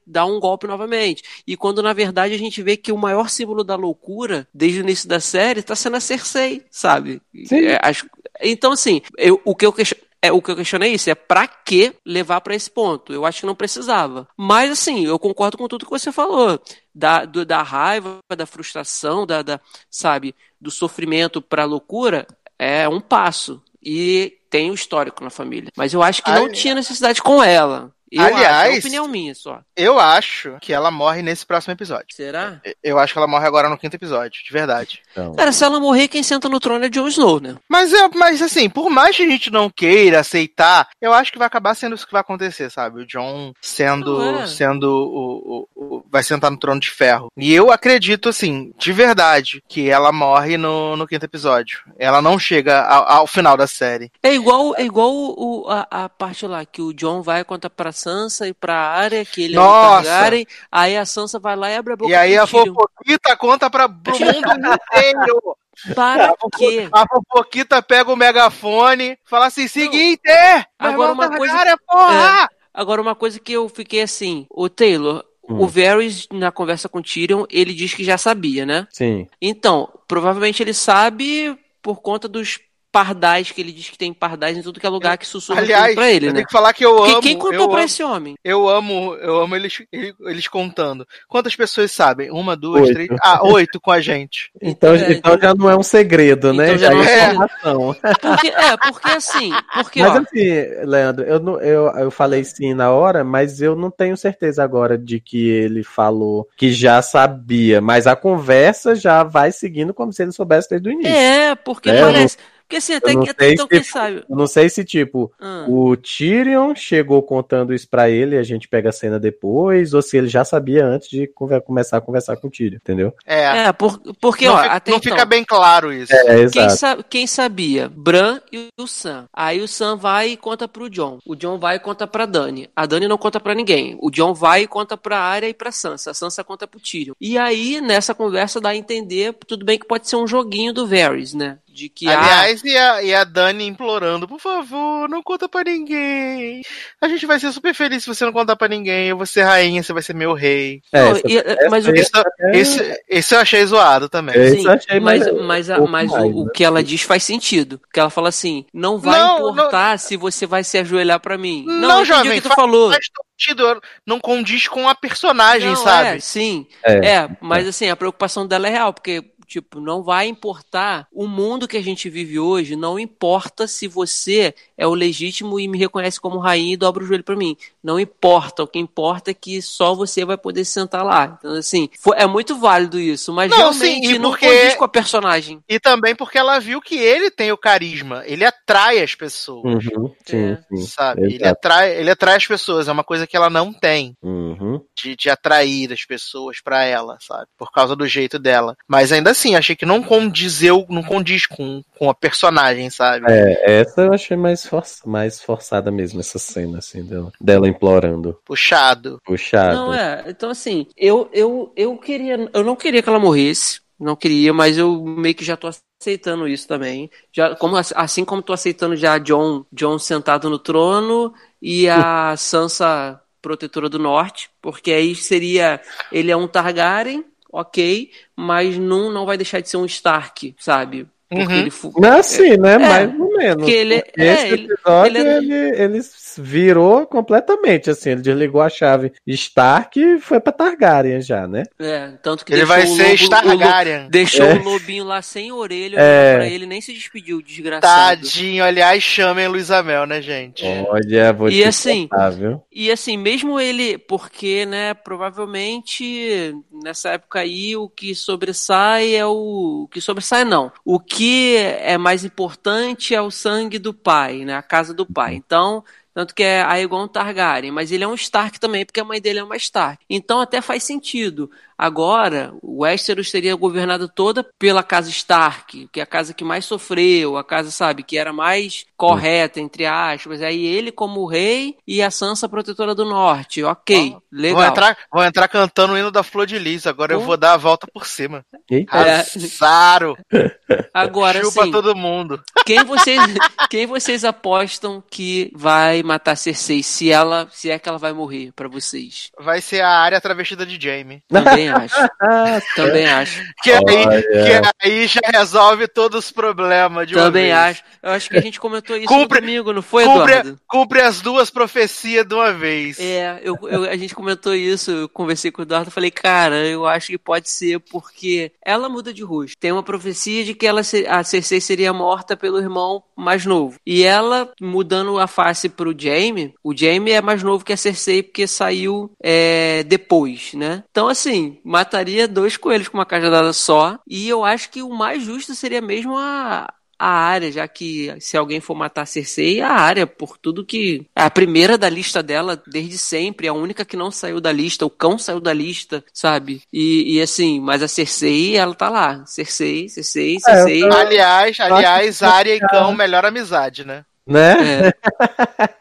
dar um golpe novamente. E quando na verdade a gente vê que o maior símbolo da loucura desde o início da série está sendo a Cersei, sabe? É, acho- então assim, eu, o que eu question- é, o que eu questionei é isso, é pra que levar pra esse ponto? Eu acho que não precisava. Mas assim, eu concordo com tudo que você falou. Da, do- da raiva, da frustração, da, da, sabe, do sofrimento pra loucura, é um passo. E tem o histórico na família. Mas eu acho que não tinha necessidade com ela. Eu acho, é Aliás- opinião minha só. Eu acho que ela morre nesse próximo episódio. Será? Eu acho que ela morre agora no quinto episódio, de verdade. Então, Cara, se ela morrer, quem senta no trono é Jon Snow, né? Mas, é, mas assim, por mais que a gente não queira aceitar, eu acho que vai acabar sendo isso que vai acontecer, sabe? O John sendo. É. sendo o, o- o- Vai sentar no trono de ferro. E eu acredito, assim, de verdade, que ela morre no, no quinto episódio. Ela não chega ao, ao final da série. É igual, é igual o, a, a parte lá que o John vai contar pra Sansa e pra área que ele é Targaryen, aí a Sansa vai lá e abre a boca E aí a fofoquita conta pra, pro mundo inteiro. Para A quê? A fofoquita pega o megafone, fala assim: seguinte, é! Agora uma coisa- Targaryen, porra! Agora, uma coisa que eu fiquei assim, o Taylor, Hum. o Varys, na conversa com o Tyrion, ele diz que já sabia, né? sim. Então, provavelmente ele sabe por conta dos pardais, que ele diz que tem pardais em tudo que é lugar que sussurram tudo Aliás, pra ele, eu né? tenho que falar que eu Quem- amo. quem contou eu pra amo- esse homem? Eu amo, eu amo eles, eles contando. Quantas pessoas sabem? Uma, duas, Oito. três. Ah, oito com a gente. Então, É, então já não é um segredo, né? Então já Já não é é informação. Porque, é, porque assim, porque, Mas ó, assim, Leandro, eu, não- eu, eu falei sim na hora, mas eu não tenho certeza agora de que ele falou que já sabia. Mas a conversa já vai seguindo como se ele soubesse desde o início. é, porque É, eu parece, porque assim, até que, sei então se- quem sabe, Eu não sei se, tipo, Ah. o Tyrion chegou contando isso pra ele e a gente pega a cena depois, ou se ele já sabia antes de conver- começar a conversar com o Tyrion, entendeu? É. é, por, porque, não ó, fica, até não então, fica bem claro isso. É, Quem, exato. sa- quem sabia? Bran e o Sam. Aí o Sam vai e conta pro John. O John vai e conta pra Dani. A Dani não conta pra ninguém. O John vai e conta pra Arya e pra Sansa. A Sansa conta pro Tyrion. E aí, nessa conversa, dá a entender, tudo bem que pode ser um joguinho do Varys, né? De que ah, Aliás, e, a, e a Dani implorando, por favor, não conta pra ninguém. A gente vai ser super feliz se você não contar pra ninguém. Eu vou ser rainha, você vai ser meu rei. É, Não, essa- e- essa mas o Isso, esse, esse eu achei zoado também. É, Sim, achei mas, mais- mas, a- mas o- mais, o, né? que ela diz faz sentido. Que ela fala assim: não vai Não, importar se você vai se ajoelhar pra mim. Não, Não, jovem, o que tu fa- falou. Faz sentido, não condiz com a personagem, Não, sabe? É, sim. É, É, mas assim, a preocupação dela é real, porque, tipo, não vai importar. O mundo que a gente vive hoje não importa se você é o legítimo e me reconhece como rainha e dobra o joelho pra mim. Não importa, o que importa é que só você vai poder sentar lá. Então, assim, foi- é muito válido isso, mas Não, realmente sim, não porque- condiz com a personagem. E também porque ela viu que ele tem o carisma, ele atrai as pessoas. Uhum, sim, sim. Sabe? Ele atrai, ele atrai as pessoas, é uma coisa que ela não tem. Uhum. De, de atrair as pessoas pra ela, sabe? Por causa do jeito dela. Mas ainda assim, achei que não condizeu, não condiz com, com a personagem, sabe? É, essa eu achei mais, for mais forçada mesmo, essa cena, assim, dela, dela implorando. Puxado. Puxado. Não, é. Então, assim, eu, eu, eu queria. Eu não queria que ela morresse. Não queria, mas eu meio que já tô aceitando isso também. Já, como, assim como tô aceitando já John, John sentado no trono e a Sansa protetora do norte. Porque aí seria. Ele é um Targaryen, ok, mas não, não vai deixar de ser um Stark, sabe? Porque Uhum. ele fu- Não, sim, né? É, Mais ou menos. porque ele- é, ele- episódio, ele é- ele, ele virou completamente, assim, ele desligou a chave Stark e foi pra Targaryen já, né? É, tanto que Ele deixou vai o ser Stargaryen. deixou É. o lobinho lá sem orelha É. pra ele, nem se despediu, desgraçado. Tadinho, aliás, chamem Luísa Mel, né, gente? Olha, vou E te assim, contar, viu? E assim, mesmo ele, porque, né, provavelmente nessa época aí o que sobressai é o, o que sobressai não. O que é mais importante é o sangue do pai, né, a casa do pai. Então, tanto que é Aegon Targaryen, mas ele é um Stark também, porque a mãe dele é uma Stark. Então até faz sentido. Agora, o Westeros seria governado toda pela casa Stark, que é a casa que mais sofreu, a casa, sabe, que era mais correta, entre aspas. Aí ele como rei e a Sansa protetora do norte. Ok, legal. Vão entrar, vão entrar cantando o hino da Flor de Lis, agora eu Pô. vou dar a volta por cima. Eita. Arrasaram. Agora Chupa sim. todo mundo. Quem vocês, quem vocês apostam que vai matar Cersei? Se ela, se é que ela vai morrer pra vocês? Vai ser a área travestida de Jamie. Também acho. Também acho. Que aí, Olha. que aí já resolve todos os problemas de uma Também vez. acho. Eu acho que a gente comentou isso Cumpre- no domingo, não foi, Cumpre, Eduardo? cumpre as duas profecias de uma vez. É, eu, eu- a gente comentou isso, eu conversei com o Eduardo, falei, cara, eu acho que pode ser porque ela muda de rosto. Tem uma profecia de que ela, se- a Cersei seria morta pelo irmão mais novo. E ela, mudando a face pro Jaime, o Jaime é mais novo que a Cersei porque saiu é, depois, né? Então, assim, mataria dois coelhos com uma cajadada só. E eu acho que o mais justo seria mesmo a, a área, já que se alguém for matar a Cersei, a área, por tudo que. É a primeira da lista dela desde sempre, a única que não saiu da lista, o cão saiu da lista, sabe? E, e assim, mas a Cersei, ela tá lá. Cersei, Cersei, Cersei. Aliás, acho aliás, que- Arya e Cão, melhor amizade, né? Né?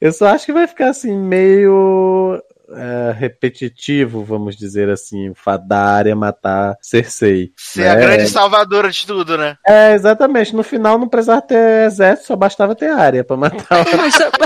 Eu só acho que vai ficar assim, meio é, repetitivo, vamos dizer assim, da área matar Cersei. Ser né? a grande salvadora de tudo, né? É, exatamente. No final não precisava ter exército, só bastava ter área pra matar.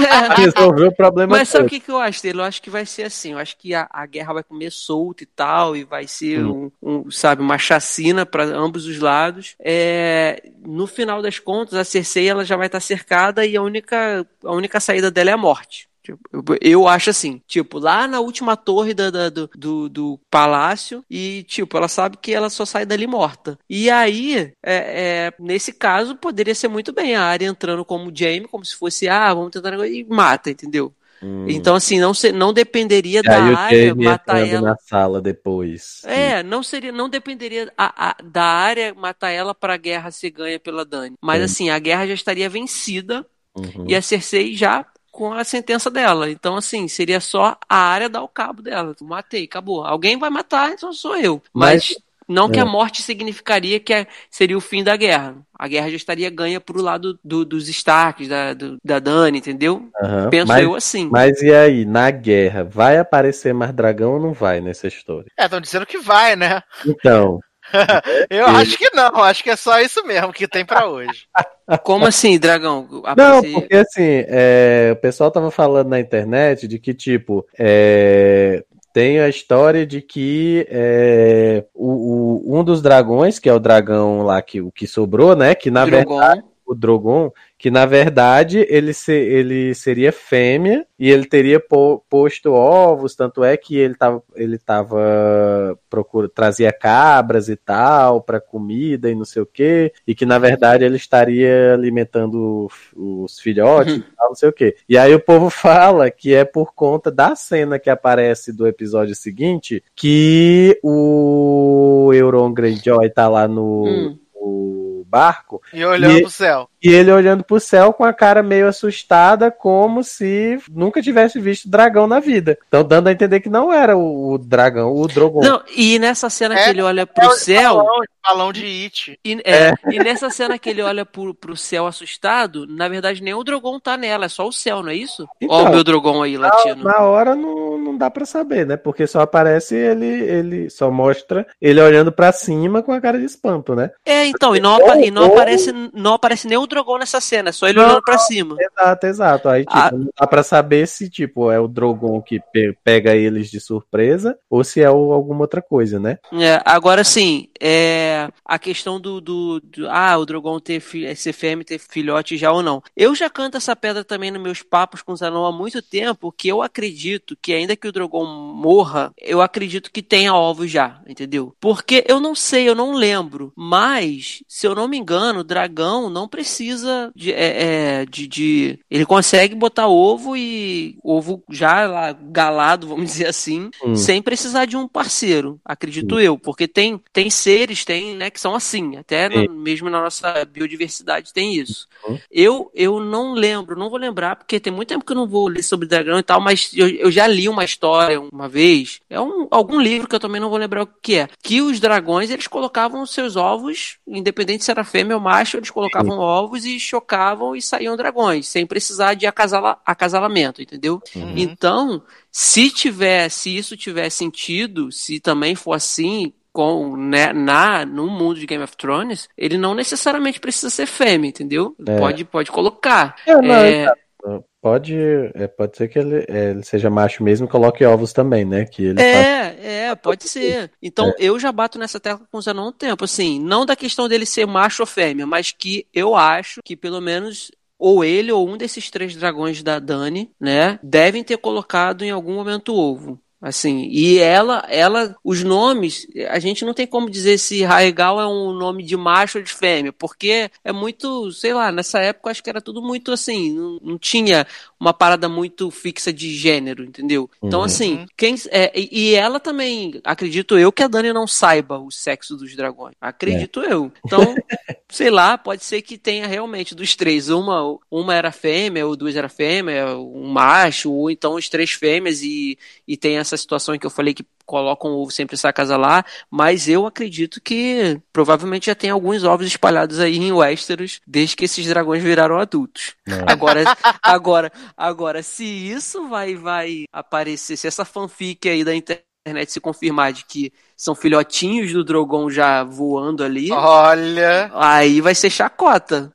É. Resolver o problema Mas sabe o que, que eu acho dele? Eu acho que vai ser assim. Eu acho que a, a guerra vai comer solta e tal, e vai ser Hum. um, um, sabe, uma chacina para ambos os lados. É, no final das contas, a Cersei ela já vai estar cercada e a única, a única saída dela é a morte. Tipo, eu, acho assim, tipo, lá na última torre da, da- do, do, do palácio, e, tipo, ela sabe que ela só sai dali morta. E aí, é, é, nesse caso, poderia ser muito bem a área entrando como Jaime, como se fosse, ah, vamos tentar negócio, e mata, entendeu? Hum. Então, assim, não, se- não dependeria E da área Jamie matar entrando ela. na sala depois. É, não seria, não dependeria a- a- da área matar ela para a guerra ser ganha pela Dani. Mas Sim. assim, a guerra já estaria vencida Uhum. e a Cersei já com a sentença dela. Então, assim, seria só a área dar o cabo dela. Matei, acabou. Alguém vai matar, então sou eu. Mas, Mas- não que é. a morte significaria que é- seria o fim da guerra. A guerra já estaria ganha pro lado do- dos Starks, da, do- da Dani, entendeu? Aham. Penso Mas- eu assim. Mas e aí, na guerra, vai aparecer mais dragão ou não vai nessa história? É, estão dizendo que vai, né? Então, Eu acho que não, acho que é só isso mesmo que tem pra hoje. Como assim, dragão? Não, porque assim, é, o pessoal tava falando na internet de que, tipo, é, tem a história de que é, o, o- um dos dragões, que é o dragão lá que, o que sobrou, né? Que na Drogon. verdade. O Drogon, que na verdade ele, se, ele seria fêmea e ele teria po, posto ovos, tanto é que ele tava, ele tava procura, trazia cabras e tal para comida e não sei o que, e que na verdade ele estaria alimentando os filhotes e tal, não sei o que. E aí o povo fala que é por conta da cena que aparece do episódio seguinte que o Euron Greyjoy tá lá no, Hum. no barco E olhando E- pro céu. E ele olhando pro céu com a cara meio assustada, como se nunca tivesse visto dragão na vida. Então, dando a entender que não era o, o dragão, o Drogon. Não, e nessa cena que É, ele olha é pro o céu. balão, balão de It. E, é, e nessa cena que ele olha pro, pro céu assustado, na verdade nem o Drogon tá nela, é só o céu, não é isso? Então, Ó o meu Drogon aí, na, latino. na hora não, não dá pra saber, né? Porque só aparece ele, ele só mostra ele olhando pra cima com a cara de espanto, né? É, então, e não, apa- e não Ou- aparece, não aparece nem o Drogon nessa cena, é só ele Não, olhando pra cima. Exato, exato. Aí, tipo, Ah. não dá pra saber se, tipo, é o Drogon que pe- pega eles de surpresa ou se é o- alguma outra coisa, né? É, agora sim, é, a questão do, do, do- Ah, o Drogon ter fi- ser fêmea, ter filhote já ou não. Eu já canto essa pedra também nos meus papos com o Zanon há muito tempo, que eu acredito que ainda que o Drogon morra, eu acredito que tenha ovos já, entendeu? Porque eu não sei, eu não lembro, mas, se eu não me engano, o dragão não precisa de, é, é, de, de- Ele consegue botar ovo e ovo já lá galado, vamos dizer assim, Hum. sem precisar de um parceiro, acredito eu, porque tem, tem seres, tem, né, que são assim, até na- mesmo na nossa biodiversidade tem isso. Uhum. Eu, eu não lembro, não vou lembrar, porque tem muito tempo que eu não vou ler sobre dragão e tal, mas eu, eu já li uma história uma vez, é um, algum livro que eu também não vou lembrar o que é, que os dragões, eles colocavam os seus ovos, independente se era fêmea ou macho, eles colocavam ovos e chocavam e saíam dragões, sem precisar de acasala, acasalamento, entendeu? Uhum. Então, se tiver, se isso tiver sentido, se também for assim, com né, na no mundo de Game of Thrones, ele não necessariamente precisa ser fêmea, entendeu? É. Pode pode colocar. É, não, É. Pode, é, pode ser que ele, é, ele seja macho mesmo e coloque ovos também, né? Que ele É, é, pode ser. Então eu já bato nessa tecla com o Zanon há um tempo, assim, não da questão dele ser macho ou fêmea, mas que eu acho que pelo menos ou ele ou um desses três dragões da Dani, né, devem ter colocado em algum momento o ovo. Assim, e ela, ela, os nomes, a gente não tem como dizer se Raigal é um nome de macho ou de fêmea, porque é muito, sei lá, nessa época acho que era tudo muito assim, não, não tinha uma parada muito fixa de gênero, entendeu? Então, Uhum. assim, quem, é, e ela também, acredito eu, que a Dani não saiba o sexo dos dragões. Acredito eu. Então, sei lá, pode ser que tenha realmente dos três. Uma, uma era fêmea, ou duas era fêmea, um macho, ou então os três fêmeas, e, e tem essa situação em que eu falei que colocam o ovo sem precisar acasalar, mas eu acredito que provavelmente já tem alguns ovos espalhados aí em Westeros desde que esses dragões viraram adultos. Agora, agora, agora, se isso vai, vai aparecer, se essa fanfic aí da internet se confirmar de que são filhotinhos do Drogon já voando ali, Olha. aí vai ser chacota.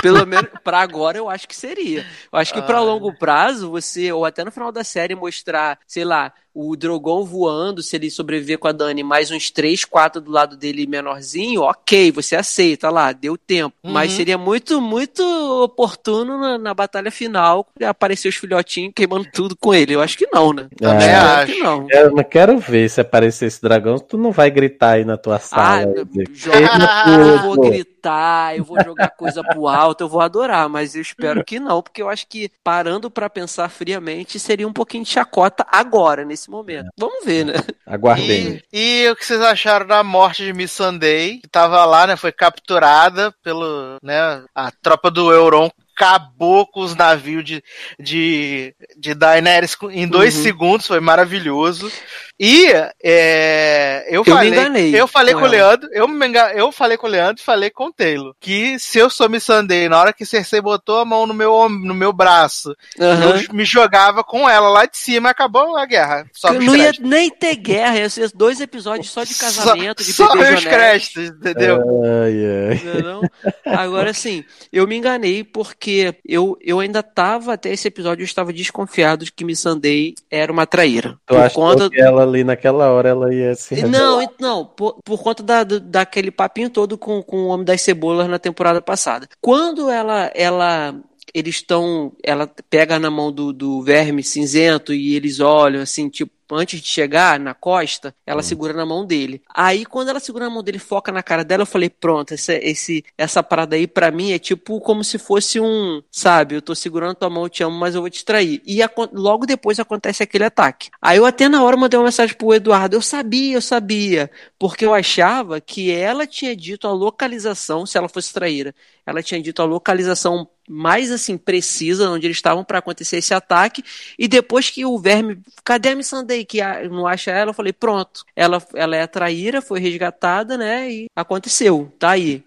Pelo menos pra agora eu acho que seria. Eu acho que pra longo prazo, você, ou até no final da série, mostrar, sei lá, o Drogon voando, se ele sobreviver com a Dani, mais uns 3, 4 do lado dele menorzinho, ok, você aceita lá, deu tempo. Mas Uhum. seria muito, muito oportuno na, na batalha final aparecer os filhotinhos queimando tudo com ele. Eu acho que não, né? Também Eu acho. que não. Eu não quero ver se aparecer esse dragão, tu não vai gritar aí na tua Ah, sala. dizer, joga- "Queima eu vou tudo." gritar, eu vou jogar coisa pro alto, eu vou adorar, mas eu espero que não, porque eu acho que parando pra pensar friamente seria um pouquinho de chacota agora, nesse momento. Vamos ver, né? Aguardem. E, e o que vocês acharam da morte de Miss Sunday? Que tava lá, né? Foi capturada pelo, né? A tropa do Euron acabou com os navios de, de, de Daenerys em dois Uhum. segundos, foi maravilhoso. E é, eu, Eu me falei, enganei eu falei com com, o. Leandro, eu, me enga- eu falei com o Leandro e falei com o Taylor, que se eu sou Miss Sunday, na hora que Cersei botou a mão no meu, no meu braço, Aham. eu me jogava com ela lá de cima, acabou a guerra. Só não ia nem ter guerra, ia ser dois episódios só de casamento, de só bebê os Jonete. créditos, entendeu? Ai, ai. Não, Agora sim, eu me enganei porque eu, eu ainda tava, até esse episódio, eu estava desconfiado de que Miss Sunday era uma traíra. Tu por conta que ela ali naquela hora ela ia se Não, revelar. não, por, por conta da, daquele papinho todo com, com o Homem das Cebolas na temporada passada. Quando ela, ela, eles estão, ela pega na mão do, do verme cinzento e eles olham assim, tipo, antes de chegar na costa, ela segura na mão dele. Aí, quando ela segura na mão dele, foca na cara dela, eu falei, pronto, esse, esse, essa parada aí pra mim é tipo como se fosse um, sabe, eu tô segurando tua mão, eu te amo, mas eu vou te trair. E acon- logo depois acontece aquele ataque. Aí eu até na hora mandei uma mensagem pro Eduardo, eu sabia, eu sabia, porque eu achava que ela tinha dito a localização, se ela fosse traíra, ela tinha dito a localização mais assim precisa onde eles estavam para acontecer esse ataque e depois que o verme cadê a Missandei que não acha ela eu falei pronto ela ela é a traíra foi resgatada né e aconteceu tá aí.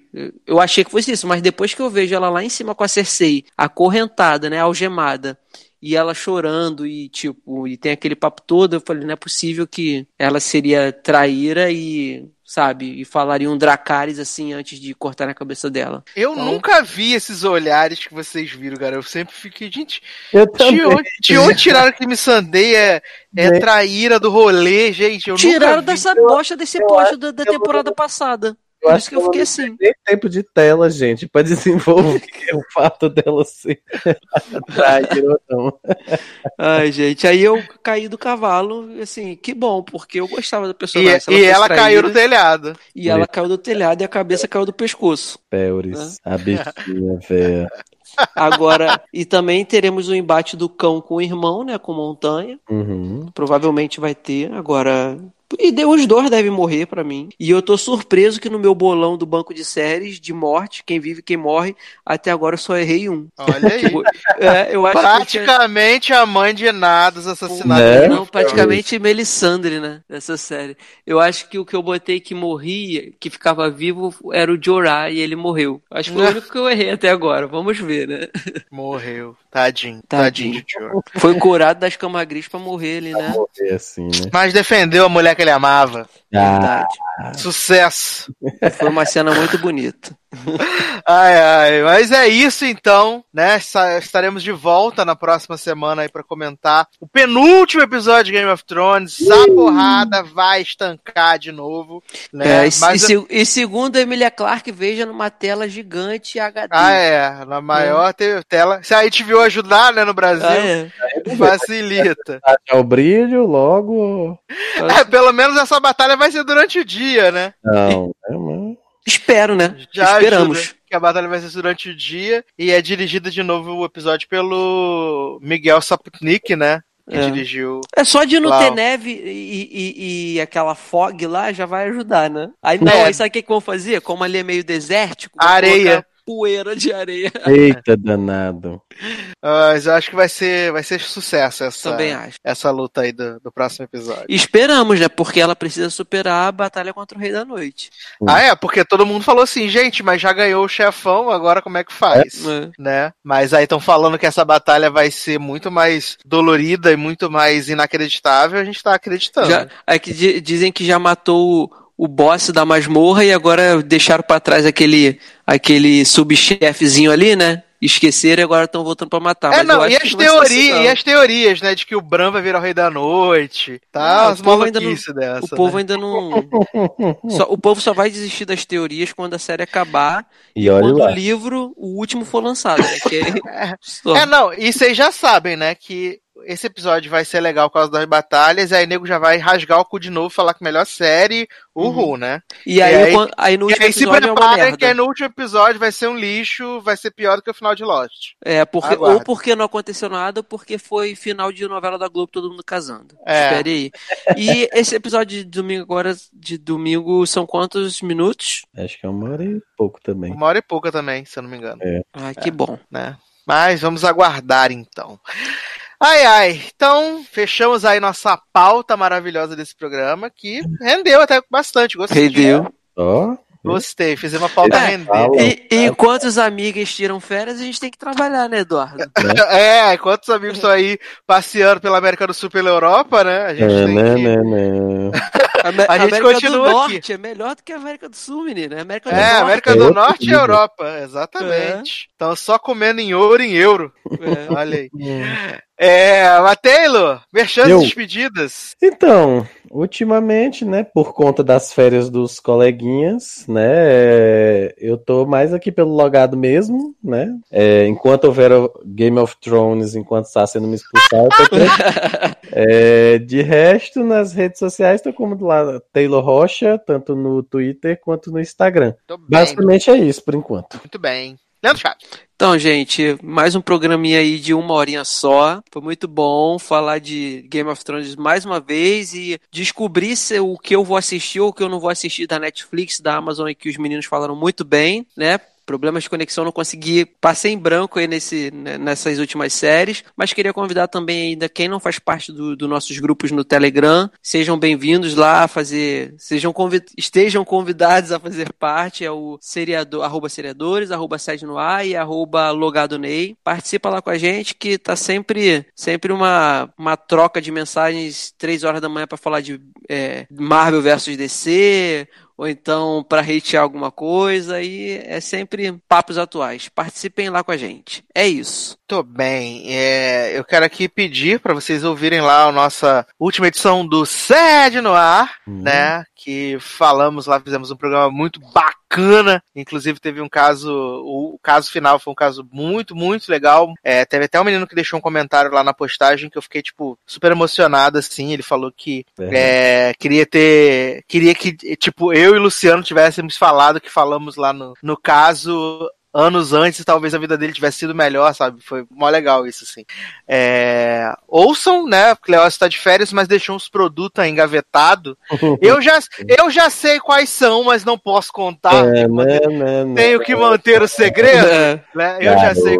Eu achei que fosse isso mas depois que eu vejo ela lá em cima com a Cersei acorrentada né algemada e ela chorando e tipo e tem aquele papo todo eu falei não é possível que ela seria traíra e sabe e falaria um Dracarys assim antes de cortar na cabeça dela Eu Então- nunca vi esses olhares que vocês viram, cara. Eu sempre fiquei, gente, Eu de onde, de onde tiraram que me Sandei é, é Né? traíra do rolê, gente? Eu Tiraram nunca vi. dessa bosta desse pódio da, da temporada passada. Eu Por acho isso que eu ela fiquei assim. tem nem tempo de tela, gente, pra desenvolver o fato dela ser traíra ou não. Ai, gente, aí eu caí do cavalo, assim, que bom, porque eu gostava da E, personagem. E ela traíra, caiu no telhado. E ela caiu do telhado e a cabeça caiu do pescoço. Péuris, a bichinha, véia. Agora, e também teremos o embate do cão com o irmão, né, com montanha. Uhum. Provavelmente vai ter. Agora. E de- os dois devem morrer pra mim. E eu tô surpreso que no meu bolão do banco de séries de morte, quem vive e quem morre, até agora eu só errei um. Olha aí. É, eu acho tinha- Praticamente a mãe de Nados assassinada. Né? Não, praticamente Melisandre, né? Dessa série. Eu acho que o que eu botei que morria, que ficava vivo, era o Jorah e ele morreu. Acho que foi o único que eu errei até agora. Vamos ver, né? Morreu. Tadinho. Tadinho. Tadinho de Jorah. Foi curado das camas gris pra morrer ali, né? Morrer assim, né? Mas defendeu a mulher que ele amava. Ah, Verdade. Sucesso. Foi uma cena muito bonita. Ai, ai, mas é isso então, né? Esta- Estaremos de volta na próxima semana aí pra comentar o penúltimo episódio de Game of Thrones. A porrada vai estancar de novo, né? É, e, Mas- e e segundo a Emilia Clarke, veja numa tela gigante HD. Ah, é, na maior te- tela. Se a HBO ajudar, né, no Brasil, Ah, é. facilita. achar o brilho logo. É, pelo menos essa batalha vai ser durante o dia, né? Não, é, mas... Espero, né? Já Esperamos. ajuda, que a batalha vai ser durante o dia e é dirigida de novo o episódio pelo Miguel Saputnik, né? Que É. dirigiu. É só de não Lá, ter neve e, e- e aquela fog lá já vai ajudar, né? Aí não, É. aí sabe o que, que vão fazer? Como ali é meio desértico, Areia. colocar poeira de areia. Eita, danado. Mas eu acho que vai ser, vai ser sucesso essa, Também acho. essa luta aí do, do próximo episódio. E Esperamos, né? Porque ela precisa superar a batalha contra o Rei da Noite. Ah, é, porque todo mundo falou assim, gente, mas já ganhou o chefão, agora como é que faz? É. Né? Mas aí estão falando que essa batalha vai ser muito mais dolorida e muito mais inacreditável, a gente tá acreditando. Já, é que di- dizem que já matou o, boss da masmorra e agora deixaram pra trás aquele, aquele subchefezinho ali, né? Esqueceram e agora estão voltando pra matar. É, Mas não, e as, não assim, não. e as teorias, né, de que o Bran vai virar o rei da noite, tá? Ah, As o povo ainda não- dessa, O povo né? ainda não. Só- o povo só vai desistir das teorias quando a série acabar E olha quando lá. o livro, o último, for lançado, né? Que é... É, não, e vocês já sabem, né, que esse episódio vai ser legal por causa das batalhas, e aí o nego já vai rasgar o cu de novo, falar que melhor série, uhul, né? E aí, quan- aí no e último aí se episódio é uma preparem merda. que aí no último episódio vai ser um lixo, vai ser pior do que o final de Lost. É, porque, ou porque não aconteceu nada, ou porque foi final de novela da Globo, todo mundo casando. É. Espere aí. E esse episódio de domingo agora, de domingo, são quantos minutos? Acho que é uma hora e pouco também. Uma hora e pouca também, se eu não me engano. É. Ah, que bom. né? Mas vamos aguardar então. Ai, ai. Então, fechamos aí nossa pauta maravilhosa desse programa, que rendeu até bastante. Gostei. Rendeu. Ó. Gostei, fizemos uma pauta É, render. E, e enquanto os amigas tiram férias, a gente tem que trabalhar, né, Eduardo? É, enquanto os amigos estão aí passeando pela América do Sul e pela Europa, né? A gente É, tem né, que. né, né. A, A gente América continua do aqui. Norte é melhor do que a América do Sul, menino. É América do É, Norte. América do Norte e Europa, exatamente. Estão só comendo em ouro em euro. Olha aí. É, mas Taylor, merchan Eu. despedidas. Então, ultimamente, né, por conta das férias dos coleguinhas, né, eu tô mais aqui pelo logado mesmo, né, é, enquanto houver o Game of Thrones, enquanto está sendo me aqui. É, de resto, nas redes sociais, tô como do lado Taylor Rocha, tanto no Twitter quanto no Instagram. Basicamente é isso, por enquanto. Muito bem. Leandro Chaves. Então, gente, mais um programinha aí de uma horinha só. Foi muito bom falar de Game of Thrones mais uma vez e descobrir se o que eu vou assistir ou o que eu não vou assistir da Netflix, da Amazon que os meninos falaram muito bem, né? Problemas de conexão, não consegui, passei em branco aí nesse, né, nessas últimas séries, mas queria convidar também ainda quem não faz parte dos do nossos grupos no Telegram, sejam bem-vindos lá a fazer, sejam convi estejam convidados a fazer parte, é o seriador, arroba seriadores, arroba sede no ar e arroba logado Ney. Participa lá com a gente que tá sempre, sempre uma, uma troca de mensagens três horas da manhã para falar de é, Marvel versus DC, ou então para hatear alguma coisa, e é sempre papos atuais. Participem lá com a gente. É isso. Tô bem. É, eu quero aqui pedir para vocês ouvirem lá a nossa última edição do Sede no Ar, né? Que falamos lá, fizemos um programa muito bacana. Inclusive teve um caso, o, caso final foi um caso muito, muito legal. É, teve até um menino que deixou um comentário lá na postagem que eu fiquei, tipo, super emocionado, assim. Ele falou que é, queria ter. Queria que, tipo, eu e o Luciano tivéssemos falado que falamos lá no, no caso anos antes, talvez a vida dele tivesse sido melhor, sabe? Foi mó legal isso, assim. É, ouçam, né? Porque Leócio está de férias, mas deixou uns produtos aí engavetados. eu, já, eu já sei quais são, mas não posso contar. É, tenho, que manter, né, né, tenho que manter o segredo. né? Eu já sei.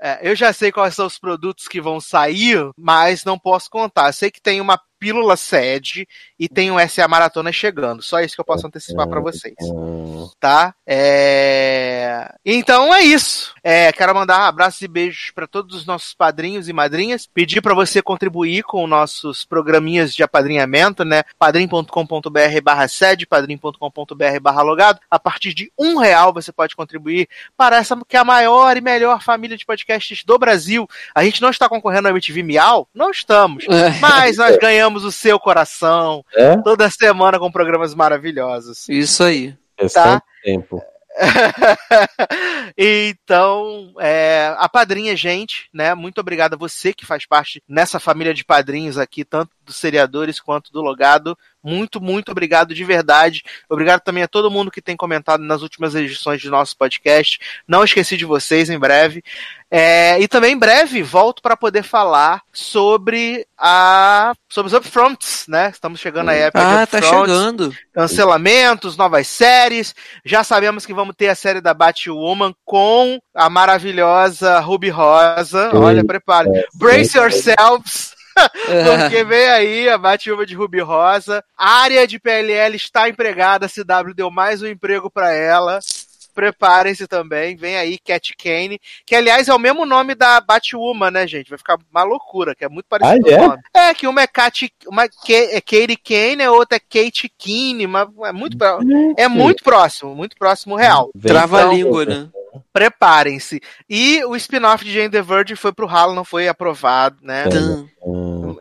É, eu já sei quais são os produtos que vão sair, mas não posso contar. Eu sei que tem uma pílula sede e tem um SA Maratona chegando. Só isso que eu posso antecipar para vocês. Tá? É... Então é isso. É, quero mandar abraços e beijos para todos os nossos padrinhos e madrinhas. Pedir para você contribuir com nossos programinhas de apadrinhamento, né? padrim.com.br barra sede, padrim.com.br barra logado. A partir de um real você pode contribuir para essa que é a maior e melhor família de podcasts do Brasil. A gente não está concorrendo ao MTV Miau? Não estamos. Mas nós ganhamos o seu coração É? toda semana com programas maravilhosos. Isso aí. Questão Tá? tempo. então, é, a padrinha, gente, né? Muito obrigado a você que faz parte nessa família de padrinhos aqui, tanto dos seriadores quanto do logado. Muito, muito obrigado de verdade. Obrigado também a todo mundo que tem comentado nas últimas edições de nosso podcast. Não esqueci de vocês em breve. É, e também em breve volto para poder falar sobre a sobre os upfronts, né? Estamos chegando à época de Ah, tá upfronts, chegando. cancelamentos, novas séries. Já sabemos que vamos ter a série da Batwoman com a maravilhosa Ruby Rosa. Olha, prepare. Brace yourselves. Porque vem aí a Batwoman de Ruby Rosa. A área de PLL está empregada. A CW deu mais um emprego para ela. Preparem-se também. Vem aí Cat Kane, que aliás é o mesmo nome da Batwoman, né, gente? Vai ficar uma loucura, que é muito parecido Ah, é? o nome. É, que uma é, Cat, uma Ke- é Katie Kane, a outra é Kate Kane, mas é muito, pró- é muito próximo, muito próximo real. Vem Trava a então, língua, né? Preparem-se. E o spin-off de Jane the Virgin foi pro ralo, não foi aprovado, né? Tum.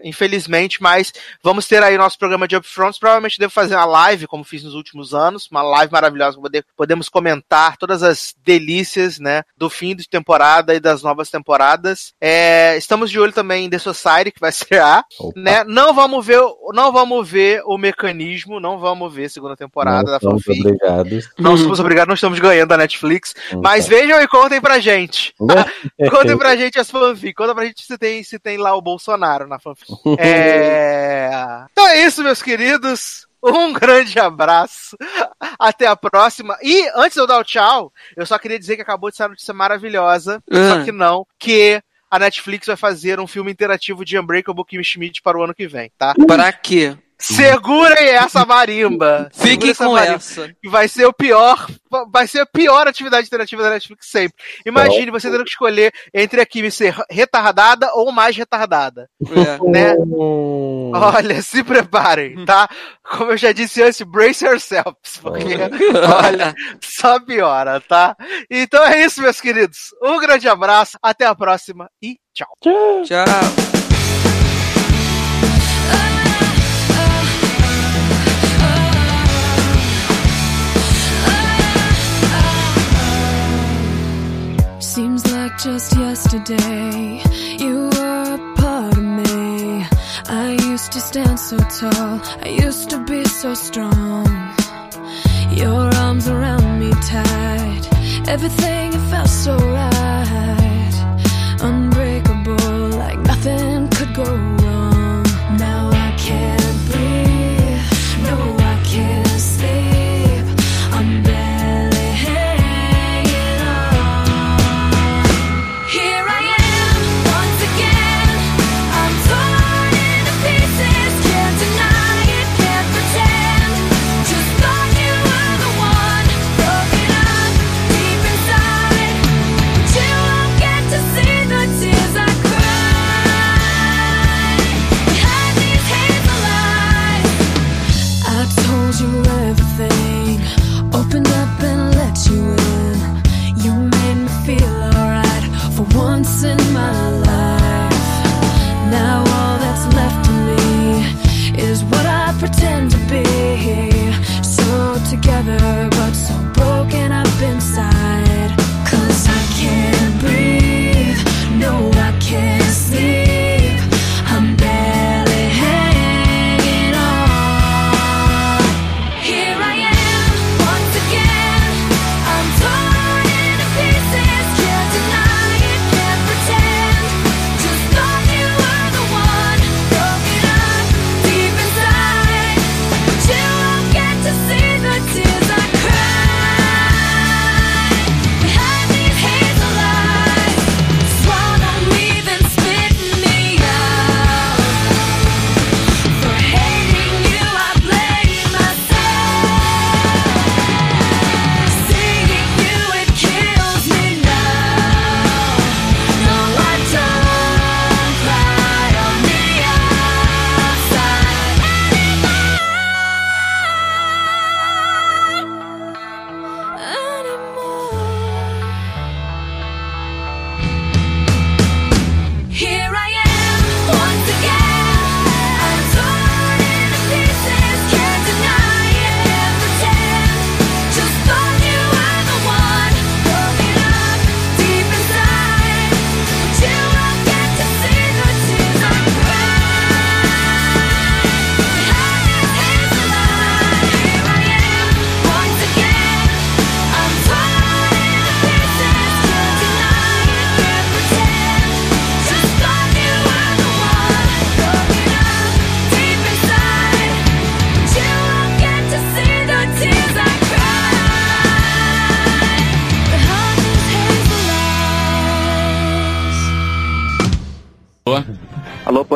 Infelizmente, mas vamos ter aí nosso programa de Upfronts. Provavelmente devo fazer uma live, como fiz nos últimos anos, uma live maravilhosa poder podemos comentar todas as delícias, né, do fim de temporada e das novas temporadas. É, estamos de olho também em The Society, que vai ser a, né? Não vamos ver, o- não vamos ver o mecanismo, não vamos ver a segunda temporada Não da fanfic. obrigados. Não somos obrigados, não estamos ganhando da Netflix. Hum, Mas tá. vejam e contem pra gente. contem pra gente as fanfic. Conta pra gente se tem, se tem lá o Bolsonaro na fanfic. É... Então é isso, meus queridos. Um grande abraço. Até a próxima. E antes de eu dar o tchau, eu só queria dizer que acabou de sair uma notícia maravilhosa. Ah. Só que não, que a Netflix vai fazer um filme interativo de Unbreakable Kimmy Schmidt para o ano que vem, tá? Pra quê? Segurem essa marimba. Fiquem com marimba, essa. Que vai ser o pior. Vai ser a pior atividade interativa da Netflix sempre. Imagine você tendo que escolher entre a Kimi ser retardada ou mais retardada. É. Né? Olha, se preparem, tá? Como eu já disse antes, brace yourselves, porque, olha, só piora, tá? Então é isso, meus queridos. Um grande abraço, até a próxima e tchau. Tchau. Seems yesterday you were a part of me. I used to stand so tall, I used to be so strong. Your arms around me tight, everything felt so right.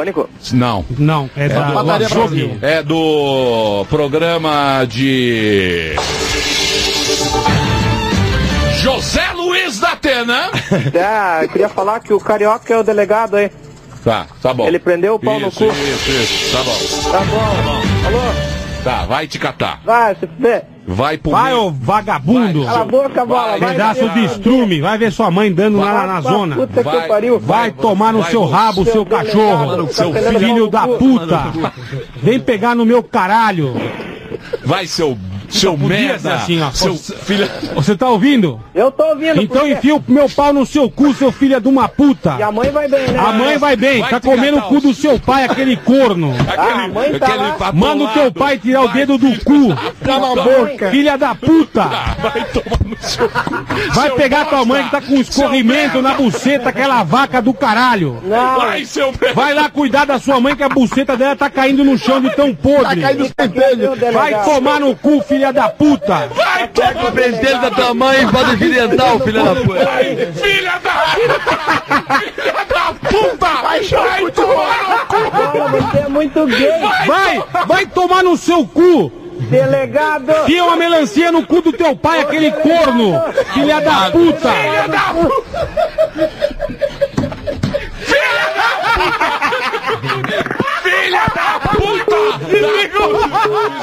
Pânico? Não. Não, é, da do, Brasil. é do programa de. José Luiz da Atena. Ah, eu queria falar que o Carioca é o delegado aí. Tá, tá bom. Ele prendeu o pau no Isso, cu. Isso, isso, tá bom. Tá bom. Alô? Tá, vai te catar. Vai, se fuder. Vai pro. Vai, ô vagabundo! Cala a boca, bola. Vai, Pedaço de estrume, vai ver sua mãe dando lá na, Vai zona. puta que Vai, pariu. vai tomar no vai, seu rabo, seu seu cachorro, tá seu filho da puta. Vem pegar no meu caralho. Vai, seu. Seu merda. assim, ó. Seu Você- filho. Você tá ouvindo? Eu tô ouvindo. Então enfia o meu pau no seu cu, seu filho de uma puta. E a mãe vai bem, né? A mãe vai bem, Vai tá comendo o cu do seu pai, aquele corno. Ah, a mãe tá lá. atolado. Manda o teu pai tirar o dedo do cu. Cala a boca. Filha da puta. Vai tomar no seu cu. Vai Seu pegar tua bosta. mãe que tá com escorrimento na buceta, aquela vaca do caralho. Não. Vai, seu merda. Vai lá cuidar da sua mãe que a buceta dela tá caindo no chão de tão podre. Tá caindo. Vai tomar no cu, filha filha da puta! Vai, tá pega o da tua mãe e bota filha da puta! Vai, filha da Filha da puta! Vai, vai tomar no cu! Você é muito gay! Vai, vai tomar no seu cu! Delegado! Fia é uma melancia no cu do teu pai, Ô, aquele delegado. corno! Filha da puta! Filha da puta! Filha da puta! Filha da puta!